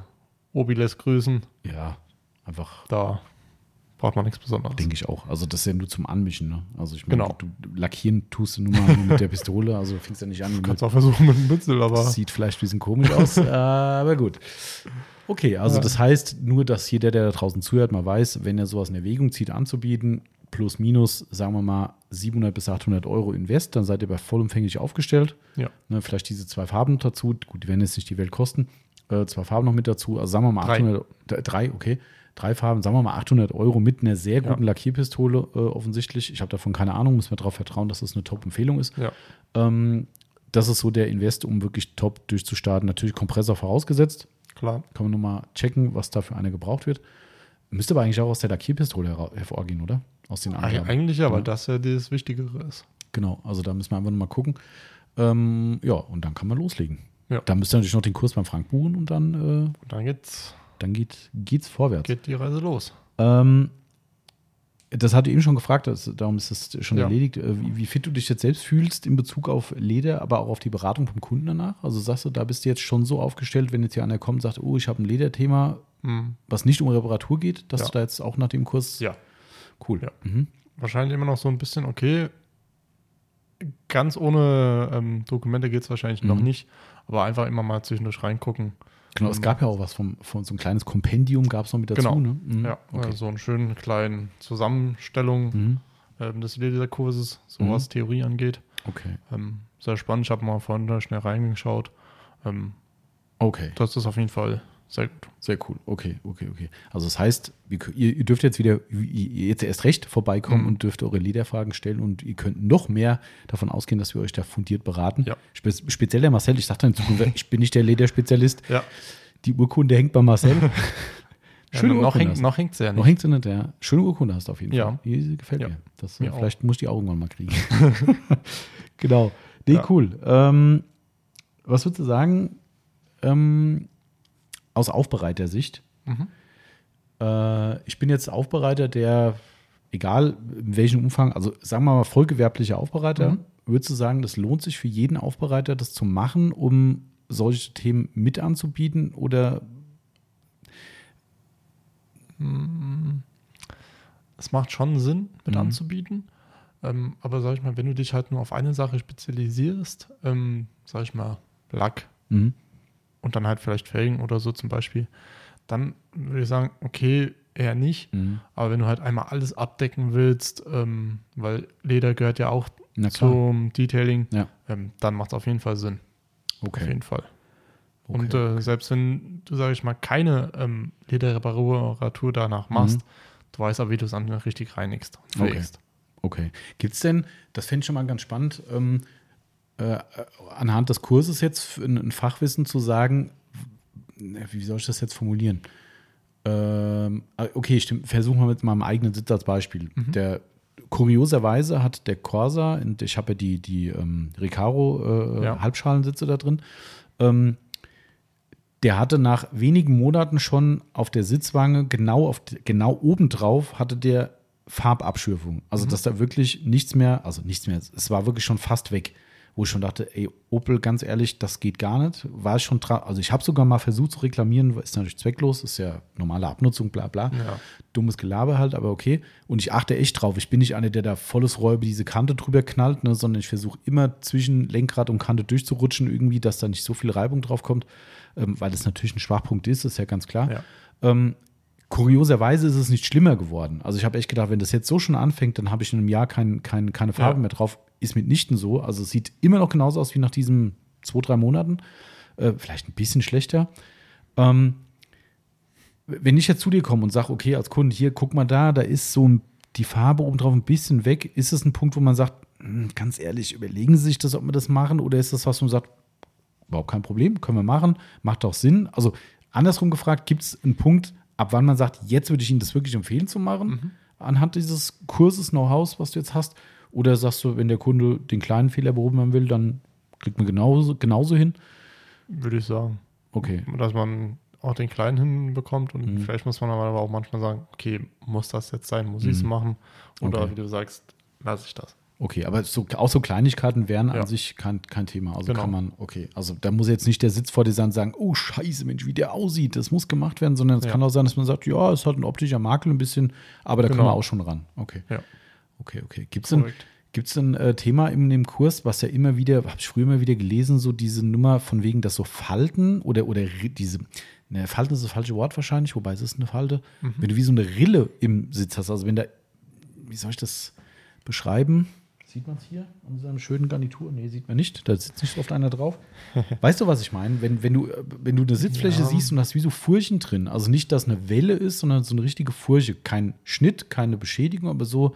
Obi lässt grüßen. Ja, einfach Da braucht man nichts Besonderes. denke ich auch. Also das ist ja nur zum Anmischen. Ne? Also ich meine, Genau. du, du lackieren tust du nun mal nur mit der Pistole. Also fängst ja nicht an. Du Mit, kannst auch versuchen mit dem Pinsel, aber sieht vielleicht ein bisschen komisch aus, aber gut. Okay, also Ja. das heißt nur, dass jeder, der da draußen zuhört, mal weiß, wenn er sowas in Erwägung zieht, anzubieten, plus minus, sagen wir mal, 700 bis 800 Euro Invest, dann seid ihr bei vollumfänglich aufgestellt. ja. Ne, vielleicht diese zwei Farben dazu. Gut, die werden jetzt nicht die Welt kosten. Äh, zwei Farben noch mit dazu. Also sagen wir mal Drei. 800, d- drei, okay. Drei Farben, sagen wir mal 800 Euro mit einer sehr guten Ja. Lackierpistole äh, offensichtlich. Ich habe davon keine Ahnung, müssen wir darauf vertrauen, dass das eine Top-Empfehlung ist. ja. Ähm, das ist so der Invest, um wirklich top durchzustarten. Natürlich Kompressor vorausgesetzt. Klar. Kann man nochmal checken, was da für eine gebraucht wird. Müsste aber eigentlich auch aus der Lackierpistole hervorgehen, oder? Aus den Angaben. Eigentlich ja, weil Ja. das ja das Wichtigere ist. Genau, also da müssen wir einfach nochmal gucken. Ähm, ja, und dann kann man loslegen. Ja. Da müsst ihr natürlich noch den Kurs beim Frank buchen und dann, äh, Und dann geht's. dann geht, geht's vorwärts. Geht die Reise los. Ähm, das hatte eben schon gefragt, das, darum ist es schon Ja. erledigt. Äh, Wie, wie fit du dich jetzt selbst fühlst in Bezug auf Leder, aber auch auf die Beratung vom Kunden danach? Also sagst du, da bist du jetzt schon so aufgestellt, wenn jetzt hier einer kommt und sagt, oh, ich habe ein Lederthema, Hm. was nicht um Reparatur geht, dass Ja. du da jetzt auch nach dem Kurs. Ja. Cool. Ja. Mhm. Wahrscheinlich immer noch so ein bisschen, okay, ganz ohne ähm, Dokumente geht es wahrscheinlich noch Mhm. nicht, aber einfach immer mal zwischendurch reingucken. Genau, es Ähm, gab ja auch was vom, von so ein kleines Kompendium gab es noch mit dazu. Genau. Ne? Mhm. Ja, okay. also so einen schönen kleinen Zusammenstellung Mhm. ähm, des Lederkurses, so Mhm. was Theorie angeht. okay. Ähm, sehr spannend. Ich habe mal vorhin da schnell reingeschaut. Ähm, Okay. das ist auf jeden Fall sehr gut. Sehr cool. Okay, okay, okay. Also das heißt, ihr, dürft jetzt wieder, jetzt erst recht vorbeikommen Mhm. und dürft eure Lederfragen stellen und ihr könnt noch mehr davon ausgehen, dass wir euch da fundiert beraten. Ja. Spe speziell der Marcel, ich sagte in Zukunft, ich bin nicht der Lederspezialist. Ja, Die Urkunde hängt bei Marcel. Schöne ja noch, hängt, noch hängt es ja Noch nicht. hängt sie nicht, ja. Schöne Urkunde hast du auf jeden Ja. Fall. Die gefällt Ja. mir. Das, Mir äh, auch. vielleicht muss ich die auch irgendwann mal kriegen. genau. Nee, cool. Ähm, was würdest du sagen, ähm, aus Aufbereitersicht? Mhm. Äh, ich bin jetzt Aufbereiter, der, egal in welchem Umfang, also sagen wir mal vollgewerblicher Aufbereiter, Mhm. würdest du sagen, das lohnt sich für jeden Aufbereiter, das zu machen, um solche Themen mit anzubieten? Oder Es macht schon Sinn, mit Mhm. anzubieten. Ähm, aber sag ich mal, wenn du dich halt nur auf eine Sache spezialisierst, ähm, sag ich mal, Lack Mhm. Und dann halt vielleicht Felgen oder so zum Beispiel, dann würde ich sagen, okay, eher nicht. Mhm. Aber wenn du halt einmal alles abdecken willst, ähm, weil Leder gehört ja auch zum Detailing, Ja. ähm, dann macht es auf jeden Fall Sinn. Auf Okay. jeden Fall. okay. Und äh, selbst wenn du, sag ich mal, keine ähm, Lederreparatur danach machst, Mhm. du weißt aber, wie du es dann richtig reinigst und Okay. Okay. Gibt es denn, das fände ich schon mal ganz spannend, ähm, äh, anhand des Kurses jetzt ein, ein Fachwissen zu sagen, wie soll ich das jetzt formulieren? Ähm, äh, okay, stimmt, versuchen wir mit meinem eigenen Sitz als Beispiel. Mhm. Der kurioserweise hat der Corsa, und ich habe ja die, die ähm, Recaro äh, Ja. Halbschalensitze da drin, ähm, der hatte nach wenigen Monaten schon auf der Sitzwange, genau, auf, genau obendrauf, hatte der Farbabschürfung. Also, dass da wirklich nichts mehr, also nichts mehr, es war wirklich schon fast weg. Wo ich schon dachte, ey, Opel, ganz ehrlich, das geht gar nicht. War ich schon also ich habe sogar mal versucht zu reklamieren, ist natürlich zwecklos, ist ja normale Abnutzung, bla bla. Ja. Dummes Gelaber halt, aber okay. Und ich achte echt drauf. Ich bin nicht einer, der da volles Rohr über diese Kante drüber knallt, ne, sondern ich versuche immer zwischen Lenkrad und Kante durchzurutschen, irgendwie, dass da nicht so viel Reibung drauf kommt, ähm, weil das natürlich ein Schwachpunkt ist, ist ja ganz klar. Ja. Ähm, kurioserweise ist es nicht schlimmer geworden. Also ich habe echt gedacht, wenn das jetzt so schon anfängt, dann habe ich in einem Jahr kein, kein, keine Farbe Ja. mehr drauf. Ist mitnichten so. Also es sieht immer noch genauso aus wie nach diesen zwei, drei Monaten. Äh, vielleicht ein bisschen schlechter. Ähm, wenn ich jetzt zu dir komme und sage, okay, als Kunde, hier, guck mal da, da ist so die Farbe oben drauf ein bisschen weg, ist es ein Punkt, wo man sagt, hm, ganz ehrlich, überlegen Sie sich das, ob wir das machen, oder ist das was, wo man sagt, überhaupt kein Problem, können wir machen, macht auch Sinn. Also andersrum gefragt, gibt es einen Punkt, ab wann man sagt, jetzt würde ich Ihnen das wirklich empfehlen zu machen, anhand dieses Kurses, Know-hows, was du jetzt hast? Oder sagst du, wenn der Kunde den kleinen Fehler behoben haben will, dann kriegt man genauso, genauso hin? Würde ich sagen. Okay. Dass man auch den Kleinen hinbekommt und Mhm. vielleicht muss man aber auch manchmal sagen, okay, muss das jetzt sein, muss ich es Mhm. machen? Oder Okay. wie du sagst, lasse ich das. Okay, aber so, auch so Kleinigkeiten wären an Ja. sich kein, kein Thema. Also Genau. kann man, okay, also da muss jetzt nicht der Sitz vor dir sein und sagen, oh scheiße, Mensch, wie der aussieht, das muss gemacht werden, sondern es Ja. kann auch sein, dass man sagt, ja, es hat ein optischer Makel ein bisschen, aber da Genau. man auch schon ran. Okay. Ja. Okay, okay. Gibt es denn, Korrekt. gibt's ein äh, Thema in dem Kurs, was ja immer wieder, habe ich früher immer wieder gelesen, so diese Nummer von wegen, dass so Falten oder, oder diese, ne, Falten ist das falsche Wort wahrscheinlich, wobei es ist eine Falte, Mhm. wenn du wie so eine Rille im Sitz hast, also wenn da, wie soll ich das beschreiben? Sieht man es hier an seiner schönen Garnitur? Nee, sieht man nicht. Da sitzt nicht so oft einer drauf. Weißt du, was ich meine? Wenn, wenn, du, äh, wenn du eine Sitzfläche Ja. siehst und hast wie so Furchen drin, also nicht, dass eine Welle ist, sondern so eine richtige Furche. Kein Schnitt, keine Beschädigung, aber so,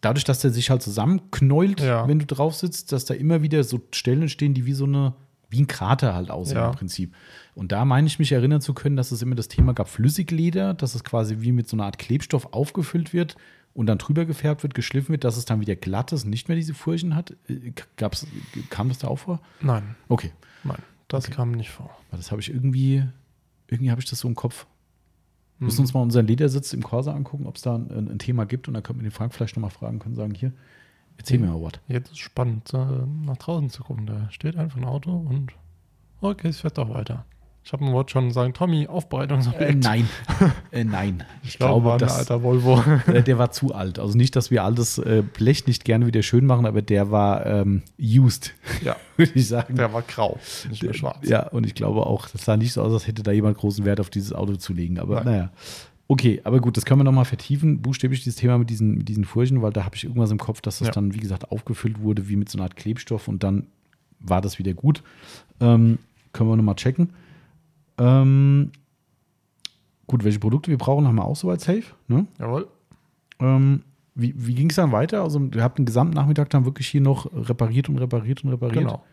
dadurch, dass der sich halt zusammenknäult, Ja. wenn du drauf sitzt, dass da immer wieder so Stellen stehen, die wie so eine, wie ein Krater halt aussehen Ja. im Prinzip. Und da meine ich mich erinnern zu können, dass es immer das Thema gab, Flüssigleder, dass es quasi wie mit so einer Art Klebstoff aufgefüllt wird und dann drüber gefärbt wird, geschliffen wird, dass es dann wieder glatt ist und nicht mehr diese Furchen hat. Äh, Gab's, kam das da auch vor? Nein, Okay. nein, das Okay. kam nicht vor. Das habe ich irgendwie, irgendwie habe ich das so im Kopf. Wir müssen uns mal unseren Ledersitz im Corsa angucken, ob es da ein, ein, Thema gibt. Und dann können wir den Frank vielleicht nochmal fragen, können sagen, hier, erzähl mir mal was. Jetzt ist spannend, äh, nach draußen zu gucken. Da steht einfach ein Auto und okay, es fährt doch weiter. Ich habe ein Wort schon sagen, Tommy, Aufbereitungsobjekt. Äh, nein, äh, nein. Ich, ich glaube, war das, alter Volvo. Äh, der war zu alt. Also nicht, dass wir altes äh, Blech nicht gerne wieder schön machen, aber der war ähm, used. Ja, würde ich sagen. Der war grau, nicht mehr schwarz. Ja, und ich glaube auch, das sah nicht so aus, als hätte da jemand großen Wert auf dieses Auto zu legen. Aber Nein. naja. Okay, aber gut, das können wir nochmal vertiefen, buchstäblich dieses Thema mit diesen, mit diesen Furchen, weil da habe ich irgendwas im Kopf, dass das ja. dann, wie gesagt, aufgefüllt wurde wie mit so einer Art Klebstoff und dann war das wieder gut. Ähm, können wir nochmal checken. Ähm, gut, welche Produkte wir brauchen, haben wir auch soweit safe. Ne? Jawohl. Ähm, wie wie ging es dann weiter? Also, ihr habt den gesamten Nachmittag dann wirklich hier noch repariert und repariert und repariert? Genau.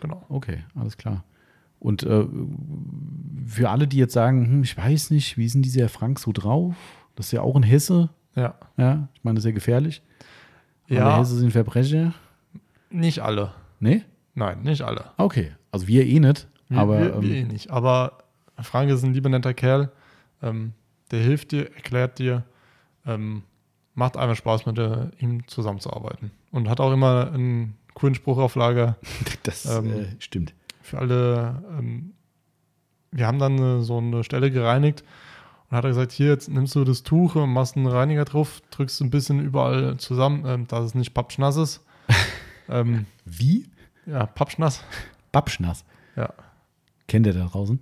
genau. Okay, alles klar. Und äh, für alle, die jetzt sagen, hm, ich weiß nicht, wie ist denn dieser Frank so drauf? Das ist ja auch ein Hesse. Ja. Ja, ich meine, das ist ja gefährlich. Ja. Alle Hesse sind Verbrecher. Nicht alle. Nee? Nein, nicht alle. Okay, also wir eh nicht. Wir, aber, wir, wir ähm, eh nicht. Aber Frank ist ein lieber netter Kerl. Ähm, der hilft dir, erklärt dir. Ähm, macht einfach Spaß, mit der, ihm zusammenzuarbeiten. Und hat auch immer einen coolen Spruch auf Lager. Das ähm, äh, stimmt. Für alle, ähm, wir haben dann eine, so eine Stelle gereinigt und hat er gesagt, hier, jetzt nimmst du das Tuch und machst einen Reiniger drauf, drückst ein bisschen überall zusammen, ähm, dass es nicht pappschnass ist. Wie? Ja, pappschnass. Pappschnass? Ja. Kennt ihr da draußen?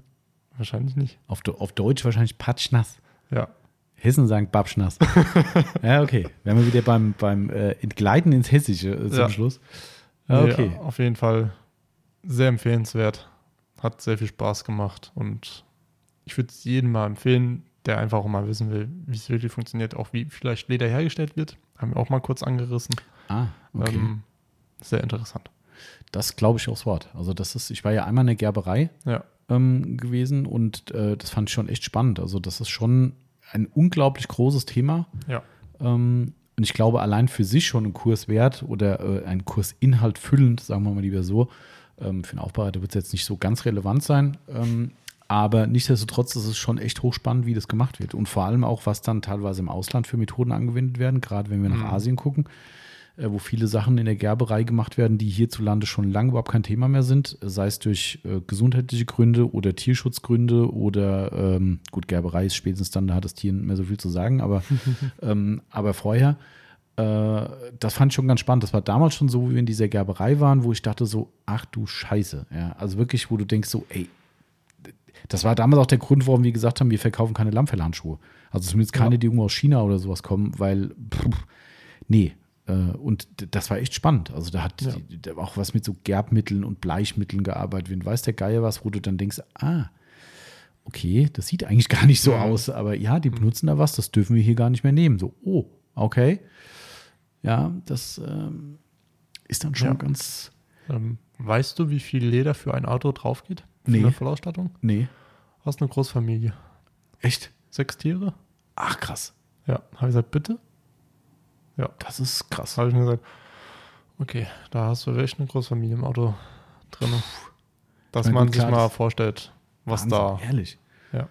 Wahrscheinlich nicht. Auf, auf Deutsch wahrscheinlich patschnass. Ja. Hessen sagen Babschnass. ja, okay. Wären wir wieder beim, beim äh, Entgleiten ins Hessische äh, zum ja. Schluss. Ja, okay. Nee, auf jeden Fall sehr empfehlenswert. Hat sehr viel Spaß gemacht und ich würde es jedem mal empfehlen, der einfach auch mal wissen will, wie es wirklich funktioniert, auch wie vielleicht Leder hergestellt wird. Haben wir auch mal kurz angerissen. Ah, okay. Ähm, sehr interessant. Das glaube ich aufs Wort. Also das ist, ich war ja einmal in der Gerberei ja. Ähm, gewesen und äh, das fand ich schon echt spannend. Also das ist schon ein unglaublich großes Thema. Ja. Ähm, und ich glaube, allein für sich schon ein Kurs wert oder äh, ein Kursinhalt füllend, sagen wir mal lieber so. Ähm, für einen Aufbereiter wird es jetzt nicht so ganz relevant sein. Ähm, aber nichtsdestotrotz ist es schon echt hochspannend, wie das gemacht wird. Und vor allem auch, was dann teilweise im Ausland für Methoden angewendet werden, gerade wenn wir nach mhm. Asien gucken. Äh, wo viele Sachen in der Gerberei gemacht werden, die hierzulande schon lange überhaupt kein Thema mehr sind, sei es durch äh, gesundheitliche Gründe oder Tierschutzgründe oder ähm, gut, Gerberei ist spätestens dann, da hat das Tier nicht mehr so viel zu sagen, aber, ähm, aber vorher, äh, das fand ich schon ganz spannend. Das war damals schon so, wie wir in dieser Gerberei waren, wo ich dachte so, ach du Scheiße, ja, also wirklich, wo du denkst so, ey, das war damals auch der Grund, warum wir gesagt haben, wir verkaufen keine Lammfellhandschuhe. Also zumindest keine, ja. die irgendwo aus China oder sowas kommen, weil, pff, nee, und das war echt spannend. Also da hat ja. die, auch was mit so Gerbmitteln und Bleichmitteln gearbeitet. Wenn weiß der Geier was, wo du dann denkst, ah, okay, das sieht eigentlich gar nicht so aus, aber ja, die mhm. benutzen da was, das dürfen wir hier gar nicht mehr nehmen. So, oh, okay. Ja, das ähm, ist dann schon ja. ganz. Ähm, weißt du, wie viel Leder für ein Auto drauf geht? Für nee. eine Vollausstattung? Nee. Hast eine Großfamilie. Echt? Sechs Tiere? Ach, krass. Ja, habe ich gesagt, bitte? Ja. Das ist krass. Habe ich mir gesagt, okay, da hast du echt eine Großfamilie im Auto drin. Dass meine, man sich mal vorstellt, was Wahnsinn, da. Ehrlich. Ja.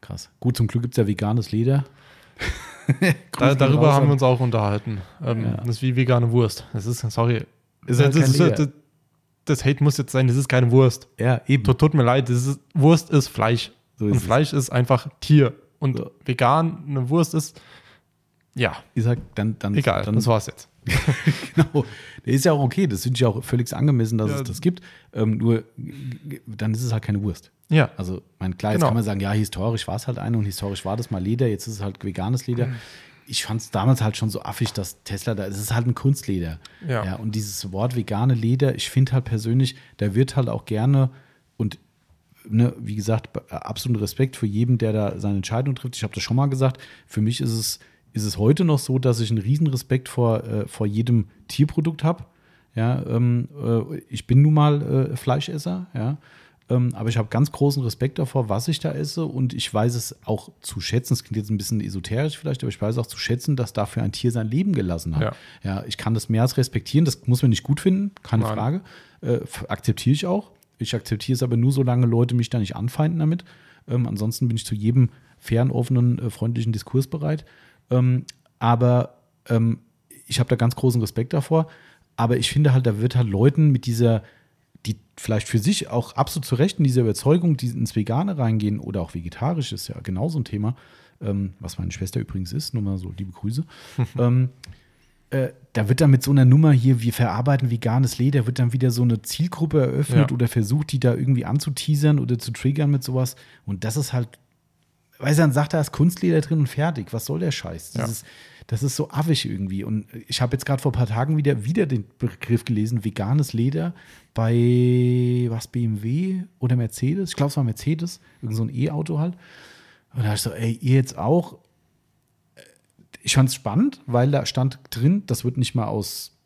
Krass. Gut, zum Glück gibt es ja veganes Leder. da, darüber haben wir uns auch unterhalten. Ähm, ja. Das ist wie vegane Wurst. Das ist, sorry. Ist halt das, das, das, das, Hate muss jetzt sein, das ist keine Wurst. Ja, eben. Tut, tut mir leid, ist, Wurst ist Fleisch. So ist und Fleisch es. ist einfach Tier. Und so. vegan, eine Wurst ist ja. Ich sag, dann, dann, Egal, dann, das war's jetzt. genau. Der ist ja auch okay. Das finde ich auch völlig angemessen, dass ja. es das gibt. Ähm, nur dann ist es halt keine Wurst. Ja. Also, mein, klar, jetzt genau. kann man sagen, ja, historisch war es halt eine und historisch war das mal Leder, jetzt ist es halt veganes Leder. Mhm. Ich fand es damals halt schon so affig, dass Tesla da, es ist halt ein Kunstleder. Ja. ja und dieses Wort vegane Leder, ich finde halt persönlich, da wird halt auch gerne und Ne, wie gesagt, absoluten Respekt für jeden, der da seine Entscheidung trifft. Ich habe das schon mal gesagt. Für mich ist es ist es heute noch so, dass ich einen riesen Respekt vor, äh, vor jedem Tierprodukt habe. Ja, ähm, äh, ich bin nun mal äh, Fleischesser, ja. Ähm, aber ich habe ganz großen Respekt davor, was ich da esse und ich weiß es auch zu schätzen. Es klingt jetzt ein bisschen esoterisch vielleicht, aber ich weiß auch zu schätzen, dass dafür ein Tier sein Leben gelassen hat. Ja, ja ich kann das mehr als respektieren. Das muss man nicht gut finden, keine Nein. Frage. Äh, akzeptiere ich auch. Ich akzeptiere es aber nur, solange Leute mich da nicht anfeinden damit. Ähm, ansonsten bin ich zu jedem fairen, offenen, äh, freundlichen Diskurs bereit. Ähm, aber ähm, ich habe da ganz großen Respekt davor. Aber ich finde halt, da wird halt Leuten mit dieser, die vielleicht für sich auch absolut zu Recht in dieser Überzeugung, die ins Vegane reingehen oder auch vegetarisch, ist ja genauso ein Thema, ähm, was meine Schwester übrigens ist, nur mal so liebe Grüße. ähm, äh, da wird dann mit so einer Nummer hier, wir verarbeiten veganes Leder, wird dann wieder so eine Zielgruppe eröffnet Ja. oder versucht, die da irgendwie anzuteasern oder zu triggern mit sowas. Und das ist halt, du, dann sagt er, da ist Kunstleder drin und fertig. Was soll der Scheiß? Das, Ja. ist, das ist so affig irgendwie. Und ich habe jetzt gerade vor ein paar Tagen wieder, wieder den Begriff gelesen, veganes Leder bei was BMW oder Mercedes. Ich glaube, es war Mercedes, irgend so ein E-Auto halt. Und da dachte ich so, ey, ihr jetzt auch? Ich fand es spannend, weil da stand drin, das wird nicht mal aus,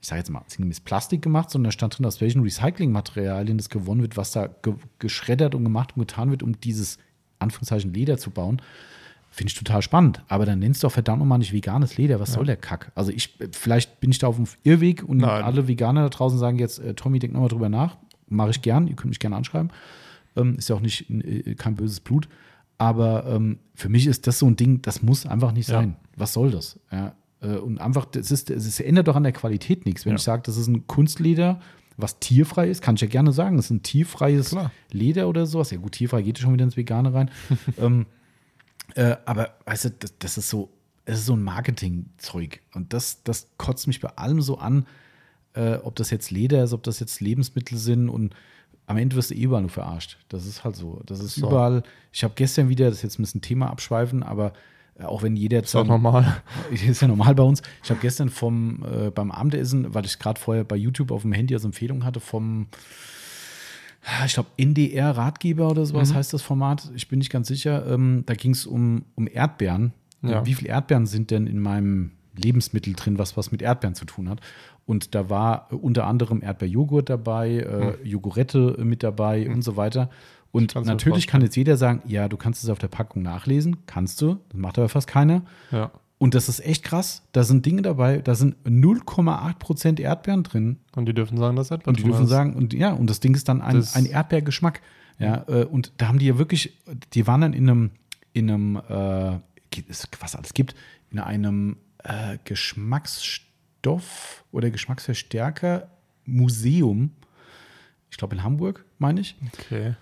ich sage jetzt mal, sinngemäß Plastik gemacht, sondern da stand drin, aus welchen Recyclingmaterialien das gewonnen wird, was da ge geschreddert und gemacht und getan wird, um dieses Anführungszeichen Leder zu bauen. Finde ich total spannend. Aber dann nennst du doch verdammt nochmal nicht veganes Leder. Was soll der Kack? Also ich, vielleicht bin ich da auf dem Irrweg und Nein. alle Veganer da draußen sagen jetzt, äh, Tommy, denk nochmal drüber nach. Mache ich gern. Ihr könnt mich gerne anschreiben. Ähm, ist ja auch nicht äh, kein böses Blut. Aber ähm, für mich ist das so ein Ding, das muss einfach nicht Ja. sein. Was soll das? Ja, äh, und einfach, ist, es ändert doch an der Qualität nichts. Wenn Ja. ich sage, das ist ein Kunstleder, was tierfrei ist, kann ich ja gerne sagen, das ist ein tierfreies Klar. Leder oder sowas. Ja gut, tierfrei geht schon wieder ins Vegane rein. ähm, äh, aber weißt du, das, das ist so, es ist so ein Marketingzeug. Und das, das kotzt mich bei allem so an, äh, ob das jetzt Leder ist, ob das jetzt Lebensmittel sind und am Ende wirst du eh überall nur verarscht. Das ist halt so. Das ist So. überall. Ich habe gestern wieder, das ist jetzt ein bisschen Thema abschweifen, aber auch wenn jeder jetzt Ist dann- normal. ist ja normal bei uns. Ich habe gestern vom äh, beim Abendessen, weil ich gerade vorher bei YouTube auf dem Handy als Empfehlung hatte, vom ah, ich glaube NDR Ratgeber oder sowas Mhm. heißt das Format. Ich bin nicht ganz sicher. Ähm, da ging es um, um Erdbeeren. Ja. Wie viele Erdbeeren sind denn in meinem Lebensmittel drin, was was mit Erdbeeren zu tun hat? Und da war äh, unter anderem Erdbeerjoghurt dabei, äh, Jogurette äh, mit dabei und so weiter. Und Kannst natürlich kann jetzt jeder sagen, ja, du kannst es auf der Packung nachlesen, kannst du, das macht aber fast keiner. Ja. Und das ist echt krass. Da sind Dinge dabei, da sind 0,8% Erdbeeren drin. Und die dürfen sagen, dass Erdbeer Und die dürfen ist. sagen, und ja, und das Ding ist dann ein, Das- ein Erdbeergeschmack. Ja, äh, und da haben die ja wirklich, die waren dann in einem, in einem, äh, was alles gibt, in einem äh, Geschmacksstoff oder Geschmacksverstärker Museum. Ich glaube in Hamburg, meine ich. Okay.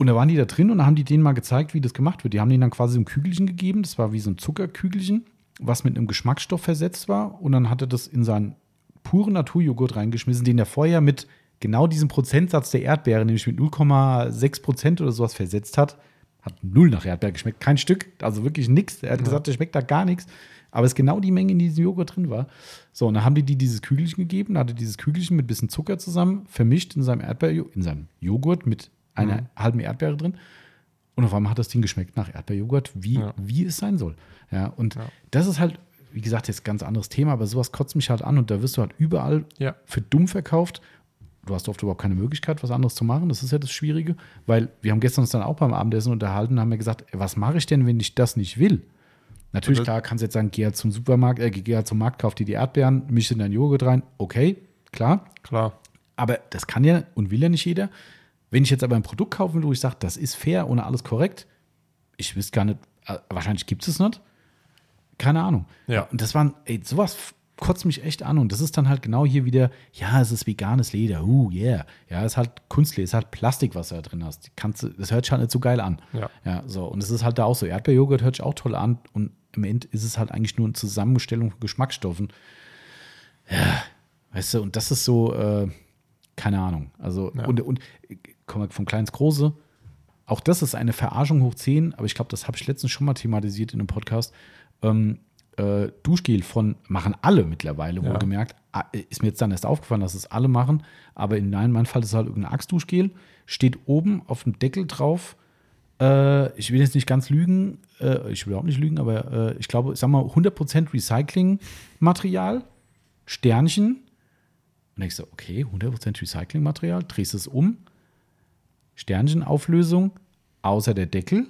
Und da waren die da drin und da haben die denen mal gezeigt, wie das gemacht wird. Die haben denen dann quasi so ein Kügelchen gegeben. Das war wie so ein Zuckerkügelchen, was mit einem Geschmacksstoff versetzt war. Und dann hat er das in seinen puren Naturjoghurt reingeschmissen, den er vorher mit genau diesem Prozentsatz der Erdbeere, nämlich mit 0,6 Prozent oder sowas versetzt hat. Hat null nach Erdbeer geschmeckt. Kein Stück. Also wirklich nichts. Er hat gesagt, der schmeckt da gar nichts. Aber es ist genau die Menge, in die diesem Joghurt drin war. So, und dann haben die die dieses Kügelchen gegeben. Da hatte dieses Kügelchen mit bisschen Zucker zusammen vermischt in seinem Erdbeer, in seinem Joghurt mit einer halben Erdbeere drin. Und auf einmal hat das Ding geschmeckt nach Erdbeerjoghurt, wie, Ja. wie es sein soll. Ja, und Ja. das ist halt, wie gesagt, jetzt ein ganz anderes Thema, aber sowas kotzt mich halt an und da wirst du halt überall Ja. für dumm verkauft. Du hast oft überhaupt keine Möglichkeit, was anderes zu machen. Das ist ja das Schwierige, weil wir haben gestern uns dann auch beim Abendessen unterhalten und haben ja gesagt, was mache ich denn, wenn ich das nicht will? Natürlich, klar, kannst du jetzt sagen, geh halt zum Supermarkt, äh, geh halt zum Markt, kauf dir die Erdbeeren, misch in deinen Joghurt rein. Okay, klar. Klar. Aber das kann ja und will ja nicht jeder. Wenn ich jetzt aber ein Produkt kaufen will, wo ich sage, das ist fair und alles korrekt, ich wüsste gar nicht, äh, wahrscheinlich gibt es es nicht. Keine Ahnung. Ja. Und das waren, ey, sowas kotzt mich echt an. Und das ist dann halt genau hier wieder, ja, es ist veganes Leder, uh, yeah. Ja, es ist halt Kunstleder, es ist halt Plastik, was du da drin hast. Kannst, das hört sich halt nicht so geil an. Ja. Ja, so. Und es ist halt da auch so. Erdbeerjoghurt hört sich auch toll an. Und im End ist es halt eigentlich nur eine Zusammenstellung von Geschmacksstoffen. Ja, weißt du, und das ist so, äh, keine Ahnung. Also, Ja. und, und äh, kommen wir vom Klein ins Große. Auch das ist eine Verarschung hoch 10, aber ich glaube, das habe ich letztens schon mal thematisiert in einem Podcast. Ähm, äh, Duschgel von machen alle mittlerweile, Ja. wohlgemerkt. Ah, Ist mir jetzt dann erst aufgefallen, dass es alle machen, aber in nein, meinem Fall ist es halt irgendein Axe-Duschgel. Steht oben auf dem Deckel drauf. Äh, ich will jetzt nicht ganz lügen, äh, ich will auch nicht lügen, aber äh, ich glaube, ich sag mal 100% Recyclingmaterial, Sternchen. Und ich so, okay, 100% Recyclingmaterial, drehst es um, Sternchenauflösung, außer der Deckel.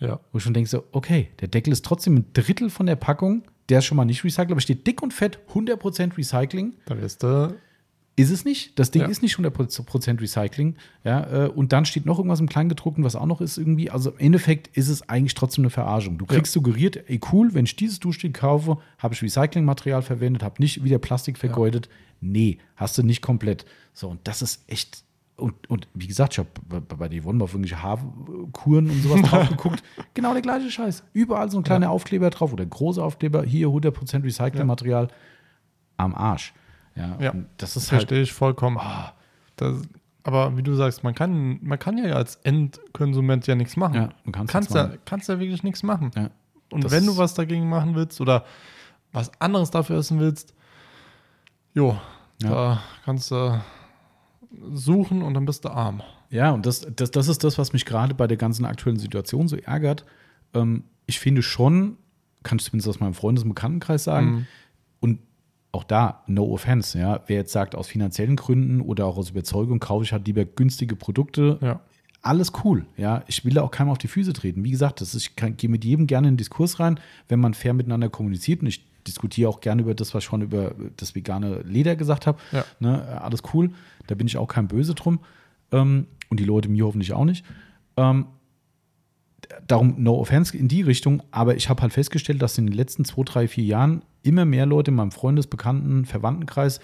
Ja. Wo ich schon denke so, okay, der Deckel ist trotzdem ein Drittel von der Packung, der ist schon mal nicht recycelt, aber steht dick und fett 100% Recycling. Da wirst du Ist es nicht. Das Ding Ja. ist nicht 100% Recycling. Ja, äh, und dann steht noch irgendwas im Kleingedruckten, was auch noch ist irgendwie. Also im Endeffekt ist es eigentlich trotzdem eine Verarschung. Du kriegst suggeriert, ey cool, wenn ich dieses Duschgel kaufe, habe ich Recyclingmaterial verwendet, habe nicht wieder Plastik vergeudet. Nee, hast du nicht komplett. So, und das ist echt. Und, und wie gesagt, ich habe bei, bei mal auf irgendwelche Haarkuren und sowas drauf geguckt. Genau der gleiche Scheiß. Überall so ein kleiner Aufkleber drauf oder große Aufkleber. Hier 100% Recyclingmaterial. Am Arsch. Ja, Ja, das ist halt. verstehe ich vollkommen. Das, aber wie du sagst, man kann, man kann ja als Endkonsument ja nichts machen. Ja, du kannst kannst, ja, machen. kannst ja wirklich nichts machen. Ja. Und wenn du was dagegen machen willst oder was anderes dafür essen willst, jo, Ja. da kannst du suchen und dann bist du arm. Ja, und das, das, das ist das, was mich gerade bei der ganzen aktuellen Situation so ärgert. Ähm, ich finde schon, kann ich zumindest aus meinem Freundes- und Bekanntenkreis sagen, Mhm. und auch da, no offense, ja, wer jetzt sagt, aus finanziellen Gründen oder auch aus Überzeugung kaufe ich halt lieber günstige Produkte, Ja. alles cool, ja. Ich will da auch keinem auf die Füße treten. Wie gesagt, das ist, ich kann, gehe mit jedem gerne in den Diskurs rein, wenn man fair miteinander kommuniziert. Und ich diskutiere auch gerne über das, was ich schon über das vegane Leder gesagt habe. Ja. Ne, alles cool. Da bin ich auch kein Böse drum. Ähm, und die Leute mir hoffentlich auch nicht. Ähm, darum, no offense in die Richtung, aber ich habe halt festgestellt, dass in den letzten zwei, drei, vier Jahren immer mehr Leute in meinem Freundes-, Bekannten-, Verwandtenkreis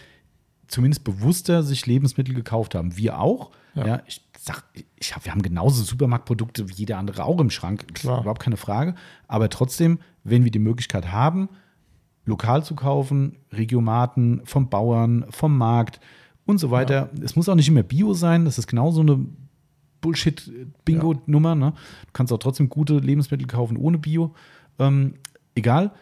zumindest bewusster sich Lebensmittel gekauft haben. Wir auch. Ja. Ja. ich sag, ich hab, wir haben genauso Supermarktprodukte wie jeder andere auch im Schrank. Klar. Überhaupt keine Frage. Aber trotzdem, wenn wir die Möglichkeit haben, lokal zu kaufen, Regiomaten, vom Bauern, vom Markt und so weiter. Es muss auch nicht immer Bio sein, das ist genauso eine Bullshit-Bingo-Nummer. Ne? Du kannst auch trotzdem gute Lebensmittel kaufen ohne Bio. Ähm, egal.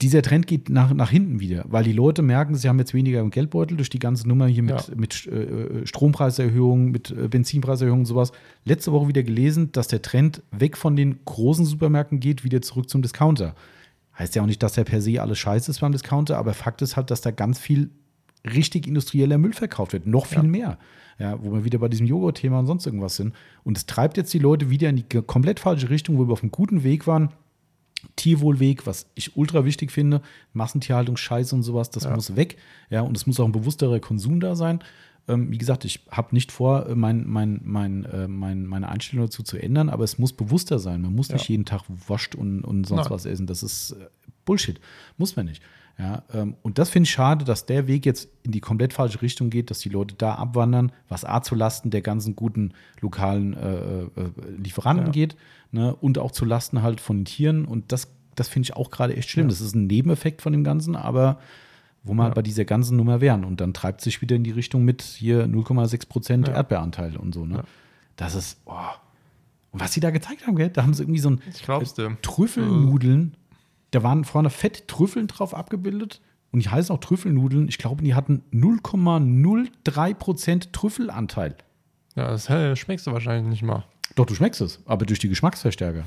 Dieser Trend geht nach, nach hinten wieder, weil die Leute merken, sie haben jetzt weniger im Geldbeutel durch die ganze Nummer hier mit, Ja. mit äh, Strompreiserhöhungen, mit äh, Benzinpreiserhöhungen und sowas. Letzte Woche wieder gelesen, dass der Trend weg von den großen Supermärkten geht, wieder zurück zum Discounter. Heißt ja auch nicht, dass der per se alles scheiße ist beim Discounter, aber Fakt ist halt, dass da ganz viel richtig industrieller Müll verkauft wird. Noch viel Ja. mehr. Ja, wo wir wieder bei diesem Joghurt-Thema und sonst irgendwas sind. Und es treibt jetzt die Leute wieder in die komplett falsche Richtung, wo wir auf einem guten Weg waren. Tierwohlweg, was ich ultra wichtig finde, Massentierhaltung, Scheiße und sowas, das Ja. muss weg. Ja, und es muss auch ein bewussterer Konsum da sein. Ähm, wie gesagt, ich habe nicht vor, äh, mein, mein, mein, äh, mein, meine Einstellung dazu zu ändern, aber es muss bewusster sein. Man muss nicht Ja. jeden Tag Wurst und, und sonst Nein. was essen. Das ist äh, Bullshit. Muss man nicht. Ja, ähm, und das finde ich schade, dass der Weg jetzt in die komplett falsche Richtung geht, dass die Leute da abwandern, was A zu Lasten der ganzen guten lokalen äh, äh, Lieferanten Ja. geht ne, und auch zu Lasten halt von den Tieren. Und das, das finde ich auch gerade echt schlimm. Ja. Das ist ein Nebeneffekt von dem Ganzen, aber wo wir halt Ja. bei dieser ganzen Nummer wären. Und dann treibt sich wieder in die Richtung mit hier 0,6 Prozent Ja. Erdbeeranteil und so. Ne? Ja. Das ist, oh. Und was sie da gezeigt haben, gell? da haben sie irgendwie so ein Ich dir. Trüffelnudeln. Da waren vorne fett Trüffeln drauf abgebildet. Und die heißen auch Trüffelnudeln. Ich glaube, die hatten 0,03% Trüffelanteil. Ja, das schmeckst du wahrscheinlich nicht mal. Doch, du schmeckst es, aber durch die Geschmacksverstärker.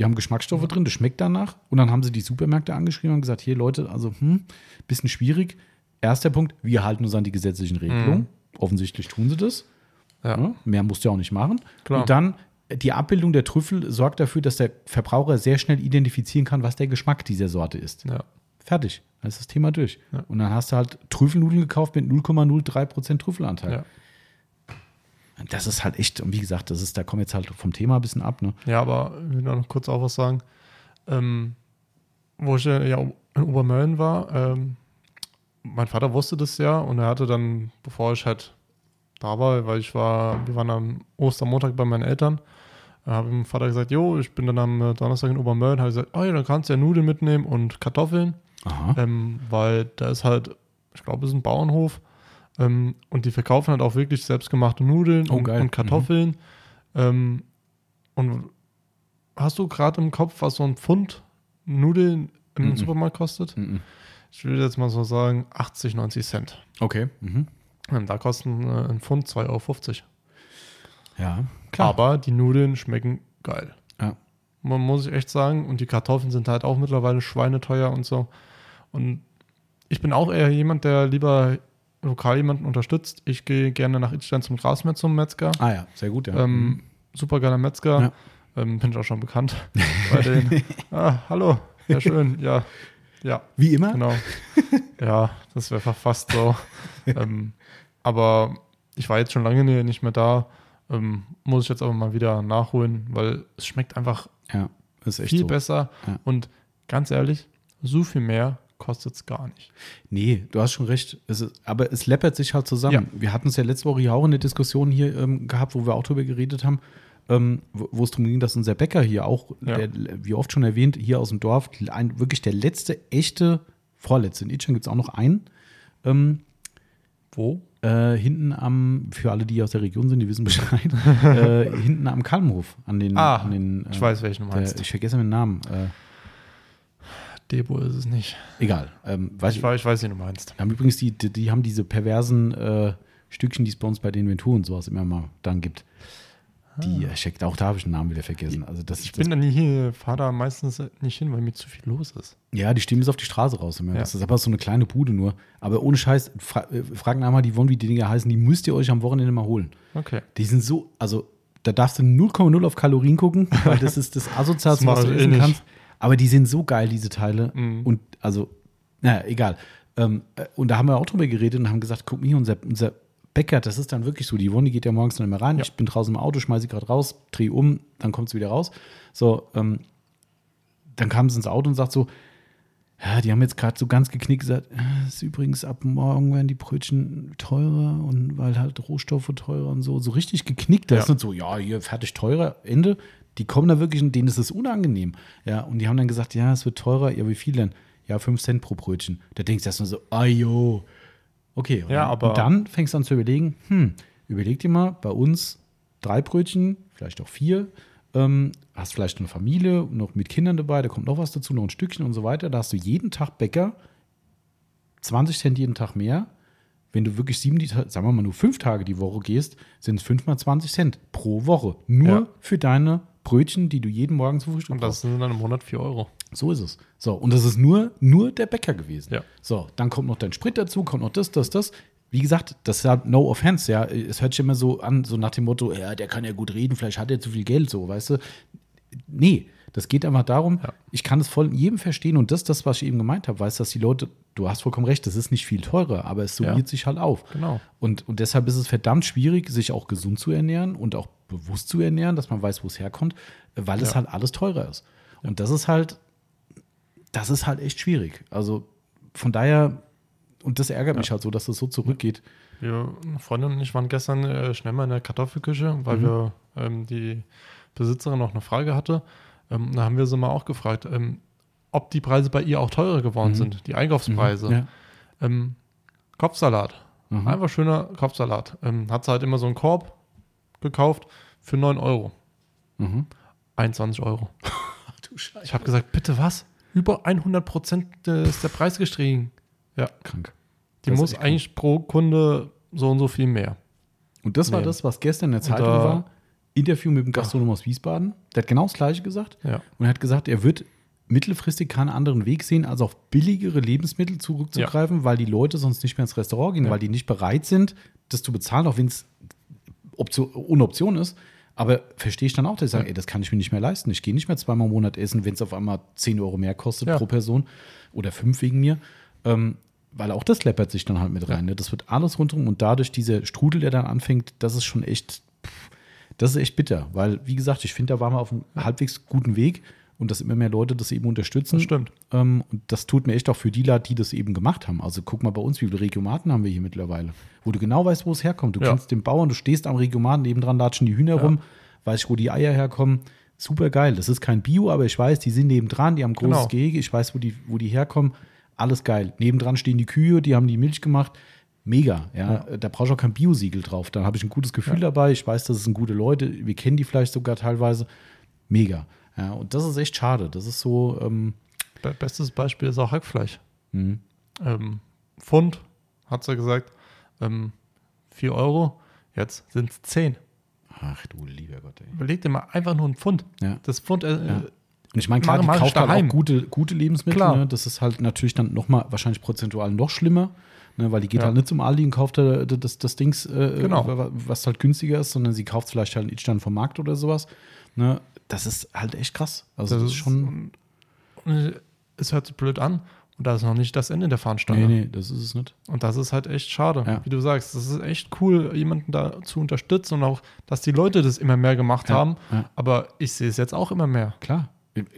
Die haben Geschmacksstoffe drin, das schmeckt danach. Und dann haben sie die Supermärkte angeschrieben und gesagt: Hier, Leute, also, hm, bisschen schwierig. Erster Punkt: Wir halten uns an die gesetzlichen Regelungen. Offensichtlich tun sie das. Ja. Ja, mehr musst du ja auch nicht machen. Klar. Und dann die Abbildung der Trüffel sorgt dafür, dass der Verbraucher sehr schnell identifizieren kann, was der Geschmack dieser Sorte ist. Ja. Fertig. Dann ist das Thema durch. Und dann hast du halt Trüffelnudeln gekauft mit 0,03% Trüffelanteil. Das ist halt echt, und wie gesagt, das ist, da kommen jetzt halt vom Thema ein bisschen ab. Ne? Ja, aber ich will noch kurz auch was sagen. Ähm, wo ich ja in Obermölln war, ähm, mein Vater wusste das ja und er hatte dann, bevor ich halt da war, weil ich war, wir waren am Ostermontag bei meinen Eltern, habe mein Vater gesagt, jo, ich bin dann am Donnerstag in Obermölln, habe ich gesagt, oh ja, dann kannst du ja Nudeln mitnehmen und Kartoffeln, ähm, weil da ist halt, ich glaube, es ist ein Bauernhof ähm, und die verkaufen halt auch wirklich selbstgemachte Nudeln Oh, und, und Kartoffeln. Ähm, und hast du gerade im Kopf, was so ein Pfund Nudeln im Mhm. Supermarkt kostet? Mhm. Ich würde jetzt mal so sagen 80, 90 Cent. Okay. Mhm. Und da kosten äh, ein Pfund 2,50 Euro. Ja, klar. Aber die Nudeln schmecken geil. Ja. Man muss ich echt sagen. Und die Kartoffeln sind halt auch mittlerweile schweineteuer und so. Und ich bin auch eher jemand, der lieber lokal jemanden unterstützt. Ich gehe gerne nach Itstein zum Grasmeer zum Metzger. Ah ja, sehr gut, ja. Ähm, super geiler Metzger. Ja. Ähm, bin ich auch schon bekannt. Bei den, ah, hallo, ja schön, ja. Ja, Wie immer. genau. Ja, das wäre fast so. ähm, aber ich war jetzt schon lange nicht mehr da. Ähm, muss ich jetzt aber mal wieder nachholen, weil es schmeckt einfach Ja, ist echt viel so. besser. Ja. Und ganz ehrlich, so viel mehr kostet es gar nicht. Nee, du hast schon recht. Es ist, aber es läppert sich halt zusammen. Wir hatten es ja letzte Woche hier auch in der Diskussion hier ähm, gehabt, wo wir auch drüber geredet haben, ähm, wo es darum ging, dass unser Bäcker hier auch, Ja. der, wie oft schon erwähnt, hier aus dem Dorf, ein, wirklich der letzte echte, vorletzte, in Itchen gibt es auch noch einen, ähm, Wo? äh, hinten am, für alle, die aus der Region sind, die wissen Bescheid, äh, hinten am Kalmhof, an den, Ah, an den ich äh, weiß, welchen du der, meinst. ich vergesse den Namen. Äh, Debo ist es nicht. egal. Ähm, weiß Ich, weiß- ich weiß, wen du meinst. haben übrigens die, die, die haben diese perversen äh, Stückchen, die es bei uns bei den Inventur und sowas immer mal dann gibt. Die äh, checkt, auch da habe ich den Namen wieder vergessen. Also das, Ah. Ich das, bin da nie hier, fahre da meistens nicht hin, weil mir zu viel los ist. ja, die stehen bis auf die Straße raus. Immer. Ja. Das ist aber so eine kleine Bude nur. Aber ohne Scheiß, fra äh, fragen einmal, die wollen, wie die Dinger heißen, die müsst ihr euch am Wochenende mal holen. Okay. Die sind so, also da darfst du 0,0 auf Kalorien gucken, weil das ist das Asozialste, was du ich eh essen nicht. Aber die sind so geil, diese Teile. Mhm. Und also, naja, egal. Ähm, äh, und da haben wir auch drüber geredet und haben gesagt, guck hier, unser, unser Bäcker, das ist dann wirklich so. Die die geht ja morgens dann immer rein. Ja. Ich bin draußen im Auto, schmeiße sie gerade raus, drehe um, dann kommt sie wieder raus. So, ähm, dann kam sie ins Auto und sagt so, ja, die haben jetzt gerade so ganz geknickt gesagt, äh, ist übrigens ab morgen werden die Brötchen teurer und weil halt Rohstoffe teurer und so, so richtig geknickt. Das Ja. ist nicht so, ja, hier fertig teurer, Ende. Die kommen da wirklich, und denen ist es unangenehm. Ja, und die haben dann gesagt, ja, es wird teurer. Ja, wie viel denn? Ja, 5 Cent pro Brötchen. Da denkst du erstmal so, ayo. Okay, und, Ja, dann- aber- und dann fängst du an zu überlegen, hm, überleg dir mal, bei uns drei Brötchen, vielleicht auch vier, ähm, hast vielleicht eine Familie, noch mit Kindern dabei, da kommt noch was dazu, noch ein Stückchen und so weiter. Da hast du jeden Tag Bäcker, 20 Cent jeden Tag mehr. Wenn du wirklich sieben, sagen wir mal, nur fünf Tage die Woche gehst, sind es fünfmal 20 Cent pro Woche. Nur Ja. für deine Brötchen, die du jeden Morgen zum Frühstück Und das sind dann im Monat 4 Euro. so ist es. So, und das ist nur, nur der Bäcker gewesen. Ja. So, dann kommt noch dein Sprit dazu, kommt noch das, das, das. Wie gesagt, das ist ja no offense, ja. Es hört sich immer so an, so nach dem Motto, ja, der kann ja gut reden, vielleicht hat er zu viel Geld, so, weißt du. Nee, das geht einfach darum, Ja. ich kann es voll in jedem verstehen und das, das, was ich eben gemeint habe, weißt du, dass die Leute, du hast vollkommen recht, das ist nicht viel teurer, aber es summiert Ja. sich halt auf. Genau. Und, und deshalb ist es verdammt schwierig, sich auch gesund zu ernähren und auch bewusst zu ernähren, dass man weiß, wo es herkommt, weil es Ja. halt alles teurer ist. Und das ist halt, das ist halt echt schwierig. Also von daher, und das ärgert mich halt so, dass es so zurückgeht. Wir, eine Freundin und ich waren gestern äh, schnell mal in der Kartoffelküche, weil Mhm. wir ähm, die Besitzerin noch eine Frage hatte. Ähm, da haben wir sie mal auch gefragt, ähm, ob die Preise bei ihr auch teurer geworden Mhm. sind, die Einkaufspreise. Ja. Ähm, Kopfsalat. Mhm. Einfach schöner Kopfsalat. Ähm, hat sie halt immer so einen Korb gekauft für 9 Euro. Mhm. 21 Euro. Ach du Scheiße. Ich habe gesagt, bitte was? Über 100 Prozent ist der Preis gestiegen. Ja, Krank. die Das muss eigentlich pro Kunde so und so viel mehr. Und das war Nee. das, was gestern in der Zeitung da- war. Interview mit dem Gastronom aus Wiesbaden. Der hat genau das Gleiche gesagt. Ja. Und er hat gesagt, er wird mittelfristig keinen anderen Weg sehen, als auf billigere Lebensmittel zurückzugreifen, weil die Leute sonst nicht mehr ins Restaurant gehen, Ja. weil die nicht bereit sind, das zu bezahlen, auch wenn es Option, ohne Option ist. Aber verstehe ich dann auch, dass ich sage, Ja. ey, das kann ich mir nicht mehr leisten. Ich gehe nicht mehr zweimal im Monat essen, wenn es auf einmal 10 Euro mehr kostet Ja. pro Person oder fünf wegen mir. Ähm, weil auch das läppert sich dann halt mit rein. Ne? Das wird alles rundherum und dadurch dieser Strudel, der dann anfängt, das ist schon echt, pff, das ist echt bitter. Weil, wie gesagt, ich finde, da waren wir auf einem halbwegs guten Weg und dass immer mehr Leute das eben unterstützen. Das stimmt. Ähm, und das tut mir echt auch für die Leute, die das eben gemacht haben. Also guck mal bei uns, wie viele Regiomaten haben wir hier mittlerweile, wo du genau weißt, wo es herkommt. Du Ja. kennst den Bauern, du stehst am Regiomaten, nebendran latschen die Hühner Ja. rum, weißt wo die Eier herkommen. Super geil. Das ist kein Bio, aber ich weiß, die sind nebendran, die haben ein großes Genau. Gehege, ich weiß, wo die, wo die herkommen. Alles geil. Nebendran stehen die Kühe, die haben die Milch gemacht. Mega, ja. Da brauchst du auch kein Biosiegel drauf. Dann habe ich ein gutes Gefühl Ja. dabei. Ich weiß, das sind gute Leute. Wir kennen die vielleicht sogar teilweise. Mega. Ja, und das ist echt schade. Das ist so, ähm, Be- Bestes Beispiel ist auch Hackfleisch. hm. Ähm, Pfund, hat sie gesagt, ähm, 4 Euro, jetzt sind es 10. ach du lieber Gott, ey. Überleg dir mal einfach nur ein Pfund. Ja. Das Pfund, äh, Ja. Und ich meine, klar, die kauft halt auch gute, gute Lebensmittel. Ne? Das ist halt natürlich dann nochmal wahrscheinlich prozentual noch schlimmer, ne? weil die geht Ja. halt nicht zum Aldi und kauft da das, das Dings, äh, Genau. wa- was halt günstiger ist, sondern sie kauft vielleicht halt einen Itstand vom Markt oder sowas. Ne? Das ist halt echt krass. Also das, ist schon. es hört sich blöd an. Und das ist noch nicht das Ende der Fahnenstange. Nee, nee, das ist es nicht. Und das ist halt echt schade, Ja. wie du sagst. Das ist echt cool, jemanden da zu unterstützen und auch, dass die Leute das immer mehr gemacht Ja, haben. Aber ich sehe es jetzt auch immer mehr. Klar.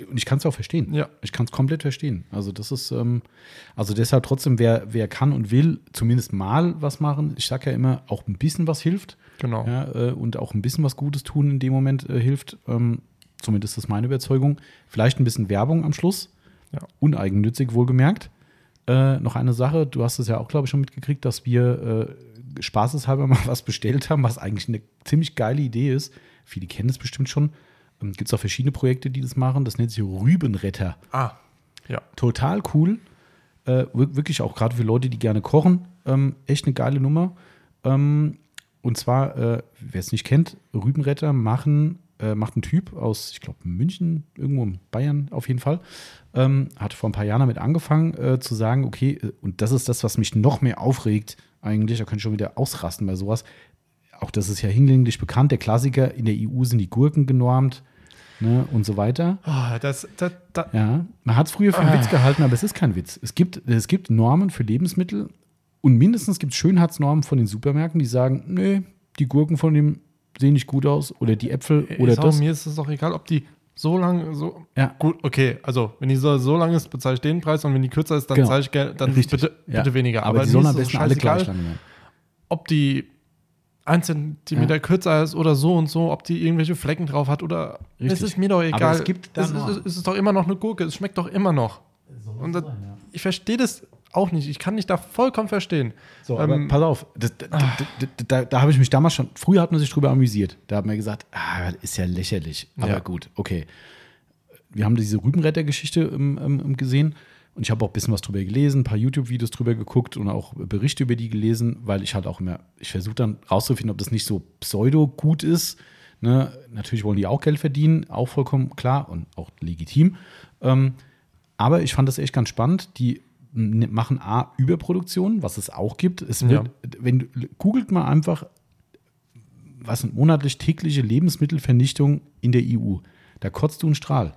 Und ich kann es auch verstehen. Ja. Ich kann es komplett verstehen. Also das ist, ähm, also deshalb trotzdem, wer, wer kann und will, zumindest mal was machen. Ich sage ja immer, auch ein bisschen was hilft. Genau. Ja, äh, und auch ein bisschen was Gutes tun in dem Moment äh, hilft. Ähm, zumindest ist meine Überzeugung. Vielleicht ein bisschen Werbung am Schluss. Ja. Uneigennützig wohlgemerkt. Äh, noch eine Sache, du hast es ja auch, glaube ich, schon mitgekriegt, dass wir äh, spaßeshalber mal was bestellt haben, was eigentlich eine ziemlich geile Idee ist. Viele kennen es bestimmt schon. Ähm, Gibt es auch verschiedene Projekte, die das machen. Das nennt sich Rübenretter. Ah, ja. Total cool. Äh, wir- wirklich auch gerade für Leute, die gerne kochen. Ähm, echt eine geile Nummer. Ähm, und zwar, äh, wer es nicht kennt, Rübenretter machen, äh, macht ein Typ aus, ich glaube, München, irgendwo in Bayern auf jeden Fall. Ähm, hat vor ein paar Jahren damit angefangen äh, zu sagen, okay, äh, und das ist das, was mich noch mehr aufregt, eigentlich, da kann ich schon wieder ausrasten bei sowas. Auch das ist ja hinlänglich bekannt, der Klassiker, in der EU sind die Gurken genormt ne, und so weiter. Ah, das, das, das, Ja, man hat es früher für einen Witz gehalten, aber es ist kein Witz. Es gibt, es gibt Normen für Lebensmittel und mindestens gibt es Schönheitsnormen von den Supermärkten, die sagen, nee, die Gurken von dem sehen nicht gut aus oder die Äpfel oder ist auch, das. mir ist es auch egal, ob die so lange, so. Ja. Gut, okay, also wenn die so, so lang ist, bezahle ich den Preis und wenn die kürzer ist, dann Genau. zahle ich Geld, dann Richtig. bitte, Ja. bitte weniger. Aber, die mir sollen am es besten alle gleich lang ob die ein Zentimeter kürzer ist oder so und so, ob die irgendwelche Flecken drauf hat oder Richtig. es ist mir doch egal. es gibt es, ist, Normen. es ist doch immer noch eine Gurke, es schmeckt doch immer noch. Und das, ich verstehe das auch nicht. Ich kann dich da vollkommen verstehen. So, aber Ähm, pass auf, das, da, da, da, habe ich mich damals schon, früher hat man sich drüber amüsiert. Da hat man gesagt, ah, das ist ja lächerlich. Aber Ja. gut, okay. Wir haben diese Rübenretter-Geschichte gesehen und ich habe auch ein bisschen was drüber gelesen, ein paar YouTube-Videos drüber geguckt und auch Berichte über die gelesen, weil ich halt auch immer, ich versuche dann rauszufinden, ob das nicht so pseudo-gut ist. Ne? Natürlich wollen die auch Geld verdienen, auch vollkommen klar und auch legitim. Ähm, aber ich fand das echt ganz spannend. Die machen A, Überproduktion, was es auch gibt. Es wird, wenn du, googelt mal einfach, was sind monatlich tägliche Lebensmittelvernichtung in der EU. Da kotzt du einen Strahl.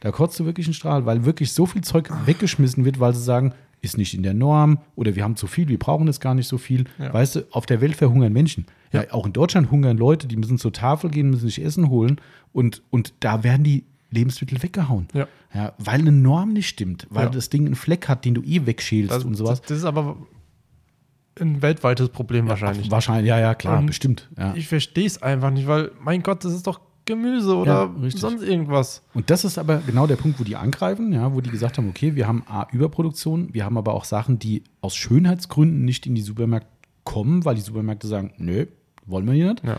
Da kotzt du wirklich einen Strahl, weil wirklich so viel Zeug weggeschmissen wird, weil sie sagen, ist nicht in der Norm oder wir haben zu viel, wir brauchen es gar nicht so viel. Ja. Weißt du, auf der Welt verhungern Menschen. Ja. Ja. auch in Deutschland hungern Leute, die müssen zur Tafel gehen, müssen sich Essen holen und, und da werden die Lebensmittel weggehauen. Ja. Ja, weil eine Norm nicht stimmt, weil das Ding einen Fleck hat, den du eh wegschälst das, und sowas. Das, das ist aber ein weltweites Problem wahrscheinlich. Wahrscheinlich, ja, ja, klar, Und bestimmt. Ich verstehe es einfach nicht, weil, mein Gott, das ist doch Gemüse oder Ja, sonst irgendwas. Und das ist aber genau der Punkt, wo die angreifen, ja, wo die gesagt haben, okay, wir haben A, Überproduktion, wir haben aber auch Sachen, die aus Schönheitsgründen nicht in die Supermärkte kommen, weil die Supermärkte sagen, nö, wollen wir hier nicht. Ja.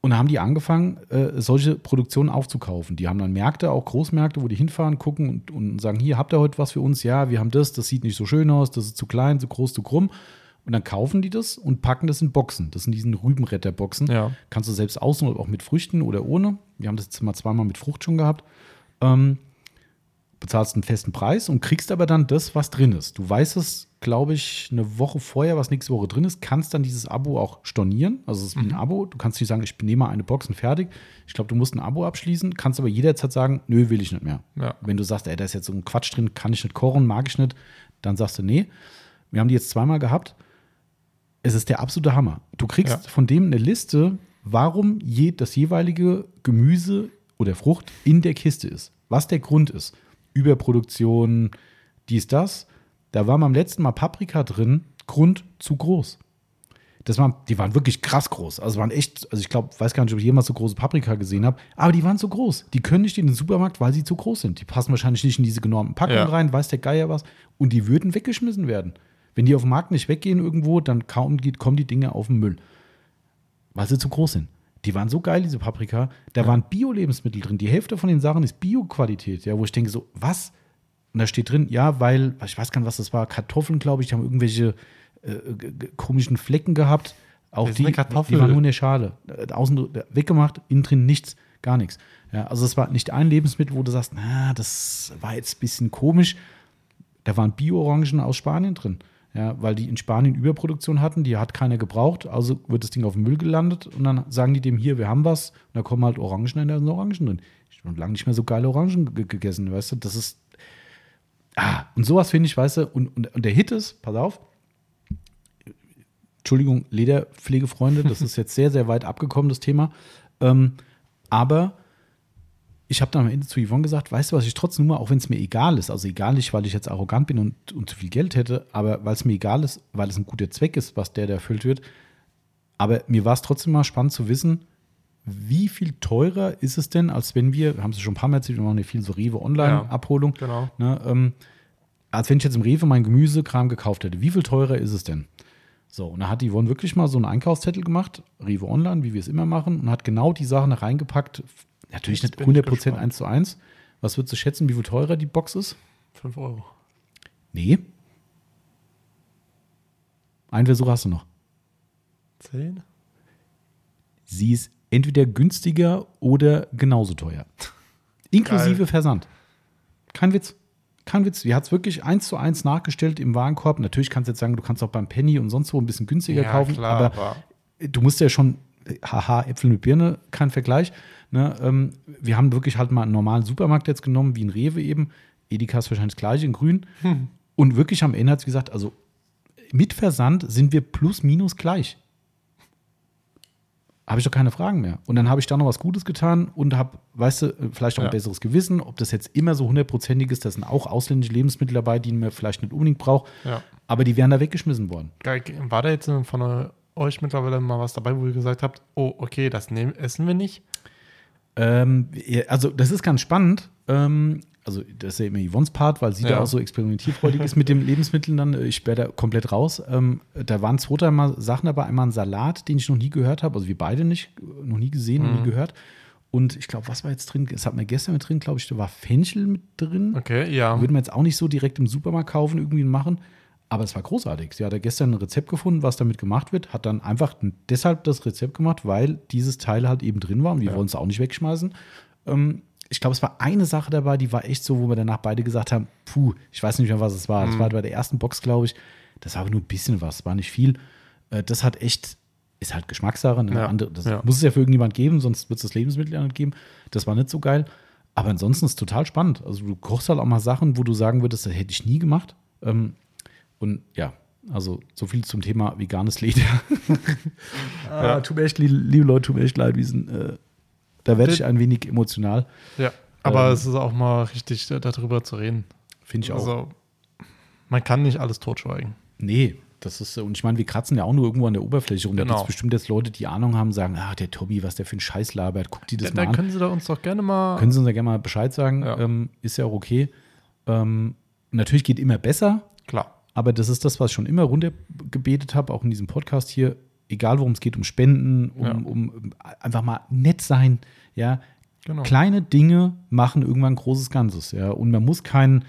Und da haben die angefangen, äh, solche Produktionen aufzukaufen. Die haben dann Märkte, auch Großmärkte, wo die hinfahren, gucken und, und sagen, hier, habt ihr heute was für uns? Ja, wir haben das, das sieht nicht so schön aus, das ist zu klein, zu groß, zu krumm. Und dann kaufen die das und packen das in Boxen. Das sind diesen Rübenretter-Boxen. Ja. Kannst du selbst aussuchen, ob mit Früchten oder ohne. Wir haben das jetzt mal zweimal mit Frucht schon gehabt. Ähm, bezahlst einen festen Preis und kriegst aber dann das, was drin ist. Du weißt es, glaube ich, eine Woche vorher, was nächste Woche drin ist, kannst dann dieses Abo auch stornieren. Also es ist wie ein Abo. Du kannst nicht sagen, ich nehme mal eine Box und fertig. Ich glaube, du musst ein Abo abschließen, kannst aber jederzeit sagen, nö, will ich nicht mehr. Ja. Wenn du sagst, ey, da ist jetzt so ein Quatsch drin, kann ich nicht kochen, mag ich nicht, dann sagst du, nee. Wir haben die jetzt zweimal gehabt. Es ist der absolute Hammer. Du kriegst Ja. von dem eine Liste, warum je, das jeweilige Gemüse oder Frucht in der Kiste ist. Was der Grund ist. Überproduktion, dies, das. Da war beim letzten Mal Paprika drin, Grund zu groß. Das waren, die waren wirklich krass groß. Also waren echt, also ich glaube, weiß gar nicht, ob ich jemals so große Paprika gesehen habe, aber die waren so groß. Die können nicht in den Supermarkt, weil sie zu groß sind. Die passen wahrscheinlich nicht in diese genormten Packungen Ja. rein, weiß der Geier was. Und die würden weggeschmissen werden. Wenn die auf dem Markt nicht weggehen irgendwo, dann kaum geht, kommen die Dinge auf den Müll. Weil sie zu groß sind. Die waren so geil, diese Paprika. Da waren Bio-Lebensmittel drin. Die Hälfte von den Sachen ist Bio-Qualität. Ja, wo ich denke so, was? Und da steht drin, ja, weil, ich weiß gar nicht, was das war, Kartoffeln, glaube ich, die haben irgendwelche äh, g- komischen Flecken gehabt. Auch die, die waren nur in der Schale. Äh, Außen äh, weggemacht, innen drin nichts, gar nichts. Ja, also es war nicht ein Lebensmittel, wo du sagst, na, das war jetzt ein bisschen komisch. Da waren Bio-Orangen aus Spanien drin. Ja, weil die in Spanien Überproduktion hatten, die hat keiner gebraucht, also wird das Ding auf den Müll gelandet und dann sagen die dem hier, wir haben was, und da kommen halt Orangen, da sind Orangen drin. Ich habe lange nicht mehr so geile Orangen ge- gegessen, weißt du, das ist, Ah, und sowas finde ich, weißt du, und, und, und der Hit ist, pass auf, Entschuldigung, Lederpflegefreunde, das ist jetzt sehr, sehr weit abgekommen, das Thema. Ähm, aber ich habe dann am Ende zu Yvonne gesagt, weißt du, was ich trotzdem nur, auch wenn es mir egal ist, also egal nicht, weil ich jetzt arrogant bin und, und zu viel Geld hätte, aber weil es mir egal ist, weil es ein guter Zweck ist, was der da erfüllt wird. Aber mir war es trotzdem mal spannend zu wissen, wie viel teurer ist es denn, als wenn wir, haben Sie schon ein paar Mal erzählt, wir machen ja viel so Rewe-Online-Abholung, Ja, genau. ne, ähm, als wenn ich jetzt im Rewe mein Gemüsekram gekauft hätte. Wie viel teurer ist es denn? So, und da hat Yvonne wirklich mal so einen Einkaufszettel gemacht, Rewe Online, wie wir es immer machen, und hat genau die Sachen reingepackt. Natürlich nicht bin ich 100% gespannt. 1 zu 1. Was würdest du schätzen, wie viel teurer die Box ist? 5 Euro. Nee. Einen Versuch hast du noch. 10? Sie ist entweder günstiger oder genauso teuer. Inklusive Geil. Versand. Kein Witz. Kein Witz. Die hat es wirklich eins zu eins nachgestellt im Warenkorb. Natürlich kannst du jetzt sagen, du kannst auch beim Penny und sonst wo ein bisschen günstiger kaufen. aber du musst ja schon, äh, haha, Äpfel mit Birne, kein Vergleich. Ne? Ähm, wir haben wirklich halt mal einen normalen Supermarkt jetzt genommen, wie ein Rewe eben. Edeka ist wahrscheinlich das gleiche in grün. Und wirklich am Ende hat sie gesagt, also mit Versand sind wir plus minus gleich. Habe ich doch keine Fragen mehr. Und dann habe ich da noch was Gutes getan und habe, weißt du, vielleicht auch ein Ja. besseres Gewissen. Ob das jetzt immer so hundertprozentig ist, da sind auch ausländische Lebensmittel dabei, die man vielleicht nicht unbedingt braucht. ja. Aber die wären da weggeschmissen worden. Geil. War da jetzt von euch mittlerweile mal was dabei, wo ihr gesagt habt, oh, okay, das nehmen, essen wir nicht? Ähm, also, das ist ganz spannend. Ähm, also, das ist ja immer Yvonne's Part, weil sie da Ja. auch so experimentierfreudig ist mit den Lebensmitteln. Dann, äh, ich wäre da komplett raus. Ähm, da waren zwei, dreimal Sachen dabei. Einmal ein Salat, den ich noch nie gehört habe. Also, wir beide nicht, äh, noch nie gesehen, noch nie gehört. Und ich glaube, was war jetzt drin? Das hat man gestern mit drin, glaube ich, da war Fenchel mit drin. Okay, ja. Würde man jetzt auch nicht so direkt im Supermarkt kaufen, irgendwie machen. Aber es war großartig. Sie hat ja gestern ein Rezept gefunden, was damit gemacht wird, hat dann einfach deshalb das Rezept gemacht, weil dieses Teil halt eben drin war und wir Ja. wollen es auch nicht wegschmeißen. Ähm, ich glaube, es war eine Sache dabei, die war echt so, wo wir danach beide gesagt haben, puh, ich weiß nicht mehr, was es war. Das war bei der ersten Box, glaube ich. Das war aber nur ein bisschen was, war nicht viel. Äh, das hat echt, ist halt Geschmackssache. Ne? Ja. Andere, das Ja. muss es ja für irgendjemand geben, sonst wird es das Lebensmittel ja nicht geben. Das war nicht so geil. Aber ansonsten ist es total spannend. Also du kochst halt auch mal Sachen, wo du sagen würdest, das hätte ich nie gemacht. Ähm, und ja, also so viel zum Thema veganes Leder. ah, tut mir echt, liebe, liebe Leute, tut mir echt leid, wir sind, äh, da werde ich ein wenig emotional. Ja. Aber Ähm, es ist auch mal richtig, darüber zu reden. Finde ich auch. Also, man kann nicht alles totschweigen. Nee, das ist, und ich meine, wir kratzen ja auch nur irgendwo an der Oberfläche rum. Da Genau. gibt es bestimmt jetzt Leute, die Ahnung haben, sagen, ah, der Tobi, was der für ein Scheiß labert, guck die das Ja, mal da an. können Sie da uns doch gerne mal. Können Sie uns ja gerne mal Bescheid sagen, Ja. ähm, ist ja auch okay. Ähm, natürlich geht immer besser, Klar. Aber das ist das, was ich schon immer runtergebetet habe, auch in diesem Podcast hier. Egal, worum es geht, um Spenden, um, Ja. um einfach mal nett sein, ja. Genau. Kleine Dinge machen irgendwann ein großes Ganzes, ja. Und man muss kein,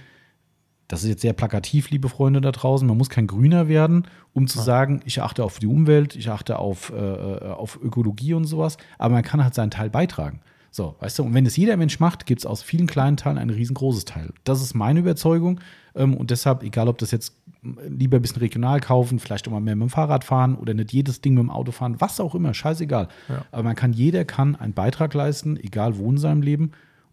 das ist jetzt sehr plakativ, liebe Freunde da draußen, man muss kein Grüner werden, um zu sagen, ich achte auf die Umwelt, ich achte auf, äh, äh, auf Ökologie und sowas, aber man kann halt seinen Teil beitragen. So, weißt du, und wenn es jeder Mensch macht, gibt es aus vielen kleinen Teilen ein riesengroßes Teil. Das ist meine Überzeugung. Ähm, und deshalb, egal ob das jetzt lieber ein bisschen regional kaufen, vielleicht auch mal mehr mit dem Fahrrad fahren oder nicht jedes Ding mit dem Auto fahren, was auch immer, scheißegal. Ja. Aber man kann, jeder kann einen Beitrag leisten, egal wo in seinem Leben.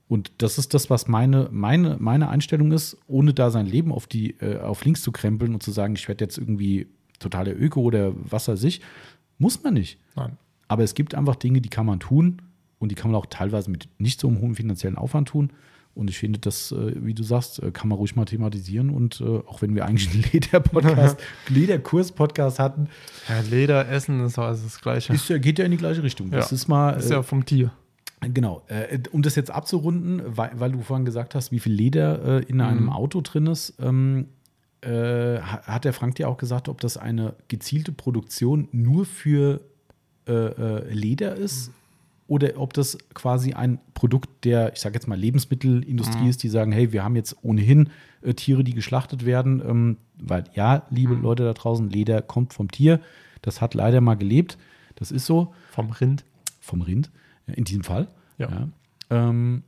Und das ist das, was meine, meine, meine Einstellung ist, ohne da sein Leben auf, die, äh, auf links zu krempeln und zu sagen, ich werde jetzt irgendwie total der Öko oder was weiß ich. Muss man nicht. Nein. Aber es gibt einfach Dinge, die kann man tun und die kann man auch teilweise mit nicht so einem hohen finanziellen Aufwand tun. Und ich finde, das, äh, wie du sagst, äh, kann man ruhig mal thematisieren. Und äh, auch wenn wir eigentlich einen Leder-Podcast, Lederkurs-Podcast hatten, Ja, Leder, Essen ist alles das Gleiche. ist, ja- geht ja in die gleiche Richtung. Das Ja. ist mal. ist ja vom Tier. Genau, um das jetzt abzurunden, weil, weil du vorhin gesagt hast, wie viel Leder in einem Mhm. Auto drin ist, ähm, äh, ha- hat der Frank dir auch gesagt, ob das eine gezielte Produktion nur für äh, äh, Leder ist oder ob das quasi ein Produkt der, ich sage jetzt mal, Lebensmittelindustrie Mhm. ist, die sagen, hey, wir haben jetzt ohnehin äh, Tiere, die geschlachtet werden, ähm, weil ja, liebe Mhm. Leute da draußen, Leder kommt vom Tier, das hat leider mal gelebt, das ist so Vom Rind. vom Rind, ja, in diesem Fall. Ja. Ähm,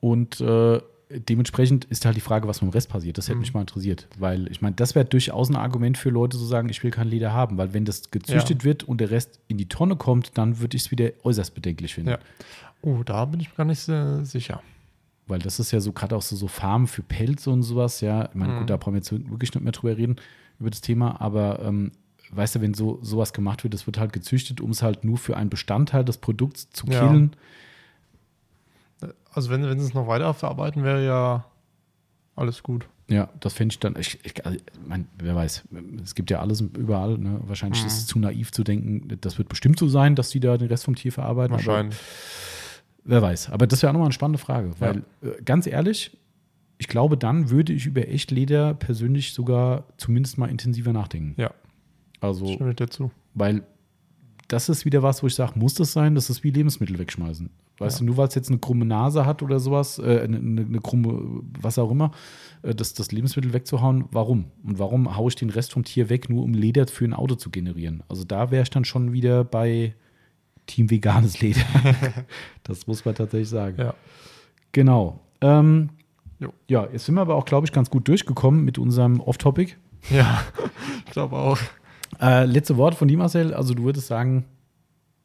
und äh, dementsprechend ist halt die Frage, was mit dem Rest passiert. Das hätte Mhm. mich mal interessiert. Weil ich meine, das wäre durchaus ein Argument für Leute zu sagen, ich will kein Leder haben. Weil wenn das gezüchtet wird und der Rest in die Tonne kommt, dann würde ich es wieder äußerst bedenklich finden. Ja. Oh, da bin ich mir gar nicht äh, sicher. weil das ist ja so gerade auch so, so Farmen für Pelz und sowas, ja. Ich meine, Mhm. gut, da brauchen wir jetzt wirklich nicht mehr drüber reden, über das Thema, aber ähm, weißt du, wenn so sowas gemacht wird, das wird halt gezüchtet, um es halt nur für einen Bestandteil des Produkts zu Ja. Also wenn, wenn sie es noch weiter verarbeiten, wäre ja alles gut. Ja, das fände ich dann, ich, ich, also, mein, wer weiß, es gibt ja alles überall, ne? wahrscheinlich Mhm. ist es zu naiv zu denken, das wird bestimmt so sein, dass die da den Rest vom Tier verarbeiten. Wahrscheinlich. Wer weiß. Aber das wäre auch nochmal eine spannende Frage. Weil, äh, ganz ehrlich, ich glaube, dann würde ich über Echtleder persönlich sogar zumindest mal intensiver nachdenken. Ja, Also, stimme ich dir zu. weil das ist wieder was, wo ich sage, muss das sein? Das ist wie Lebensmittel wegschmeißen. Weißt Ja. du, nur weil es jetzt eine krumme Nase hat oder sowas, äh, eine, eine, krumme, was auch immer, äh, das, das Lebensmittel wegzuhauen, warum? Und warum haue ich den Rest vom Tier weg, nur um Leder für ein Auto zu generieren? Also da wäre ich dann schon wieder bei Team veganes Leder. das muss man tatsächlich sagen. Ja. Genau. Ähm, ja, jetzt sind wir aber auch, glaube ich, ganz gut durchgekommen mit unserem Off-Topic. Ja, ich glaube auch. Äh, letzte Worte von dir, Marcel. Also, du würdest sagen,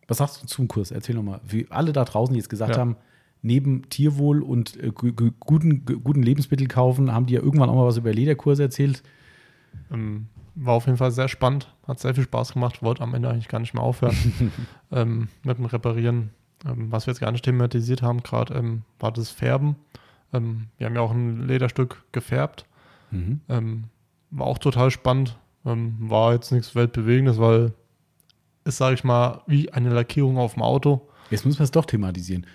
was sagst du zum Kurs? Erzähl nochmal. Wie alle da draußen, die jetzt gesagt Ja. haben, neben Tierwohl und äh, gu- gu- guten, gu- guten Lebensmittel kaufen, haben die ja irgendwann auch mal was über Lederkurse erzählt. Ähm, war auf jeden Fall sehr spannend, hat sehr viel Spaß gemacht, wollte am Ende eigentlich gar nicht mehr aufhören ähm, mit dem Reparieren. Ähm, was wir jetzt gar nicht thematisiert haben, gerade ähm, war das Färben. Ähm, wir haben ja auch ein Lederstück gefärbt. Mhm. Ähm, war auch total spannend. War jetzt nichts Weltbewegendes, weil ist, sage ich mal, wie eine Lackierung auf dem Auto. Jetzt müssen wir es doch thematisieren.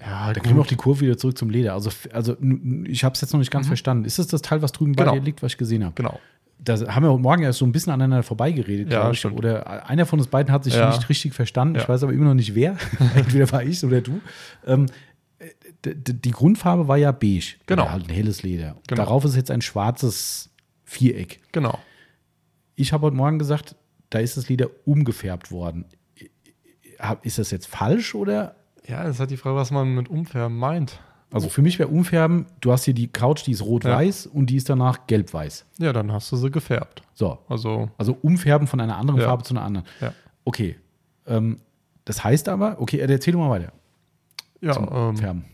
Ja, Da kriegen wir auch die Kurve wieder zurück zum Leder. Also, also ich habe es jetzt noch nicht ganz verstanden. Ist das das Teil, was drüben bei Genau. dir liegt, was ich gesehen habe? Genau. Da haben wir heute Morgen erst so ein bisschen aneinander vorbeigeredet, Ja, glaube ich. stimmt. Oder einer von uns beiden hat sich Ja. nicht richtig verstanden. Ich Ja. weiß aber immer noch nicht wer. Entweder war ich oder du. Ähm, die Grundfarbe war ja beige. Genau. Oder halt ein helles Leder. Genau. Darauf ist jetzt ein schwarzes Viereck. Genau. Ich habe heute Morgen gesagt, da ist das Leder umgefärbt worden. Hab- Ist das jetzt falsch oder? Ja, das ist halt die Frage, was man mit Umfärben meint. Also für mich wäre umfärben, du hast hier die Couch, die ist rot-weiß und die ist danach gelb-weiß. Ja, dann hast du sie gefärbt. So, Also, Also umfärben von einer anderen Ja. Farbe zu einer anderen. ja. Okay. Ähm, das heißt aber, okay, äh, erzähl doch mal weiter. Ja, ähm, Färben.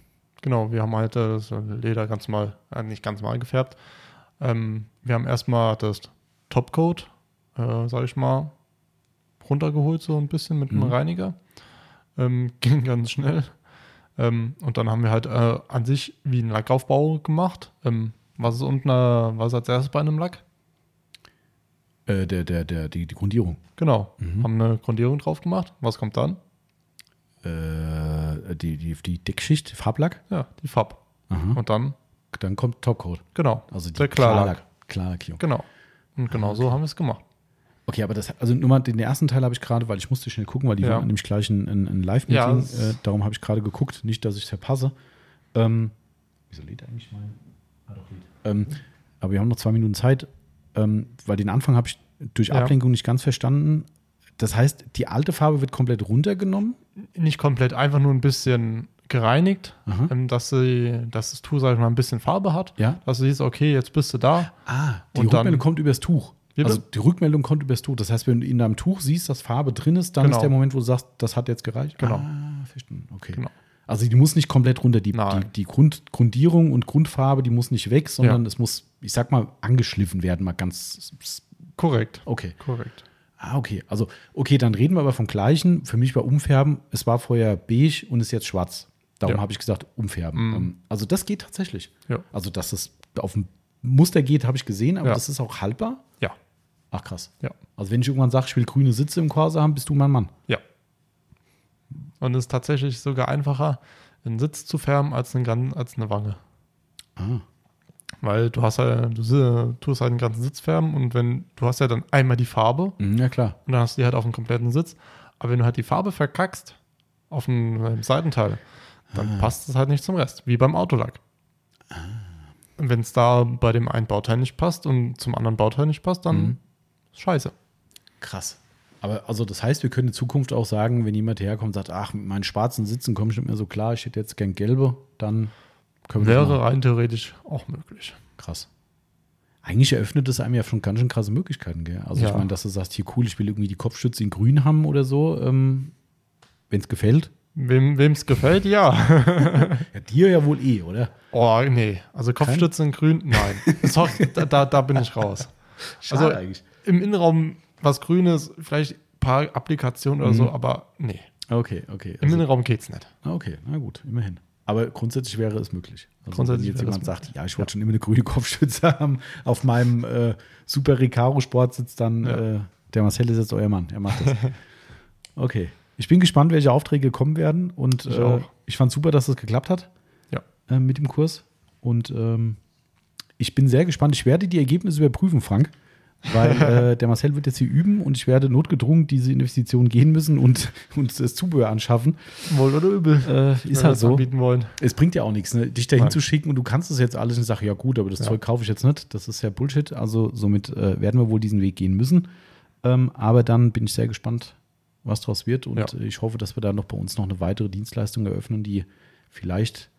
Genau, wir haben halt äh, das Leder ganz mal, äh, nicht ganz mal gefärbt. Ähm, wir haben erstmal das Topcoat, äh, sag ich mal, runtergeholt, so ein bisschen mit Mhm. einem Reiniger. Ähm, ging ganz schnell. Ähm, und dann haben wir halt äh, an sich wie einen Lackaufbau gemacht. Ähm, was ist unten, äh, was als erstes bei einem Lack? Äh, der, der, der, die, die Grundierung. Genau, Mhm. haben eine Grundierung drauf gemacht. Was kommt dann? Äh, die, die, die Deckschicht, Farblack. Ja, die Farb. Aha. Und dann, Dann kommt Topcoat. genau, Also die der Klarlack. Klarlack- Klarlackierung. Genau. Und genau so haben wir es gemacht. Okay, aber das, also nur mal den ersten Teil habe ich gerade, weil ich musste schnell gucken, weil die Ja. waren nämlich gleich ein, ein, ein Live-Meeting. Ja, äh, darum habe ich gerade geguckt, nicht, dass ich es verpasse. Ähm, wieso lädt eigentlich mein? Ah, doch, lädt. Ähm, aber wir haben noch zwei Minuten Zeit, ähm, weil den Anfang habe ich durch Ja. Ablenkung nicht ganz verstanden. Das heißt, die alte Farbe wird komplett runtergenommen. nicht komplett, einfach nur ein bisschen gereinigt, ähm, dass, sie, dass das Tuch, sag ich mal, ein bisschen Farbe hat. Ja. Dass du siehst, okay, jetzt bist du da. Ah, die Und dann- Rückmeldung kommt übers Tuch. Also die Rückmeldung kommt übers Tuch. Das heißt, wenn du in deinem Tuch siehst, dass Farbe drin ist, dann Genau. ist der Moment, wo du sagst, das hat jetzt gereicht. Genau. Ah, verstanden. Okay. Genau. Also die muss nicht komplett runter. Die, die, die Grund, Grundierung und Grundfarbe, die muss nicht weg, sondern Ja. es muss, ich sag mal, angeschliffen werden, mal ganz. Korrekt. Okay. Korrekt. Ah, okay. Also, okay, dann reden wir aber vom gleichen. Für mich war Umfärben, es war vorher beige und ist jetzt schwarz. Darum Ja. habe ich gesagt, Umfärben. Mhm. Ähm, Also, das geht tatsächlich. Ja. Also, dass es auf ein Muster geht, habe ich gesehen, aber das ist auch haltbar. Ja. Ach, krass. Ja. Also, wenn ich irgendwann sage, ich will grüne Sitze im Corsa haben, bist du mein Mann. Ja. Und es ist tatsächlich sogar einfacher, einen Sitz zu färben als, einen, als eine Wange. Ah. Weil du hast ja, du si- tust halt den ganzen Sitz färben und wenn, du hast ja dann einmal die Farbe Mhm, ja, klar. und dann hast du die halt auf dem kompletten Sitz. Aber wenn du halt die Farbe verkackst auf dem Seitenteil, dann Ah. passt es halt nicht zum Rest, wie beim Autolack. Und wenn es da bei dem einen Bauteil nicht passt und zum anderen Bauteil nicht passt, dann Mhm. Ist scheiße. Krass. Aber also das heißt, wir können in Zukunft auch sagen, wenn jemand herkommt und sagt, ach, mit meinen schwarzen Sitzen komme ich nicht mehr so klar, ich hätte jetzt gern gelbe, dann können wir Wäre rein theoretisch auch möglich. krass. Eigentlich eröffnet es einem ja schon ganz schön krasse Möglichkeiten, gell? Also ich Ja. meine, dass du sagst, hier cool, ich will irgendwie die Kopfstütze in grün haben oder so, ähm, wenn es gefällt, Wem es gefällt, ja. Ja, dir ja wohl eh, oder? oh, nee. Also Kopfstütze in grün, nein. Sorry, da, da, da bin ich raus. Schade Also eigentlich. Im Innenraum was Grünes, vielleicht ein paar Applikationen oder so, aber nee. Okay, okay. Im Also, Innenraum geht's nicht. okay, na gut, immerhin. Aber grundsätzlich wäre es möglich. Also Grundsätzlich wenn jetzt jemand sagt, ja, ich wollte schon immer eine grüne Kopfstütze haben, auf meinem äh, Super Recaro Sport sitzt dann Ja. äh, der Marcel ist jetzt euer Mann. Er macht das. okay. Ich bin gespannt, welche Aufträge kommen werden. Und Ich äh, ich fand super, dass das geklappt hat Ja. äh, mit dem Kurs. Und ähm, ich bin sehr gespannt. Ich werde die Ergebnisse überprüfen, Frank. Weil äh, der Marcel wird jetzt hier üben und ich werde notgedrungen diese Investition gehen müssen und uns das Zubehör anschaffen. Wohl oder übel. Äh, ist halt das so. Es bringt ja auch nichts, ne? dich dahin Nein. zu schicken und du kannst es jetzt alles und sage, ja gut, aber das Ja. Zeug kaufe ich jetzt nicht. Das ist ja Bullshit. Also somit äh, werden wir wohl diesen Weg gehen müssen. Ähm, aber dann bin ich sehr gespannt, was daraus wird. Und Ja. ich hoffe, dass wir da noch bei uns noch eine weitere Dienstleistung eröffnen, die vielleicht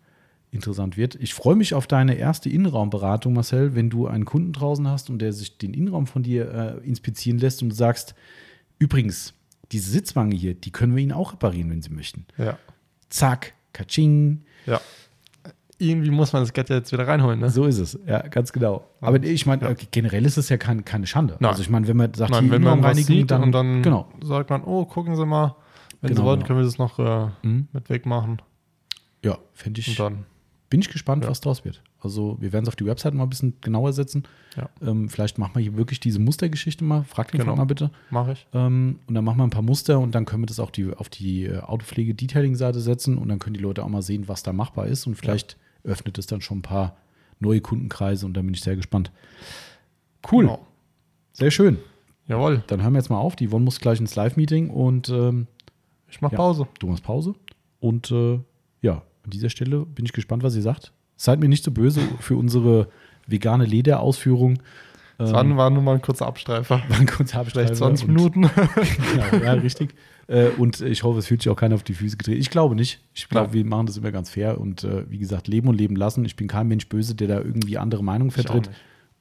interessant wird. Ich freue mich auf deine erste Innenraumberatung, Marcel, wenn du einen Kunden draußen hast und der sich den Innenraum von dir äh, inspizieren lässt und du sagst, übrigens, diese Sitzwange hier, die können wir Ihnen auch reparieren, wenn Sie möchten. Ja. Zack, katsching, Ja. Irgendwie muss man das Geld ja jetzt wieder reinholen, ne? so ist es, ja, ganz genau. Aber ich meine, äh, generell ist es ja kein, keine Schande. Nein. Also ich meine, wenn man sagt, Nein, hier wenn man was sieht und dann genau. sagt man, oh, gucken Sie mal, wenn Genau, Sie wollen, genau. können wir das noch äh, Mhm. mit wegmachen. Ja, finde ich. Und dann, Bin ich gespannt, Ja. was draus wird. Also wir werden es auf die Website mal ein bisschen genauer setzen. Ja. Ähm, vielleicht machen wir hier wirklich diese Mustergeschichte mal. Frag den Genau. Mal bitte. mache ich. Ähm, und dann machen wir ein paar Muster und dann können wir das auch die, auf die äh, Autopflege-Detailing-Seite setzen und dann können die Leute auch mal sehen, was da machbar ist. Und vielleicht öffnet es dann schon ein paar neue Kundenkreise und dann bin ich sehr gespannt. Cool, Genau. sehr schön. Jawohl, Dann hören wir jetzt mal auf. Die Yvonne muss gleich ins Live-Meeting und ähm, ich mache Ja. Pause. du machst Pause. Und äh, ja, an dieser Stelle bin ich gespannt, was sie sagt. Seid mir nicht so böse für unsere vegane Lederausführung. Das Ähm, war, war nur mal ein kurzer Abstreifer. war ein kurzer Abstreifer Vielleicht 20 und- Minuten. genau, ja, richtig. Äh, und ich hoffe, es fühlt sich auch keiner auf die Füße getreten. Ich glaube nicht. Ich glaube, wir machen das immer ganz fair und äh, wie gesagt, leben und leben lassen. Ich bin kein Mensch böse, der da irgendwie andere auch vertritt.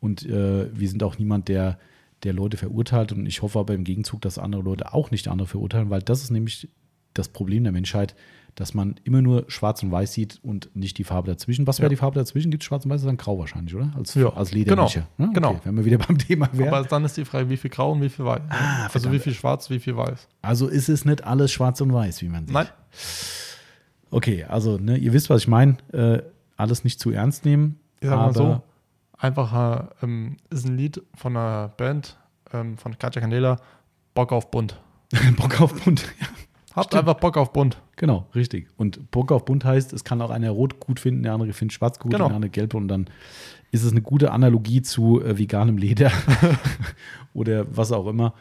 Und äh, wir sind auch niemand, der, der Leute verurteilt. Und ich hoffe aber im Gegenzug, dass andere Leute auch nicht andere verurteilen, weil das ist nämlich das Problem der Menschheit, dass man immer nur schwarz und weiß sieht und nicht die Farbe dazwischen. Was wäre Ja. die Farbe dazwischen? Gibt es schwarz und weiß? Das ist dann grau wahrscheinlich, oder? Als, Ja, als Ledermischer. genau, Ne? genau. Okay, wenn wir wieder beim Thema wären. Aber dann ist die Frage, wie viel grau und wie viel weiß. Ah, also wie viel schwarz, wie viel weiß. Also ist es nicht alles schwarz und weiß, wie man sieht. Nein, Okay, also ne, ihr wisst, was ich meine. Äh, alles nicht zu ernst nehmen. ich sag mal so, einfach äh, ähm, ist ein Lied von einer Band, ähm, von Katja Candela, Bock auf bunt. Bock auf bunt. Ja, Habt Stimmt. einfach Bock auf bunt. genau, richtig. Und Bock auf bunt heißt, es kann auch einer rot gut finden, der andere findet schwarz gut, Genau. der andere gelb und dann ist es eine gute Analogie zu äh, veganem Leder oder was auch immer.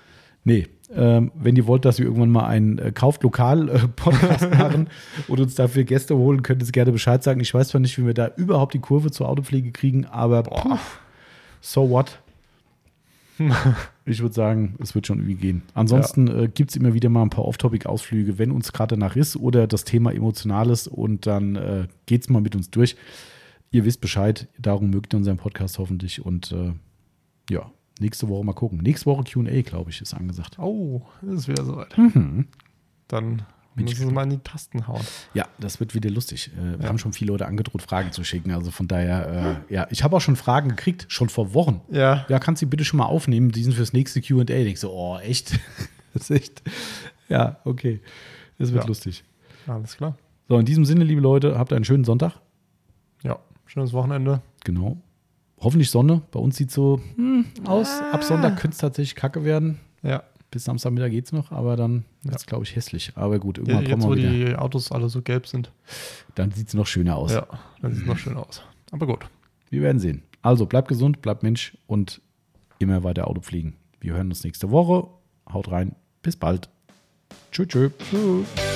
Nee, ähm, wenn ihr wollt, dass wir irgendwann mal einen äh, kauft lokal äh, machen und uns dafür Gäste holen, könnt ihr es gerne Bescheid sagen. Ich weiß zwar nicht, wie wir da überhaupt die Kurve zur Autopflege kriegen, aber puh, so what? Ich würde sagen, es wird schon irgendwie gehen. Ansonsten äh, gibt es immer wieder mal ein paar Off-Topic-Ausflüge, wenn uns gerade danach ist oder das Thema emotional ist und dann äh, geht es mal mit uns durch. Ihr wisst Bescheid, darum mögt ihr unseren Podcast hoffentlich und äh, ja, nächste Woche mal gucken. Nächste Woche QA, glaube ich, ist angesagt. Oh, es ist wieder soweit. Mhm. Dann müssen sie mal in die Tasten hauen. Ja, das wird wieder lustig. Äh, wir Ja. haben schon viele Leute angedroht, Fragen zu schicken. Also von daher, äh, ja, ich habe auch schon Fragen gekriegt, schon vor Wochen. Ja. Ja, kannst du die bitte schon mal aufnehmen? Die sind fürs nächste QA. Ich so, oh, echt? Das ist echt. Ja, okay. Das wird Ja. lustig. Alles klar. So, in diesem Sinne, liebe Leute, habt einen schönen Sonntag. Ja, schönes Wochenende. Genau. Hoffentlich Sonne. Bei uns sieht so hm, aus. Ab Sonntag könnte es tatsächlich kacke werden. Ja. Bis Samstagmittag geht es noch, aber dann wird es, Ja. glaube ich, hässlich. Aber gut, Ja, irgendwann Jetzt, wo kommen wir wieder. die Autos alle so gelb sind. Dann sieht es noch schöner aus. Ja, dann sieht es noch schön aus. Aber gut. Wir werden sehen. Also bleibt gesund, bleibt Mensch und immer weiter Auto fliegen. Wir hören uns nächste Woche. Haut rein. Bis bald. Tschüss. tschüss. Tschüss.